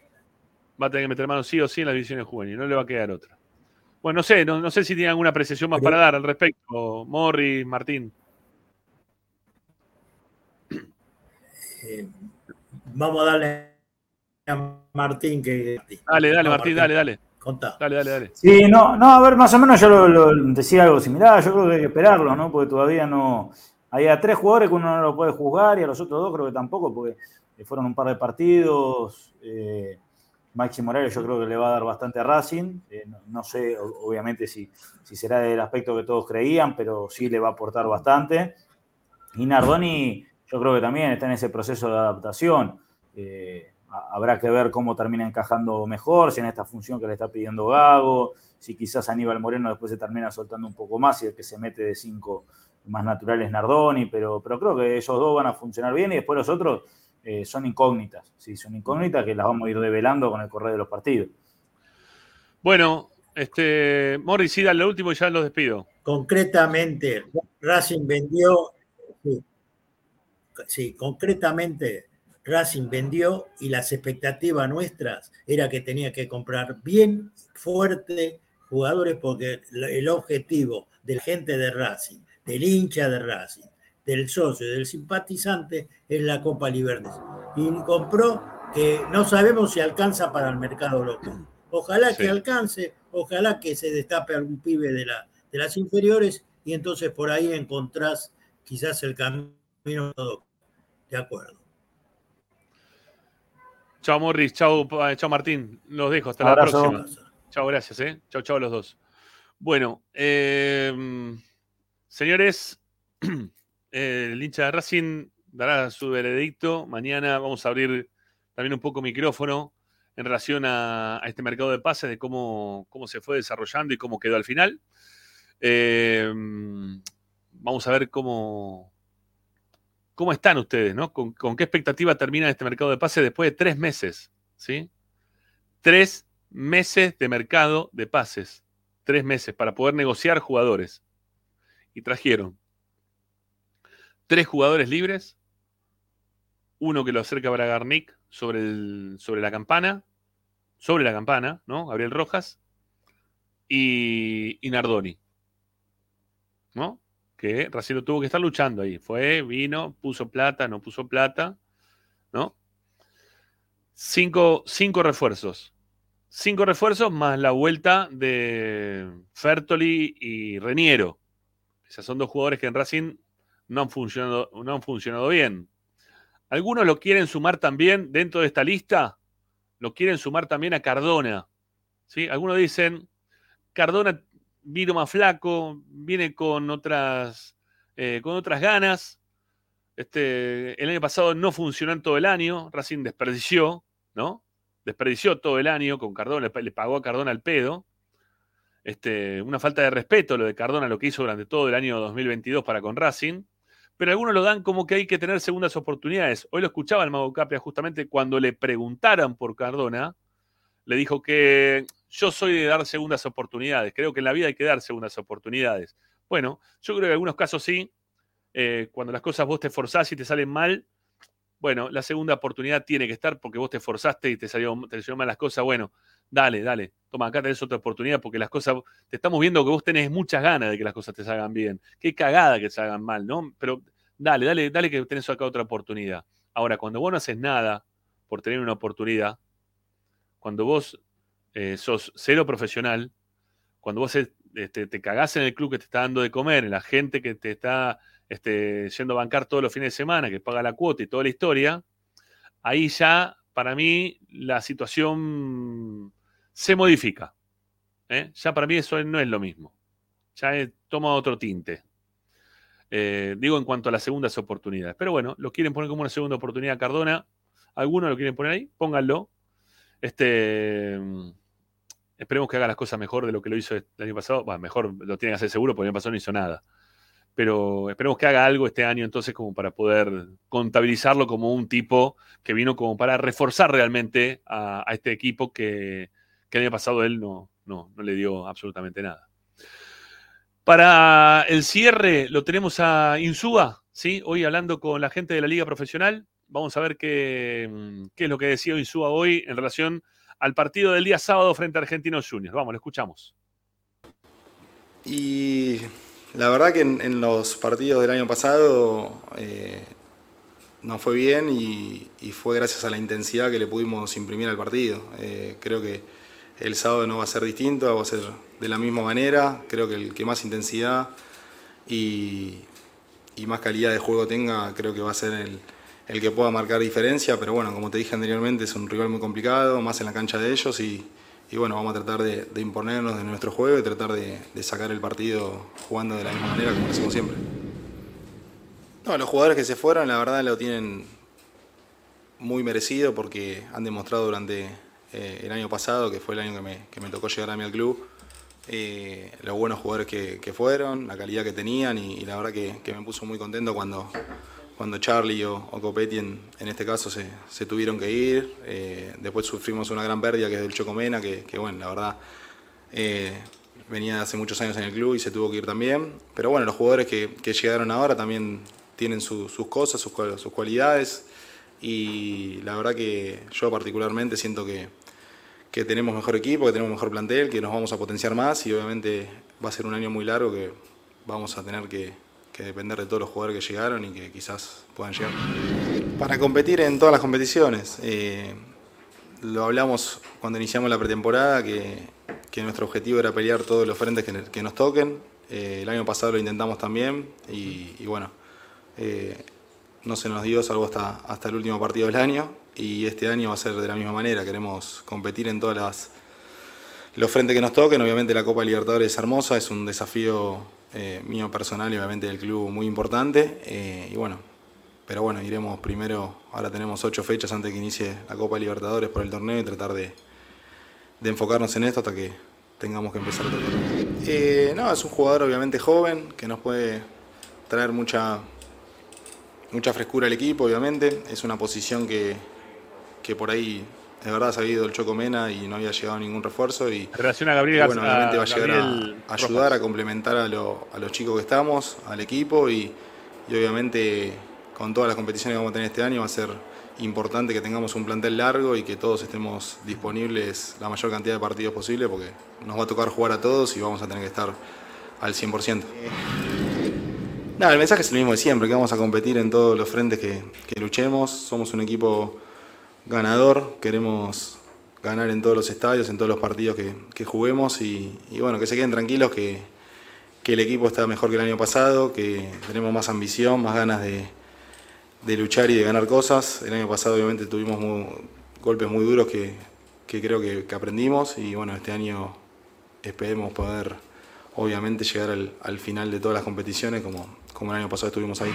Va a tener que meter mano sí o sí en las divisiones juveniles, no le va a quedar otra. Bueno, no sé, no, sé si tienen alguna apreciación más para dar al respecto, Morri, Martín. Eh, vamos a darle a Martín que. Dale, dale, Martín, dale, dale. Contá. Dale, dale, dale. Sí, no, no, a ver, más o menos yo lo, decía algo similar. Yo creo que hay que esperarlo, ¿no? Porque todavía no. Hay a tres jugadores que uno no lo puede juzgar y a los otros dos creo que tampoco, porque fueron un par de partidos. Eh, Maxi Morales yo creo que le va a dar bastante a Racing. Eh, no, sé, obviamente, si, si será del aspecto que todos creían, pero sí le va a aportar bastante. Y Nardoni, yo creo que también está en ese proceso de adaptación. Eh, habrá que ver cómo termina encajando mejor, si en esta función que le está pidiendo Gago, si quizás Aníbal Moreno después se termina soltando un poco más y el que se mete de cinco más naturales Nardoni, pero, pero creo que esos dos van a funcionar bien y después los otros eh, son incógnitas, sí, son incógnitas que las vamos a ir develando con el correo de los partidos. Bueno, este, Morris, sí, lo último y ya los despido. Concretamente, Racing vendió, sí, concretamente Racing vendió y las expectativas nuestras era que tenía que comprar bien fuerte jugadores porque el objetivo del gente de Racing, del hincha de Racing, del socio, del simpatizante, es la Copa Libertad. Y compró que no sabemos si alcanza para el mercado local. Ojalá que alcance, ojalá que se destape algún pibe de, la, de las inferiores y entonces por ahí encontrás quizás el camino todo. De acuerdo. Chao Morris, chao, eh, chao Martín, los dejo, hasta la próxima. Chao, gracias, eh. Chao, chao a los dos. Bueno, eh, señores, *clears throat* el hincha de Racing dará su veredicto. Mañana vamos a abrir también un poco micrófono en relación a, este mercado de pases, de cómo, cómo, se fue desarrollando y cómo quedó al final. Eh, vamos a ver cómo, cómo están ustedes, ¿no? Con, qué expectativa termina este mercado de pases después de tres meses, ¿sí? Tres meses de mercado de pases. Tres meses para poder negociar jugadores. y trajeron tres jugadores libres, uno que lo acerca para Garnick sobre, sobre la campana, sobre la campana, ¿no? Gabriel Rojas y, y Nardoni, ¿no? Que Racing tuvo que estar luchando ahí. Fue, vino, puso plata, no puso plata, ¿no? Cinco, cinco refuerzos. Cinco refuerzos más la vuelta de Fertoli y Reniero. Esos son dos jugadores que en Racing no han funcionado, no han funcionado bien. Algunos lo quieren sumar también dentro de esta lista, lo quieren sumar también a Cardona. ¿sí? Algunos dicen, Cardona vino más flaco, viene con otras, eh, con otras ganas. Este, el año pasado no funcionó en todo el año, Racing desperdició, ¿no? Desperdició todo el año con Cardona, le, pagó a Cardona el pedo. Este, una falta de respeto lo de Cardona, lo que hizo durante todo el año 2022 para con Racing, pero algunos lo dan como que hay que tener segundas oportunidades. Hoy lo escuchaba el Mago Capria justamente cuando le preguntaran por Cardona, le dijo que yo soy de dar segundas oportunidades, creo que en la vida hay que dar segundas oportunidades. Bueno, yo creo que en algunos casos sí, eh, cuando las cosas vos te forzás y te salen mal, bueno, la segunda oportunidad tiene que estar porque vos te forzaste y te salió, te salieron mal las cosas, bueno, dale, dale, toma, acá tenés otra oportunidad porque las cosas, te estamos viendo que vos tenés muchas ganas de que las cosas te salgan bien. Qué cagada que se hagan mal, ¿no? Pero dale, dale, dale que tenés acá otra oportunidad. Ahora, cuando vos no haces nada por tener una oportunidad, cuando vos eh, sos cero profesional, cuando vos este, te cagás en el club que te está dando de comer, en la gente que te está este, yendo a bancar todos los fines de semana, que paga la cuota y toda la historia, ahí ya, para mí, la situación se modifica. ¿eh? Ya para mí eso no es lo mismo. Ya toma otro tinte. Eh, digo en cuanto a las segundas oportunidades. Pero bueno, lo quieren poner como una segunda oportunidad Cardona. Algunos lo quieren poner ahí, pónganlo. Este, esperemos que haga las cosas mejor de lo que lo hizo el año pasado. Bueno, mejor lo tienen que hacer seguro porque el año pasado no hizo nada. Pero esperemos que haga algo este año entonces como para poder contabilizarlo como un tipo que vino como para reforzar realmente a, a este equipo que, que el año pasado él no, no, no le dio absolutamente nada. Para el cierre lo tenemos a Insúa, ¿sí? Hoy hablando con la gente de la Liga Profesional. Vamos a ver qué, qué es lo que decía Insúa hoy en relación al partido del día sábado frente a Argentinos Juniors. Vamos, lo escuchamos. Y la verdad que en, los partidos del año pasado eh, nos fue bien y, fue gracias a la intensidad que le pudimos imprimir al partido. Eh, creo que el sábado no va a ser distinto, va a ser de la misma manera. Creo que el que más intensidad y más calidad de juego tenga, creo que va a ser el, el, que pueda marcar diferencia. Pero bueno, como te dije anteriormente, es un rival muy complicado, más en la cancha de ellos. Y, y bueno, vamos a tratar de, imponernos de nuestro juego y tratar de, de, sacar el partido jugando de la misma manera como lo hacemos siempre. No, los jugadores que se fueron, la verdad, lo tienen muy merecido porque han demostrado durante eh, el año pasado, que fue el año que me, que me tocó llegar a mí al club, eh, los buenos jugadores que, que, fueron, la calidad que tenían y, y la verdad que, que, me puso muy contento cuando, cuando Charlie o, o Copetti en, este caso se, tuvieron que ir. Eh, después sufrimos una gran pérdida que es del Chocomena, que, bueno, la verdad eh, venía hace muchos años en el club y se tuvo que ir también. Pero bueno, los jugadores que, llegaron ahora también tienen su, sus cosas, sus, sus cualidades y la verdad que yo particularmente siento que, que tenemos mejor equipo, que tenemos mejor plantel, que nos vamos a potenciar más y obviamente va a ser un año muy largo que vamos a tener que, que depender de todos los jugadores que llegaron y que quizás puedan llegar. Para competir en todas las competiciones, eh, lo hablamos cuando iniciamos la pretemporada, que, nuestro objetivo era pelear todos los frentes que, nos toquen. Eh, el año pasado lo intentamos también y, y bueno, eh, no se nos dio salvo hasta, hasta el último partido del año y este año va a ser de la misma manera, queremos competir en todas las los frentes que nos toquen, obviamente la Copa Libertadores es hermosa, es un desafío eh, mío personal y obviamente del club muy importante eh, y bueno, pero bueno, iremos primero, ahora tenemos ocho fechas antes que inicie la Copa Libertadores por el torneo y tratar de, de enfocarnos en esto hasta que tengamos que empezar otro torneo. Eh, no, es un jugador obviamente joven que nos puede traer mucha mucha frescura al equipo, obviamente. Es una posición que, que por ahí de verdad se había ido el Chocomena y no había llegado ningún refuerzo. Y, En relación a Gabriel y bueno, obviamente va a llegar Gabriel a, a ayudar a complementar a, lo- a los chicos que estamos, al equipo y, y obviamente con todas las competiciones que vamos a tener este año va a ser importante que tengamos un plantel largo y que todos estemos disponibles la mayor cantidad de partidos posible porque nos va a tocar jugar a todos y vamos a tener que estar al 100%. Nada, el mensaje es el mismo de siempre, que vamos a competir en todos los frentes que, que luchemos. Somos un equipo ganador, queremos ganar en todos los estadios, en todos los partidos que, que juguemos y, bueno, que se queden tranquilos que, que el equipo está mejor que el año pasado, que tenemos más ambición, más ganas de, de luchar y de ganar cosas. El año pasado obviamente tuvimos golpes muy duros que, que creo que, que aprendimos y bueno, este año esperemos poder obviamente llegar al, al final de todas las competiciones como, como el año pasado estuvimos ahí.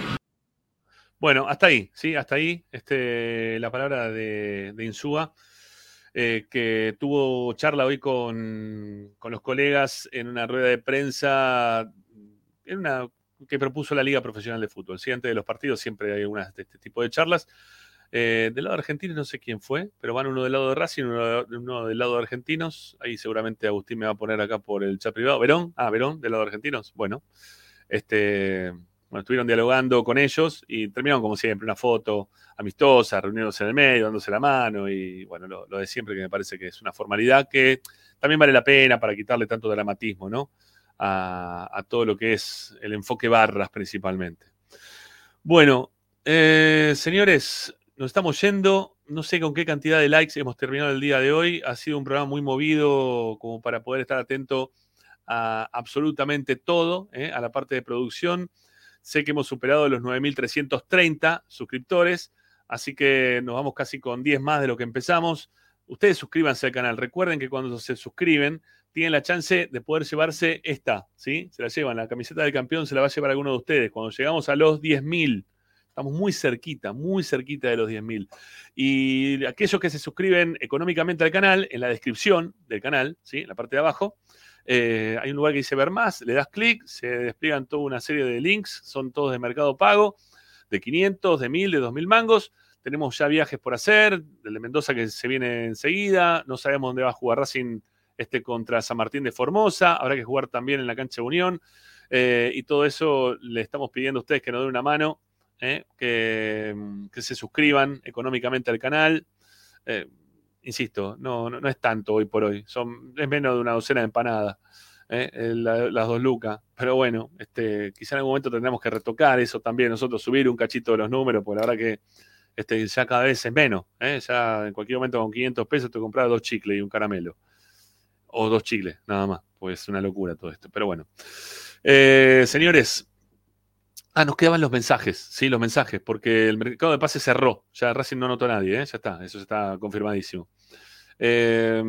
Bueno, hasta ahí, sí, hasta ahí. Este, la palabra de, de Insúa, eh, que tuvo charla hoy con, con los colegas en una rueda de prensa, en una que propuso la Liga Profesional de Fútbol. Sí, antes de los partidos siempre hay algunas de este tipo de charlas. Eh, del lado argentino no sé quién fue, pero van uno del lado de Racing, uno, uno del lado de argentinos. Ahí seguramente Agustín me va a poner acá por el chat privado. Verón, ah, Verón, del lado de argentinos. Bueno, este, bueno, estuvieron dialogando con ellos y terminaron como siempre, una foto amistosa, reuniéndose en el medio, dándose la mano y bueno, lo, de siempre que me parece que es una formalidad que también vale la pena para quitarle tanto dramatismo, ¿no? A, a todo lo que es el enfoque barras principalmente. Bueno, eh, señores, nos estamos yendo. No sé con qué cantidad de likes hemos terminado el día de hoy. Ha sido un programa muy movido como para poder estar atento a absolutamente todo, ¿eh? a la parte de producción. Sé que hemos superado los 9.330 suscriptores, así que nos vamos casi con 10 más de lo que empezamos. Ustedes suscríbanse al canal. Recuerden que cuando se suscriben, tienen la chance de poder llevarse esta, ¿sí? Se la llevan, la camiseta del campeón se la va a llevar alguno de ustedes. Cuando llegamos a los 10.000, estamos muy cerquita, muy cerquita de los 10.000. Y aquellos que se suscriben económicamente al canal, en la descripción del canal, ¿sí? En la parte de abajo, eh, hay un lugar que dice ver más, le das clic, se despliegan toda una serie de links, son todos de mercado pago, de 500, de 1000, de 2000 mangos. Tenemos ya viajes por hacer, el de Mendoza que se viene enseguida, no sabemos dónde va a jugar Racing este contra San Martín de Formosa, habrá que jugar también en la cancha Unión, eh, y todo eso le estamos pidiendo a ustedes que nos den una mano, eh, que, que se suscriban económicamente al canal. Insisto, no, no, no es tanto hoy por hoy, son, es menos de una docena de empanadas, ¿eh? La- las dos lucas. Pero bueno, este, quizá en algún momento tendremos que retocar eso también, nosotros subir un cachito de los números, porque la verdad que este, ya cada vez es menos. ¿eh? Ya en cualquier momento con 500 pesos te compras dos chicles y un caramelo. O dos chicles, nada más, pues es una locura todo esto. Pero bueno. Eh, señores, Ah, nos quedaban los mensajes, sí, los mensajes, porque el mercado de pases cerró. Ya Racing no anotó a nadie, ¿eh? ya está, eso está confirmadísimo. Eh,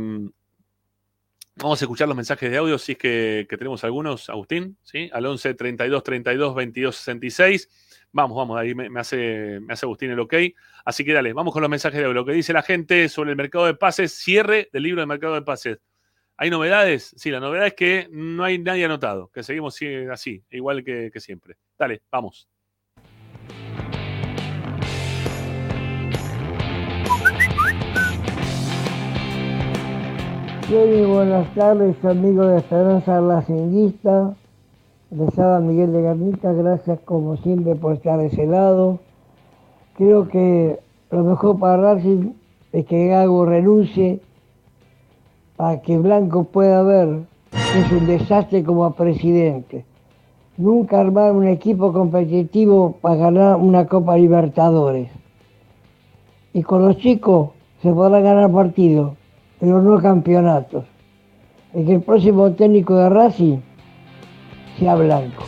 vamos a escuchar los mensajes de audio, si es que, tenemos algunos, Agustín, ¿sí? Al 11 32 32 22 66. Vamos, vamos, ahí me, me hace, me hace Agustín el ok. Así que dale, vamos con los mensajes de audio. Lo que dice la gente sobre el mercado de pases, cierre del libro de mercado de pases. ¿Hay novedades? Sí, la novedad es que no hay nadie anotado, que seguimos sí, así, igual que, siempre. Dale, vamos. Muy buenas tardes, amigos de Esperanza Racinguista. Les habla Miguel de Garnica, gracias como siempre por estar de ese lado. Creo que lo mejor para Racing es que Gago renuncie para que Blanco pueda ver es un desastre como presidente. Nunca armar un equipo competitivo para ganar una Copa Libertadores. Y con los chicos se podrán ganar partidos, pero no campeonatos. Es que el próximo técnico de Racing sea Blanco.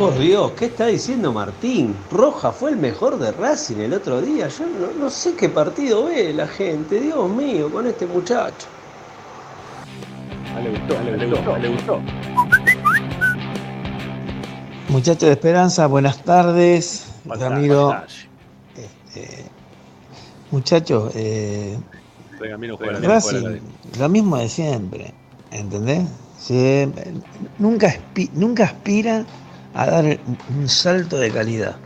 Por Dios, ¿qué está diciendo Martín? Roja fue el mejor de Racing el otro día. Yo no, no sé qué partido ve la gente. Dios mío, con este muchacho. le gustó, le gustó, le gustó. Muchachos de Esperanza, buenas tardes. Ramiro, este, muchachos, eh, Racing, lo mismo de siempre, ¿entendés? Siempre- nunca, nunca aspira a dar un salto de calidad.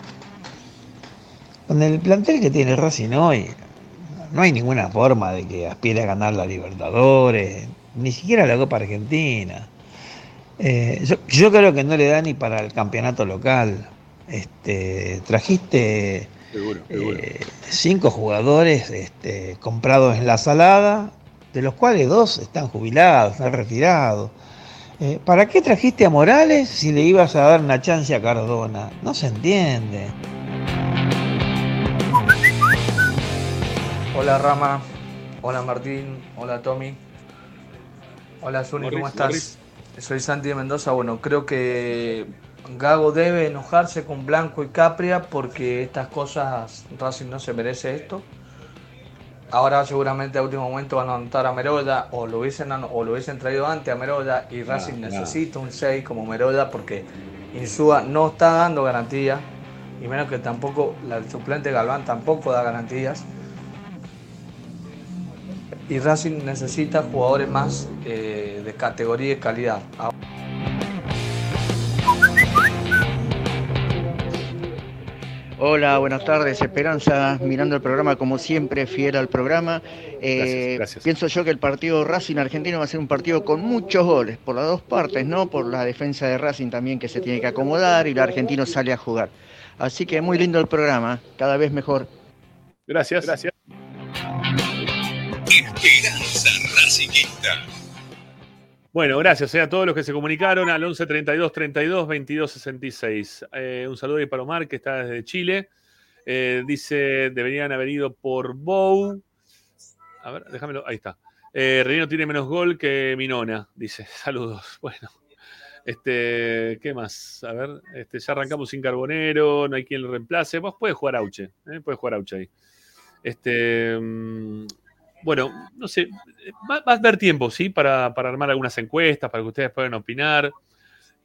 Con el plantel que tiene Racing hoy, no hay ninguna forma de que aspire a ganar la Libertadores, ni siquiera la Copa Argentina. Eh, yo, creo que no le da ni para el campeonato local. Este, trajiste eh, cinco jugadores este, comprados en la salada, de los cuales dos están jubilados, están retirados. Eh, ¿Para qué trajiste a Morales si le ibas a dar una chance a Cardona? No se entiende. Hola Rama, hola Martín, hola Tommy, hola Zuni, ¿cómo estás? Soy Santi de Mendoza. Bueno, creo que Gago debe enojarse con Blanco y Capria porque estas cosas, Racing no se merece esto. Ahora seguramente a último momento van a anotar a Meroda o lo hubiesen, o lo hubiesen traído antes a Meroda y Racing necesita un 6 como Meroda porque Insúa no está dando garantía y menos que tampoco el suplente Galván tampoco da garantías y Racing necesita jugadores más eh, de categoría y calidad. Hola, buenas tardes, Esperanza, mirando el programa como siempre, fiel al programa. Eh, pienso yo que el partido Racing argentino va a ser un partido con muchos goles, por las dos partes, ¿no? Por la defensa de Racing también que se tiene que acomodar y el argentino sale a jugar. Así que muy lindo el programa, cada vez mejor. Gracias. Gracias. Bueno, gracias eh, a todos los que se comunicaron al 11 32 32 22 66. un saludo ahí para Omar, que está desde Chile. Eh, dice, deberían haber ido por Bow. A ver, déjamelo. Ahí está. Eh, tiene menos gol que Minona, dice. *laughs* Saludos. Bueno. Este, ¿qué más? A ver, este, ya arrancamos sin Carbonero, no hay quien lo reemplace. Vos puedes jugar Auche, ¿eh? puedes jugar Auche ahí. Este, mm, bueno, no sé, va, a haber tiempo, ¿sí? Para, armar algunas encuestas, para que ustedes puedan opinar.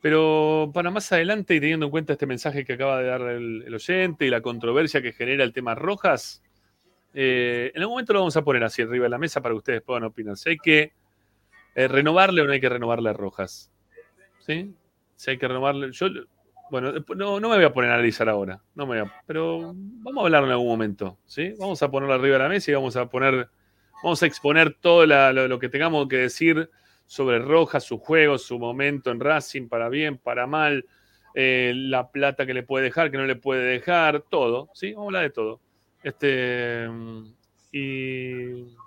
Pero para más adelante, y teniendo en cuenta este mensaje que acaba de dar el, oyente y la controversia que genera el tema Rojas, eh, en algún momento lo vamos a poner así arriba de la mesa para que ustedes puedan opinar. Si hay que eh, renovarle o no hay que renovarle a Rojas. ¿Sí? Si hay que renovarle. Yo, bueno, no, no me voy a poner a analizar ahora. No me voy a, pero vamos a hablar en algún momento. ¿sí? Vamos a ponerlo arriba de la mesa y vamos a poner Vamos a exponer todo lo, que tengamos que decir sobre Rojas, su juego, su momento en Racing, para bien, para mal, eh, la plata que le puede dejar, que no le puede dejar, todo, ¿sí? Vamos a hablar de todo. Este, y,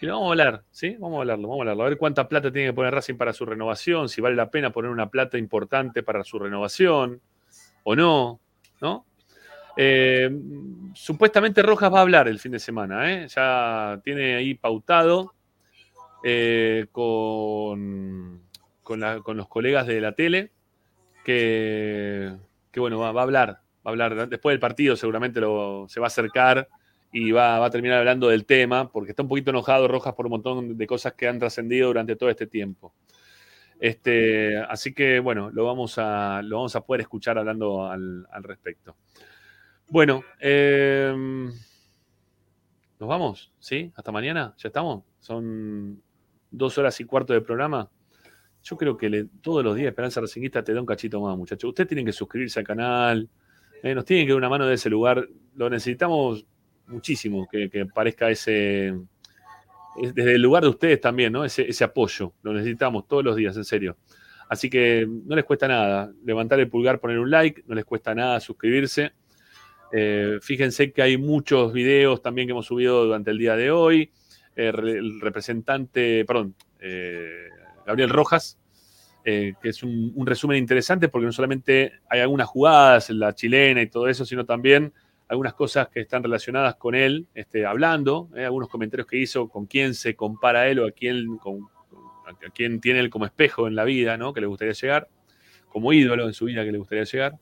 y vamos a hablar, ¿sí? Vamos a hablarlo, vamos a hablarlo. A ver cuánta plata tiene que poner Racing para su renovación, si vale la pena poner una plata importante para su renovación o no, ¿no? Eh, supuestamente Rojas va a hablar el fin de semana, ¿eh? ya tiene ahí pautado eh, con, los colegas de la tele que, bueno, va, a hablar, va a hablar después del partido seguramente lo, se va a acercar y va, a terminar hablando del tema, porque está un poquito enojado Rojas por un montón de cosas que han trascendido durante todo este tiempo. Este, así que bueno, lo vamos a, lo vamos a poder escuchar hablando al respecto. Bueno, em, nos vamos, ¿sí? Hasta mañana, ¿ya estamos? Son dos horas y cuarto de programa. Yo creo que todos los días Esperanza Racinguista te da un cachito más, muchachos. Ustedes tienen que suscribirse al canal, eh, nos tienen que dar una mano de ese lugar. Lo necesitamos muchísimo, que, que parezca ese, desde el lugar de ustedes también, ¿no? Ese, ese, apoyo. Lo necesitamos todos los días, en serio. Así que no les cuesta nada levantar el pulgar, poner un like, no les cuesta nada suscribirse. Eh, fíjense que hay muchos videos también que hemos subido durante el día de hoy. Eh, el representante, perdón, eh, Gabriel Rojas, que es un, resumen interesante porque no solamente hay algunas jugadas en la chilena y todo eso, sino también algunas cosas que están relacionadas con él, este, hablando, algunos comentarios que hizo, con quién se compara él o a quién, a quién tiene él como espejo en la vida, ¿no? que le gustaría llegar, como ídolo en su vida que le gustaría llegar.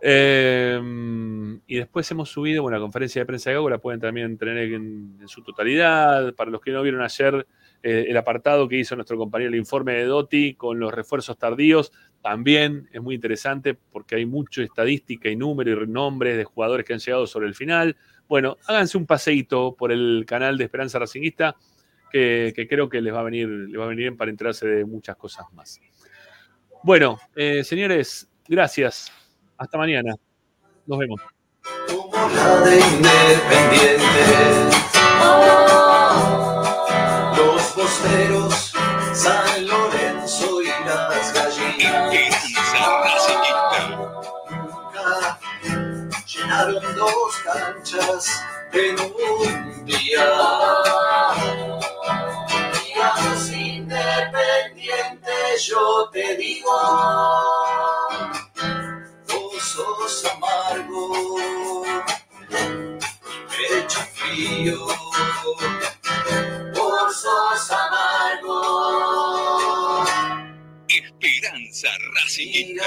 Em, y después hemos subido una conferencia de prensa de Gago, la pueden también tener en, su totalidad. Para los que no vieron ayer eh, el apartado que hizo nuestro compañero, el informe de Dotti con los refuerzos tardíos, también es muy interesante porque hay mucha estadística y número y nombres de jugadores que han llegado sobre el final. Bueno, háganse un paseíto por el canal de Esperanza Racinguista, que, que creo que les va, a venir, les va a venir bien para enterarse de muchas cosas más. Bueno, eh, señores, gracias. Hasta mañana. Nos vemos. Como la de Independiente. Los posteros, San Lorenzo y las gallinas. Nunca llenaron dos canchas en un día. Digamos independiente, yo te digo, vos sos amargo, pecho frío, vos sos amargo. Esperanza Racingista.